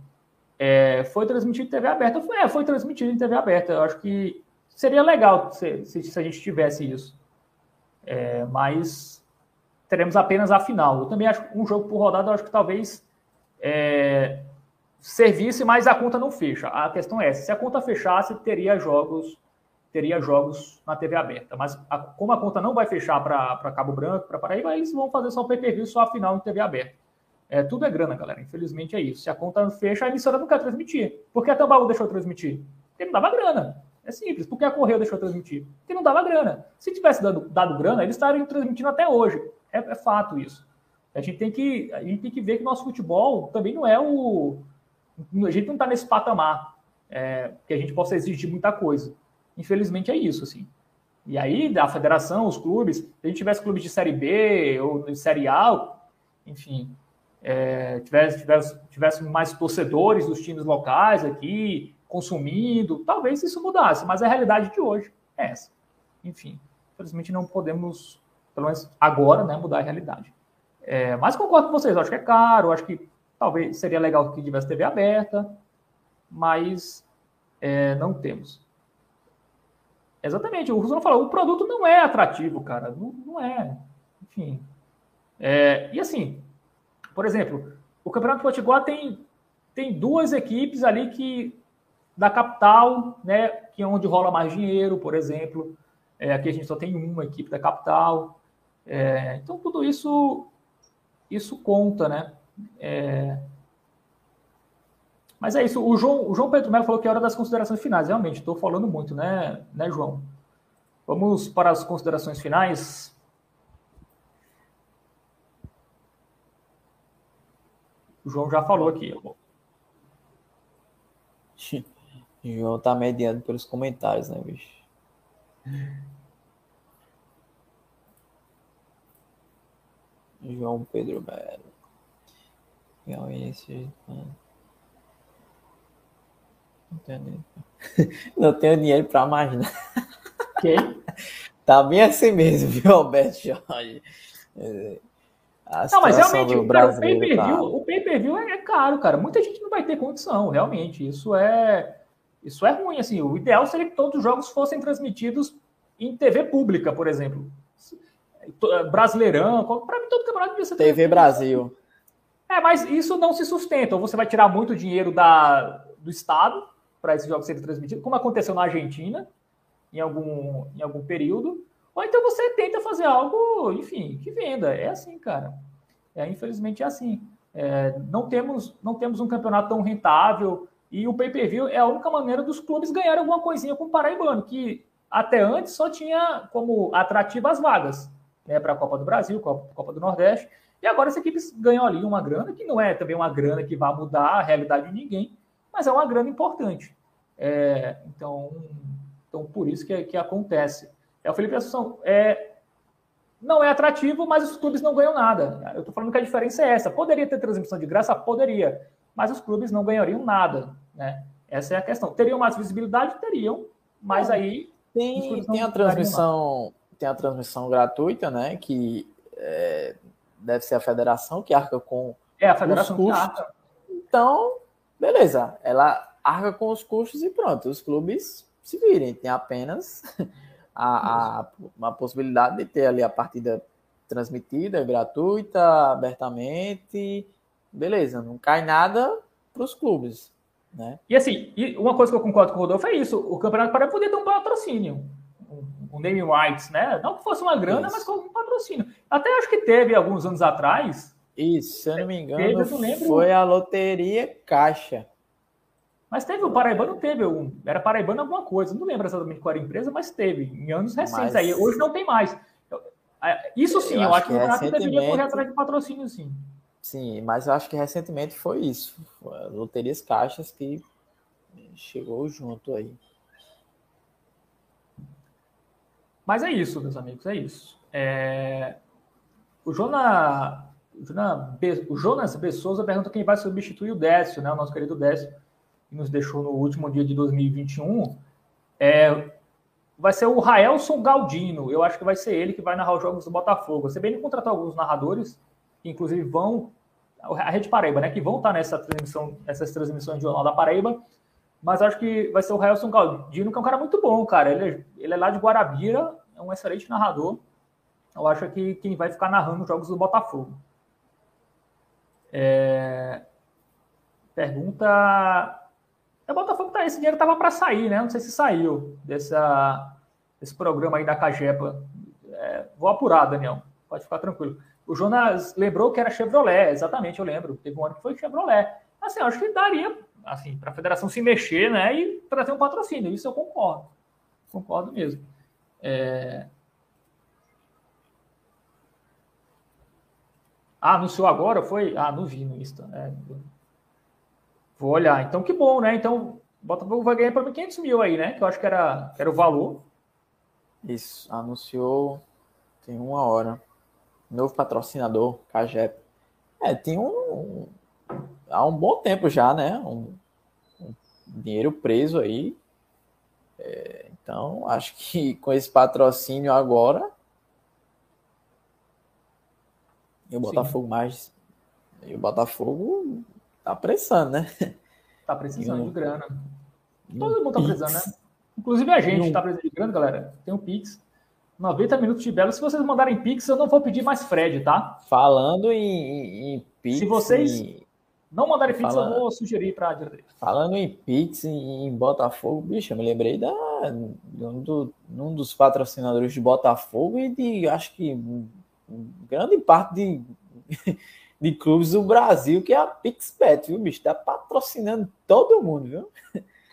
É, foi transmitido em TV aberta? Foi, é, foi transmitido em TV aberta. Eu acho que seria legal se, se, se a gente tivesse isso. É, mas teremos apenas a final. Eu também acho que um jogo por rodada, eu acho que talvez é, servisse, mas a conta não fecha. A questão é essa: se a conta fechasse, teria jogos teria jogos na TV aberta. Mas a, como a conta não vai fechar para Cabo Branco, para Paraíba, eles vão fazer só o pay-per-view, só a final em TV aberta. É, tudo é grana, galera. Infelizmente é isso. Se a conta fecha, a emissora não quer transmitir. Por que a Tambaú deixou transmitir? Porque não dava grana. É simples. Por que a Correio deixou transmitir? Porque não dava grana. Se tivesse dado, dado grana, eles estariam transmitindo até hoje. É, é, fato isso. A gente, tem que, a gente tem que ver que nosso futebol também não é o. A gente não está nesse patamar é, que a gente possa exigir muita coisa. Infelizmente é isso, assim. E aí, a federação, os clubes, se a gente tivesse clubes de Série B ou de Série A, enfim, é, tivesse, tivesse, tivesse mais torcedores dos times locais aqui, consumindo, talvez isso mudasse, mas a realidade de hoje é essa. Enfim, infelizmente não podemos, pelo menos agora, né, mudar a realidade. É, mas concordo com vocês, acho que é caro, acho que talvez seria legal que tivesse TV aberta, mas é, não temos. Exatamente, o Rosano falou, o produto não é atrativo, cara, não, não é. Enfim. É, e assim, por exemplo, o Campeonato Potiguar tem, tem duas equipes ali que da capital, né, que é onde rola mais dinheiro, por exemplo. É, aqui a gente só tem uma equipe da capital. É, então tudo isso isso conta, né? É, Mas é isso. O João, o João Pedro Melo falou que é hora das considerações finais. Realmente, estou falando muito, né, né, João? Vamos para as considerações finais. O João já falou aqui. O João tá mediando pelos comentários, né, bicho? João Pedro Melo. Não tenho dinheiro. Não tenho dinheiro para mais nada. Quem? Tá bem assim mesmo, viu, Alberto Jorge? Não, mas realmente, o, cara, o pay-per-view tá... O pay -view é caro, cara. Muita gente não vai ter condição, realmente. Isso é isso é ruim, assim. O ideal seria que todos os jogos fossem transmitidos em TV pública, por exemplo. Brasileirão, para mim todo campeonato devia ser TV, TV Brasil. É, mas isso não se sustenta. Ou você vai tirar muito dinheiro da, do Estado para esses jogos serem transmitidos, como aconteceu na Argentina, em algum, em algum período. Ou então você tenta fazer algo, enfim, que venda. É assim, cara. É, infelizmente é assim. É, não, temos, não temos um campeonato tão rentável e o pay-per-view é a única maneira dos clubes ganharem alguma coisinha com o Paraibano, que até antes só tinha como atrativa as vagas né, para a Copa do Brasil, Copa, Copa do Nordeste. E agora as equipes ganham ali uma grana, que não é também uma grana que vai mudar a realidade de ninguém, mas é uma grana importante. É, então, então, por isso que, que acontece. É, o Felipe Assunção, é, não é atrativo, mas os clubes não ganham nada. Eu estou falando que a diferença é essa. Poderia ter transmissão de graça? Poderia. Mas os clubes não ganhariam nada. Né? Essa é a questão. Teriam mais visibilidade? Teriam. Mas é, aí. Tem, tem a transmissão. Tem a transmissão gratuita, né? Que é, deve ser a federação que arca com é, a federação os custos. Que arca. Então, beleza. Ela arca com os custos e pronto. Os clubes se virem. Tem apenas a, a, uma possibilidade de ter ali a partida transmitida, gratuita, abertamente. Beleza, não cai nada para os clubes. Né? E assim, e uma coisa que eu concordo com o Rodolfo é isso: o Campeonato Paraná poder ter um patrocínio um name rights, né? Não que fosse uma grana, Isso. mas com um patrocínio. Até acho que teve alguns anos atrás. Isso, se eu não me engano, teve, não foi a Loteria Caixa. Mas teve, o Paraibano teve um. Era Paraibano alguma coisa. Não lembro exatamente qual era a empresa, mas teve, em anos recentes mas... aí. Hoje não tem mais. Isso sim, eu, eu acho que, o Renato deveria correr atrás de patrocínio, sim. Sim, mas eu acho que recentemente foi isso. Loterias Caixas que chegou junto aí. Mas é isso, meus amigos, é isso. É... O, o Jonas Bessouza pergunta quem vai substituir o Décio, né? O nosso querido Décio, nos deixou no último dia de 2021. É... Vai ser o Raelson Galdino. Eu acho que vai ser ele que vai narrar os jogos do Botafogo. Você bem contratou alguns narradores, que inclusive vão. A Rede Paraíba, né? Que vão estar nessa transmissão, nessas transmissões de Jornal da Paraíba mas acho que vai ser o Raelson Galdino, que é um cara muito bom, cara. Ele é, ele é lá de Guarabira, é um excelente narrador. Eu acho que quem vai ficar narrando os jogos do Botafogo. É... Pergunta. O Botafogo tá. Esse dinheiro tava para sair, né? Não sei se saiu dessa, desse programa aí da Cagepa. É... Vou apurar, Daniel. Pode ficar tranquilo. O Jonas lembrou que era Chevrolet, exatamente, eu lembro. Teve um ano que foi Chevrolet. Assim, acho que daria assim, para a federação se mexer, né, e trazer um patrocínio. Isso eu concordo, concordo mesmo. É... Ah, anunciou agora? Foi? Ah, não vi no Insta. É... Vou olhar. Então, que bom, né? Então, Botafogo vai ganhar para mim 500 mil aí, né? Que eu acho que era, era o valor. Isso, anunciou tem uma hora. Novo patrocinador, Cagep. É, tem um, há um bom tempo já, né? Um, um dinheiro preso aí. É, então, acho que com esse patrocínio agora. E o Botafogo Sim. mais. E o Botafogo tá pressando, né? Tá precisando de grana. Todo mundo tá precisando, né? Inclusive a gente um... tá precisando de grana, galera. Tem um Pix. 90 minutos de belo. Se vocês mandarem Pix, eu não vou pedir mais Fred, tá? Falando em, em Pix. Se vocês. Não mandarem Pix, Fala... eu vou sugerir para a direita. Falando em Pix, em, em, Botafogo, bicho, eu me lembrei da, um, do, um dos patrocinadores de Botafogo e de, acho que, grande parte de, de clubes do Brasil, que é a PixBet, viu, bicho? Tá patrocinando todo mundo, viu?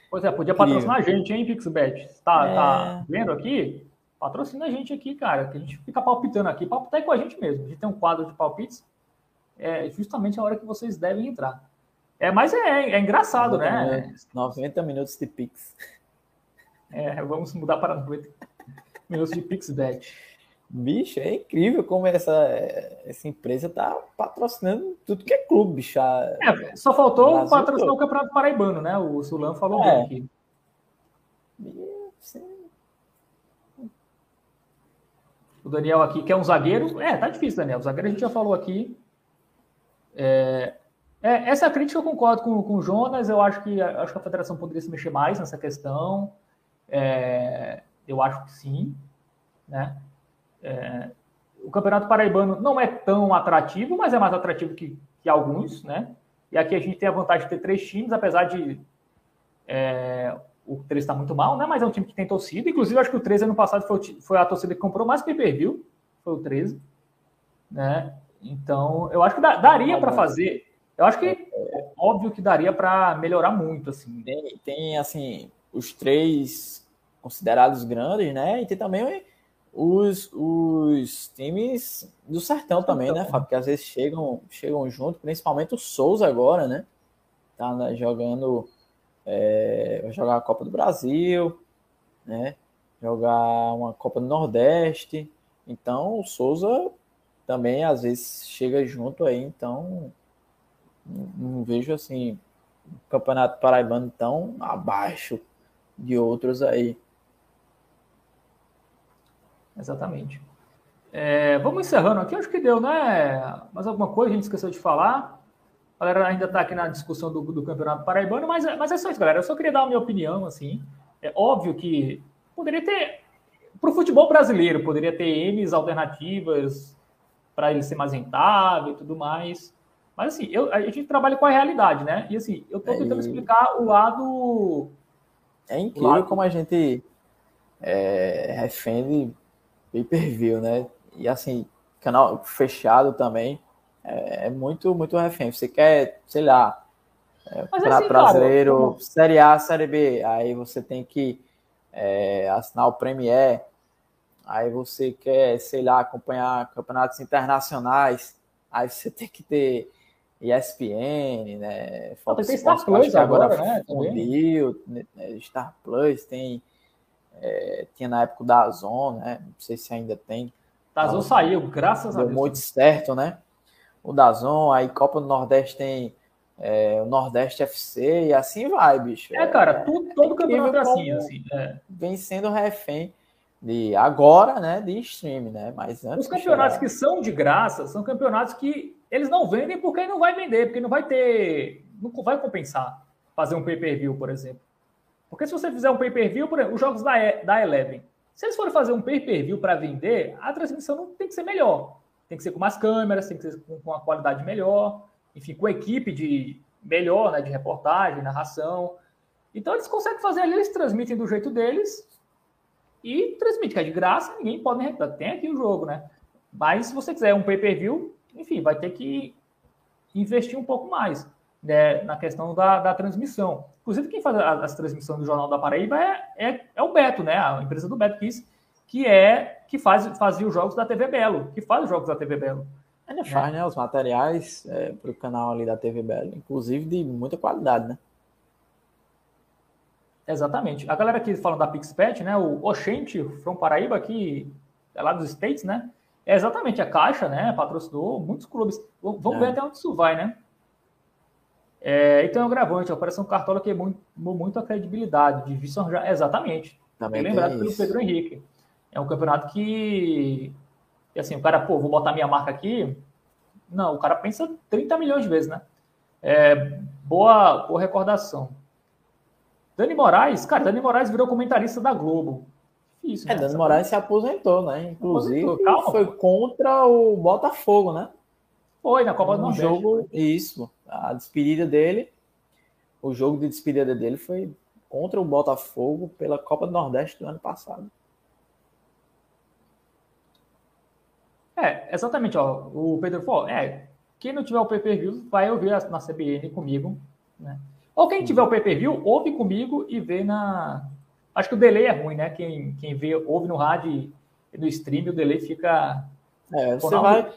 Pois é, podia patrocinar a gente, hein, PixBet? Tá, é... tá vendo aqui? Patrocina a gente aqui, cara, que a gente fica palpitando aqui. Palpitar é com a gente mesmo. A gente tem um quadro de palpites. É justamente a hora que vocês devem entrar. É, mas é, é engraçado, 90 né? Minutos, 90 minutos de Pix. É, vamos mudar para 90 minutos de PixBet. Bicho, é incrível como essa, essa empresa tá patrocinando tudo que é clube, bicho. É, só faltou patrocinar o Campeonato Paraibano, né? O Sulan falou é. aqui. O Daniel aqui quer um zagueiro. É, tá difícil, Daniel. O zagueiro a gente já falou aqui. É, é, essa crítica eu concordo com, com o Jonas. Eu acho que, acho que a federação poderia se mexer mais nessa questão. É, eu acho que sim. Né? É, o Campeonato Paraibano não é tão atrativo, mas é mais atrativo que, que alguns, né? E aqui a gente tem a vantagem de ter três times, apesar de é, o 13 está muito mal, né? Mas é um time que tem torcida. Inclusive, acho que o 13 ano passado foi, foi a torcida que comprou mais pay-per-view, foi o 13, né? Então, eu acho que daria para fazer. Eu acho que é óbvio que daria para melhorar muito, assim. Tem, tem, assim, os três considerados grandes, né? E tem também os, os times do sertão também, né, Fábio? Que às vezes chegam, chegam junto, principalmente o Souza agora, né? Tá né, jogando. É, vai jogar a Copa do Brasil, né? Jogar uma Copa do Nordeste. Então o Souza também às vezes chega junto aí, então não, vejo assim o Campeonato Paraibano tão abaixo de outros aí. Exatamente. É, vamos encerrando aqui, acho que deu, né? Mais alguma coisa a gente esqueceu de falar. A galera ainda está aqui na discussão do, do, Campeonato Paraibano, mas, mas é só isso, galera. Eu só queria dar a minha opinião, assim. É óbvio que poderia ter. Para o futebol brasileiro, poderia ter M's alternativas para ele ser mais rentável e tudo mais. Mas assim, eu, a gente trabalha com a realidade, né? E assim, eu estou tentando é, explicar o lado. É incrível lado... como a gente é, refende pay-per-view, né? E assim, canal fechado também é, é muito, muito refém. Você quer, sei lá, é, assim, brasileiro, cara, Série A, Série B, aí você tem que é, assinar o Premier, aí você quer, sei lá, acompanhar campeonatos internacionais, aí você tem que ter ESPN, né? Fox tem Star Plus agora, agora né? Fundiu, né? Star Plus, tem é, tinha na época da Azon, né? Não sei se ainda tem. Dazon saiu, graças a Deus. Deu muito certo, né? O Dazon, aí Copa do Nordeste tem é, o Nordeste FC e assim vai, bicho. É, cara, tudo, todo é campeonato é assim, assim. É. Vem sendo refém de agora, né, de stream, né? Mas antes Os campeonatos que são de graça são campeonatos que eles não vendem porque não vai vender, porque não vai ter, não vai compensar fazer um pay-per-view, por exemplo. Porque se você fizer um pay-per-view, por exemplo, os jogos da, da Eleven, se eles forem fazer um pay-per-view para vender, a transmissão não tem que ser melhor. Tem que ser com mais câmeras, tem que ser com, com uma qualidade melhor, enfim, com equipe de melhor, né, de reportagem, narração. Então eles conseguem fazer ali, eles transmitem do jeito deles e transmitem, que é de graça, ninguém pode reclamar. Tem aqui o jogo, né? Mas se você quiser um pay-per-view, enfim, vai ter que investir um pouco mais né, na questão da, da transmissão. Inclusive, quem faz as transmissões do Jornal da Paraíba é, é, é, o Beto, né? A empresa do Beto Kiss, que é que faz, fazia os jogos da TV Belo, que faz os jogos da TV Belo. Ele faz, né? Os materiais é, para o canal ali da TV Belo, inclusive de muita qualidade, né? Exatamente. A galera aqui falando da PixPet, né? O Oxente From Paraíba, que é lá dos States, né? É exatamente a Caixa, né? Patrocinou muitos clubes. Vamos é. ver até onde isso vai, né? É, e tem o gravante, a Operação Cartola queimou muito a credibilidade. Difícil já Exatamente. Também lembrado pelo Pedro Henrique. É um campeonato que, assim, o cara, pô, vou botar minha marca aqui. Não, o cara pensa 30 milhões de vezes, né? É, boa, boa recordação. Dani Moraes, cara, Dani Moraes virou comentarista da Globo. Difícil, é, né? É, Dani Moraes se aposentou, né? Inclusive, Calma, foi contra o Botafogo, né? Foi, na Copa do Nordeste. jogo, isso a despedida dele, o jogo de despedida dele foi contra o Botafogo pela Copa do Nordeste do ano passado. É, exatamente, ó. O Pedro falou, é, quem não tiver o pay-per-view vai ouvir na CBN comigo, né? Ou quem tiver o pay-per-view, ouve comigo e vê na. Acho que o delay é ruim, né? Quem, quem vê, ouve no rádio e no stream, o delay fica. É, você vai,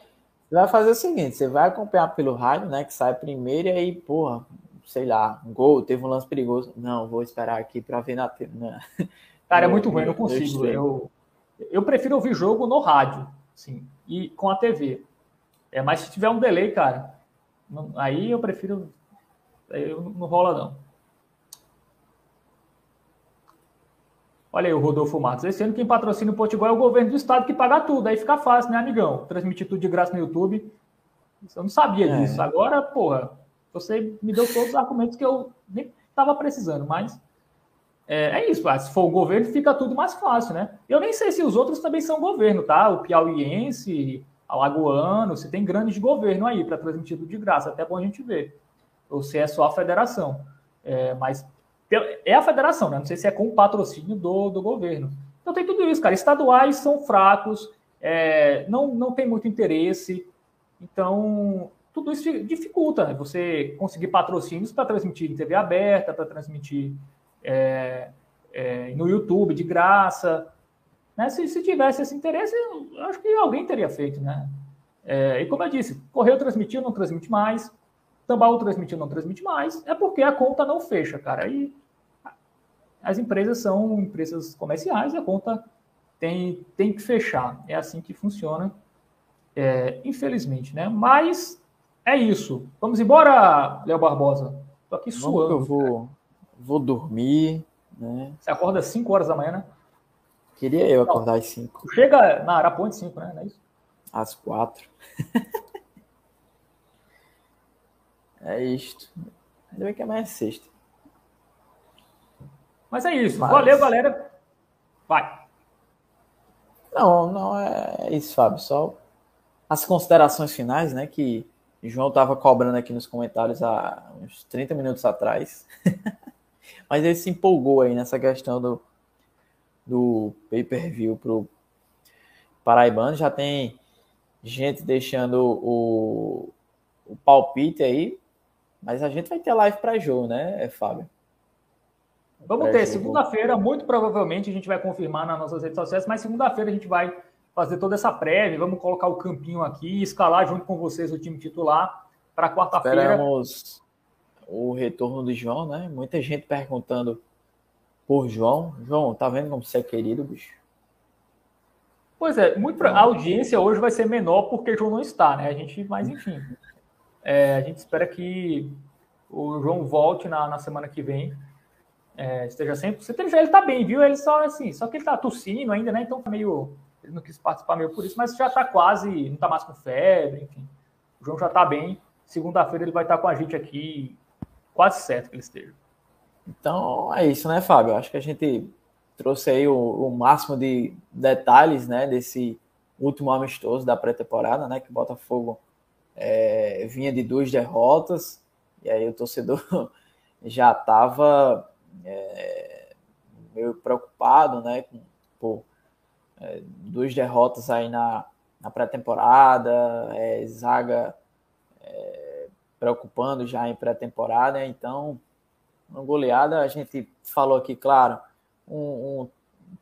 vai fazer o seguinte: você vai acompanhar pelo rádio, né? Que sai primeiro, e aí, porra, sei lá, um gol, teve um lance perigoso. Não, vou esperar aqui para ver na tela. Cara, é muito ruim, não consigo. Eu, eu prefiro ouvir jogo no rádio, sim, e com a TV. É, mas se tiver um delay, cara, não, aí eu prefiro. Aí não rola, não. Olha aí o Rodolfo Matos. Esse ano quem patrocina o Potiguar é o governo do estado que paga tudo. Aí fica fácil, né, amigão? Transmitir tudo de graça no YouTube. Eu não sabia é. disso. Agora, porra, você me deu todos os argumentos que eu nem estava precisando, mas é, é, isso. Se for o governo, fica tudo mais fácil, né? Eu nem sei se os outros também são governo, tá? O piauiense, alagoano, se tem grandes de governo aí para transmitir tudo de graça, até bom a gente ver. Ou se é só a federação. É, mas é a federação, né? Não sei se é com o patrocínio do, do governo. Então tem tudo isso, cara. Estaduais são fracos, é, não, não tem muito interesse. Então, tudo isso dificulta né? você conseguir patrocínios para transmitir em TV aberta, para transmitir é, é, no YouTube de graça. Né? Se, se tivesse esse interesse, eu acho que alguém teria feito. Né? É, e como eu disse, Correio transmitiu, não transmite mais. Tambaú transmitiu, não transmite mais. É porque a conta não fecha, cara. E as empresas são empresas comerciais e a conta tem, tem que fechar. É assim que funciona, é, infelizmente, né? Mas é isso. Vamos embora, Léo Barbosa. Tô aqui suando. Eu vou, vou dormir, né? Você acorda às 5 horas da manhã, né? Queria eu acordar às 5. Chega na Araponte 5, né? Não é isso? Às 4. é isto. Ainda bem que amanhã é sexta. Mas é isso. Mas... Valeu, galera. Vai. Não, não é isso, Fábio. Só as considerações finais, né? Que João estava cobrando aqui nos comentários há uns 30 minutos atrás. Mas ele se empolgou aí nessa questão do, do pay-per-view pro Paraibano. Já tem gente deixando o, o palpite aí. Mas a gente vai ter live para jogo, né, Fábio? Vamos ter segunda-feira, muito provavelmente a gente vai confirmar nas nossas redes sociais, mas segunda-feira a gente vai fazer toda essa prévia, vamos colocar o campinho aqui, escalar junto com vocês o time titular para quarta-feira. Esperamos o retorno do João, né? Muita gente perguntando por João. João, tá vendo como você é querido, bicho? Pois é, muito, a audiência hoje vai ser menor porque o João não está, né? A gente, mas enfim, é, a gente espera que o João volte na, na semana que vem. É, esteja sempre. Você já ele tá bem, viu? Ele só assim, só que ele tá tossindo ainda, né? Então tá meio ele não quis participar meio por isso, mas já está quase, não está mais com febre, enfim. O João já está bem. Segunda-feira ele vai estar com a gente aqui, quase certo que ele esteja. Então é isso, né, Fábio? Acho que a gente trouxe aí o, o máximo de detalhes, né, desse último amistoso da pré-temporada, né, que o Botafogo é, vinha de duas derrotas, e aí o torcedor já estava é, meio preocupado, né, com, por é, duas derrotas aí na, na pré-temporada, é, zaga é, preocupando já em pré-temporada, então uma goleada, a gente falou aqui, claro, um, um,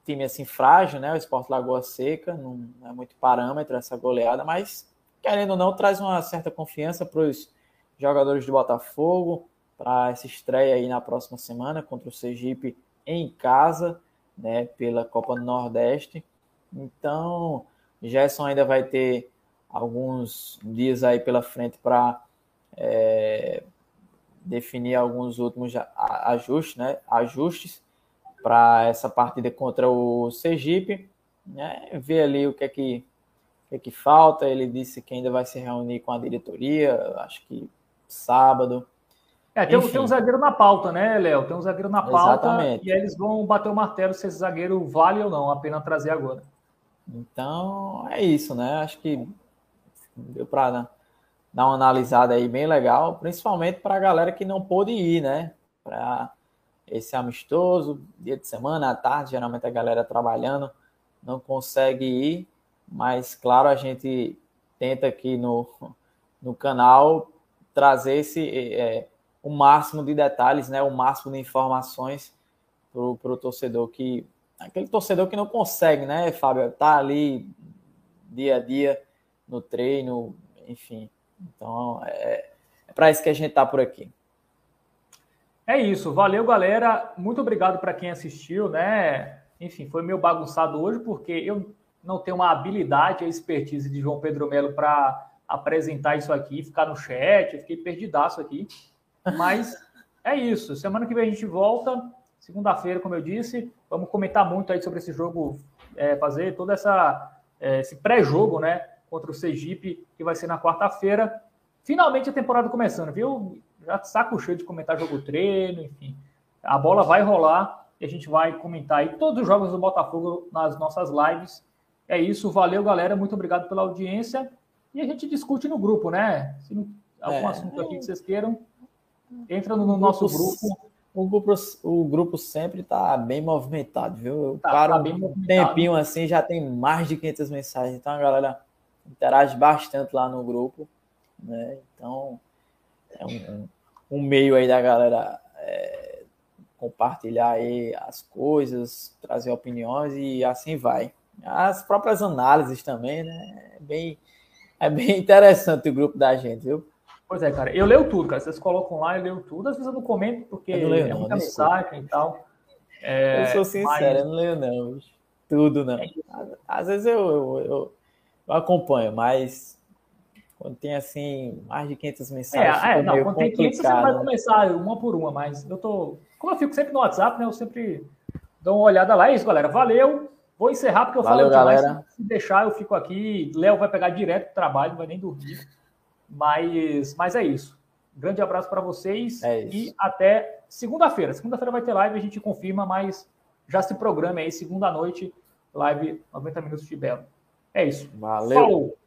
time assim frágil, né? O Sport Lagoa Seca, não é muito parâmetro essa goleada, mas querendo ou não, traz uma certa confiança para os jogadores do Botafogo, para essa estreia aí na próxima semana contra o Sergipe em casa, né, pela Copa do Nordeste. Então, Gerson ainda vai ter alguns dias aí pela frente para é, definir alguns últimos ajustes, né? Ajustes para essa partida contra o Sergipe, né? Ver ali o que é que, o que, é que falta. Ele disse que ainda vai se reunir com a diretoria, acho que sábado. É, tem, tem um zagueiro na pauta, né, Léo? Tem um zagueiro na pauta Exatamente. e aí eles vão bater o martelo se esse zagueiro vale ou não, a pena trazer agora. Então, é isso, né? Acho que deu para dar uma analisada aí bem legal, principalmente para a galera que não pôde ir, né? Para esse amistoso, dia de semana, à tarde, geralmente a galera trabalhando não consegue ir, mas claro, a gente tenta aqui no, no canal, trazer esse é, o máximo de detalhes, né, o máximo de informações para o torcedor que aquele torcedor que não consegue, né, Fábio, tá ali dia a dia no treino, enfim. Então é, é para isso que a gente tá por aqui. É isso, valeu galera, muito obrigado para quem assistiu, né? Enfim, foi meio bagunçado hoje porque eu não tenho uma habilidade, a expertise de João Pedro Melo para apresentar isso aqui, ficar no chat, eu fiquei perdidaço aqui. Mas é isso. Semana que vem a gente volta. Segunda-feira, como eu disse, vamos comentar muito aí sobre esse jogo, é, fazer todo essa, é, esse pré-jogo, né? Contra o Sergipe, que vai ser na quarta-feira. Finalmente a temporada começando, viu? Já saco cheio de comentar jogo treino, enfim. A bola vai rolar e a gente vai comentar aí todos os jogos do Botafogo nas nossas lives. É isso, valeu, galera. Muito obrigado pela audiência. E a gente discute no grupo, né? Se não, algum é, assunto aqui que vocês queiram, Entra no, nosso grupo. O grupo, o grupo sempre está bem movimentado, viu? Eu tá, paro tá bem um tempinho assim, já tem mais de 500 mensagens. Então a galera interage bastante lá no grupo, né? Então é um, um meio aí da galera é, compartilhar aí as coisas, trazer opiniões e assim vai. As próprias análises também, né? É bem, é bem interessante o grupo da gente, viu? Pois é, cara. Eu leio tudo, cara. Vocês colocam lá, eu leio tudo. Às vezes eu não comento, porque não leio, é muita mensagem e tal. É, eu sou sincero, mas... eu não leio, não. Tudo, não. É Às vezes eu, eu, eu, eu, acompanho, mas quando tem, assim, mais de 500 mensagens... É, é não, quando tem 500 você vai começar uma por uma, mas eu tô... Como eu fico sempre no WhatsApp, né? Eu sempre dou uma olhada lá. É isso, galera. Valeu. Vou encerrar, porque eu Valeu, falo demais. Galera. Se deixar, eu fico aqui. Léo vai pegar direto pro trabalho, não vai nem dormir. Mas, mas é isso. Grande abraço para vocês é e até segunda-feira. Segunda-feira vai ter live, a gente confirma, mas já se programa aí, segunda noite, live 90 minutos de Belo. É isso. Valeu. Falou.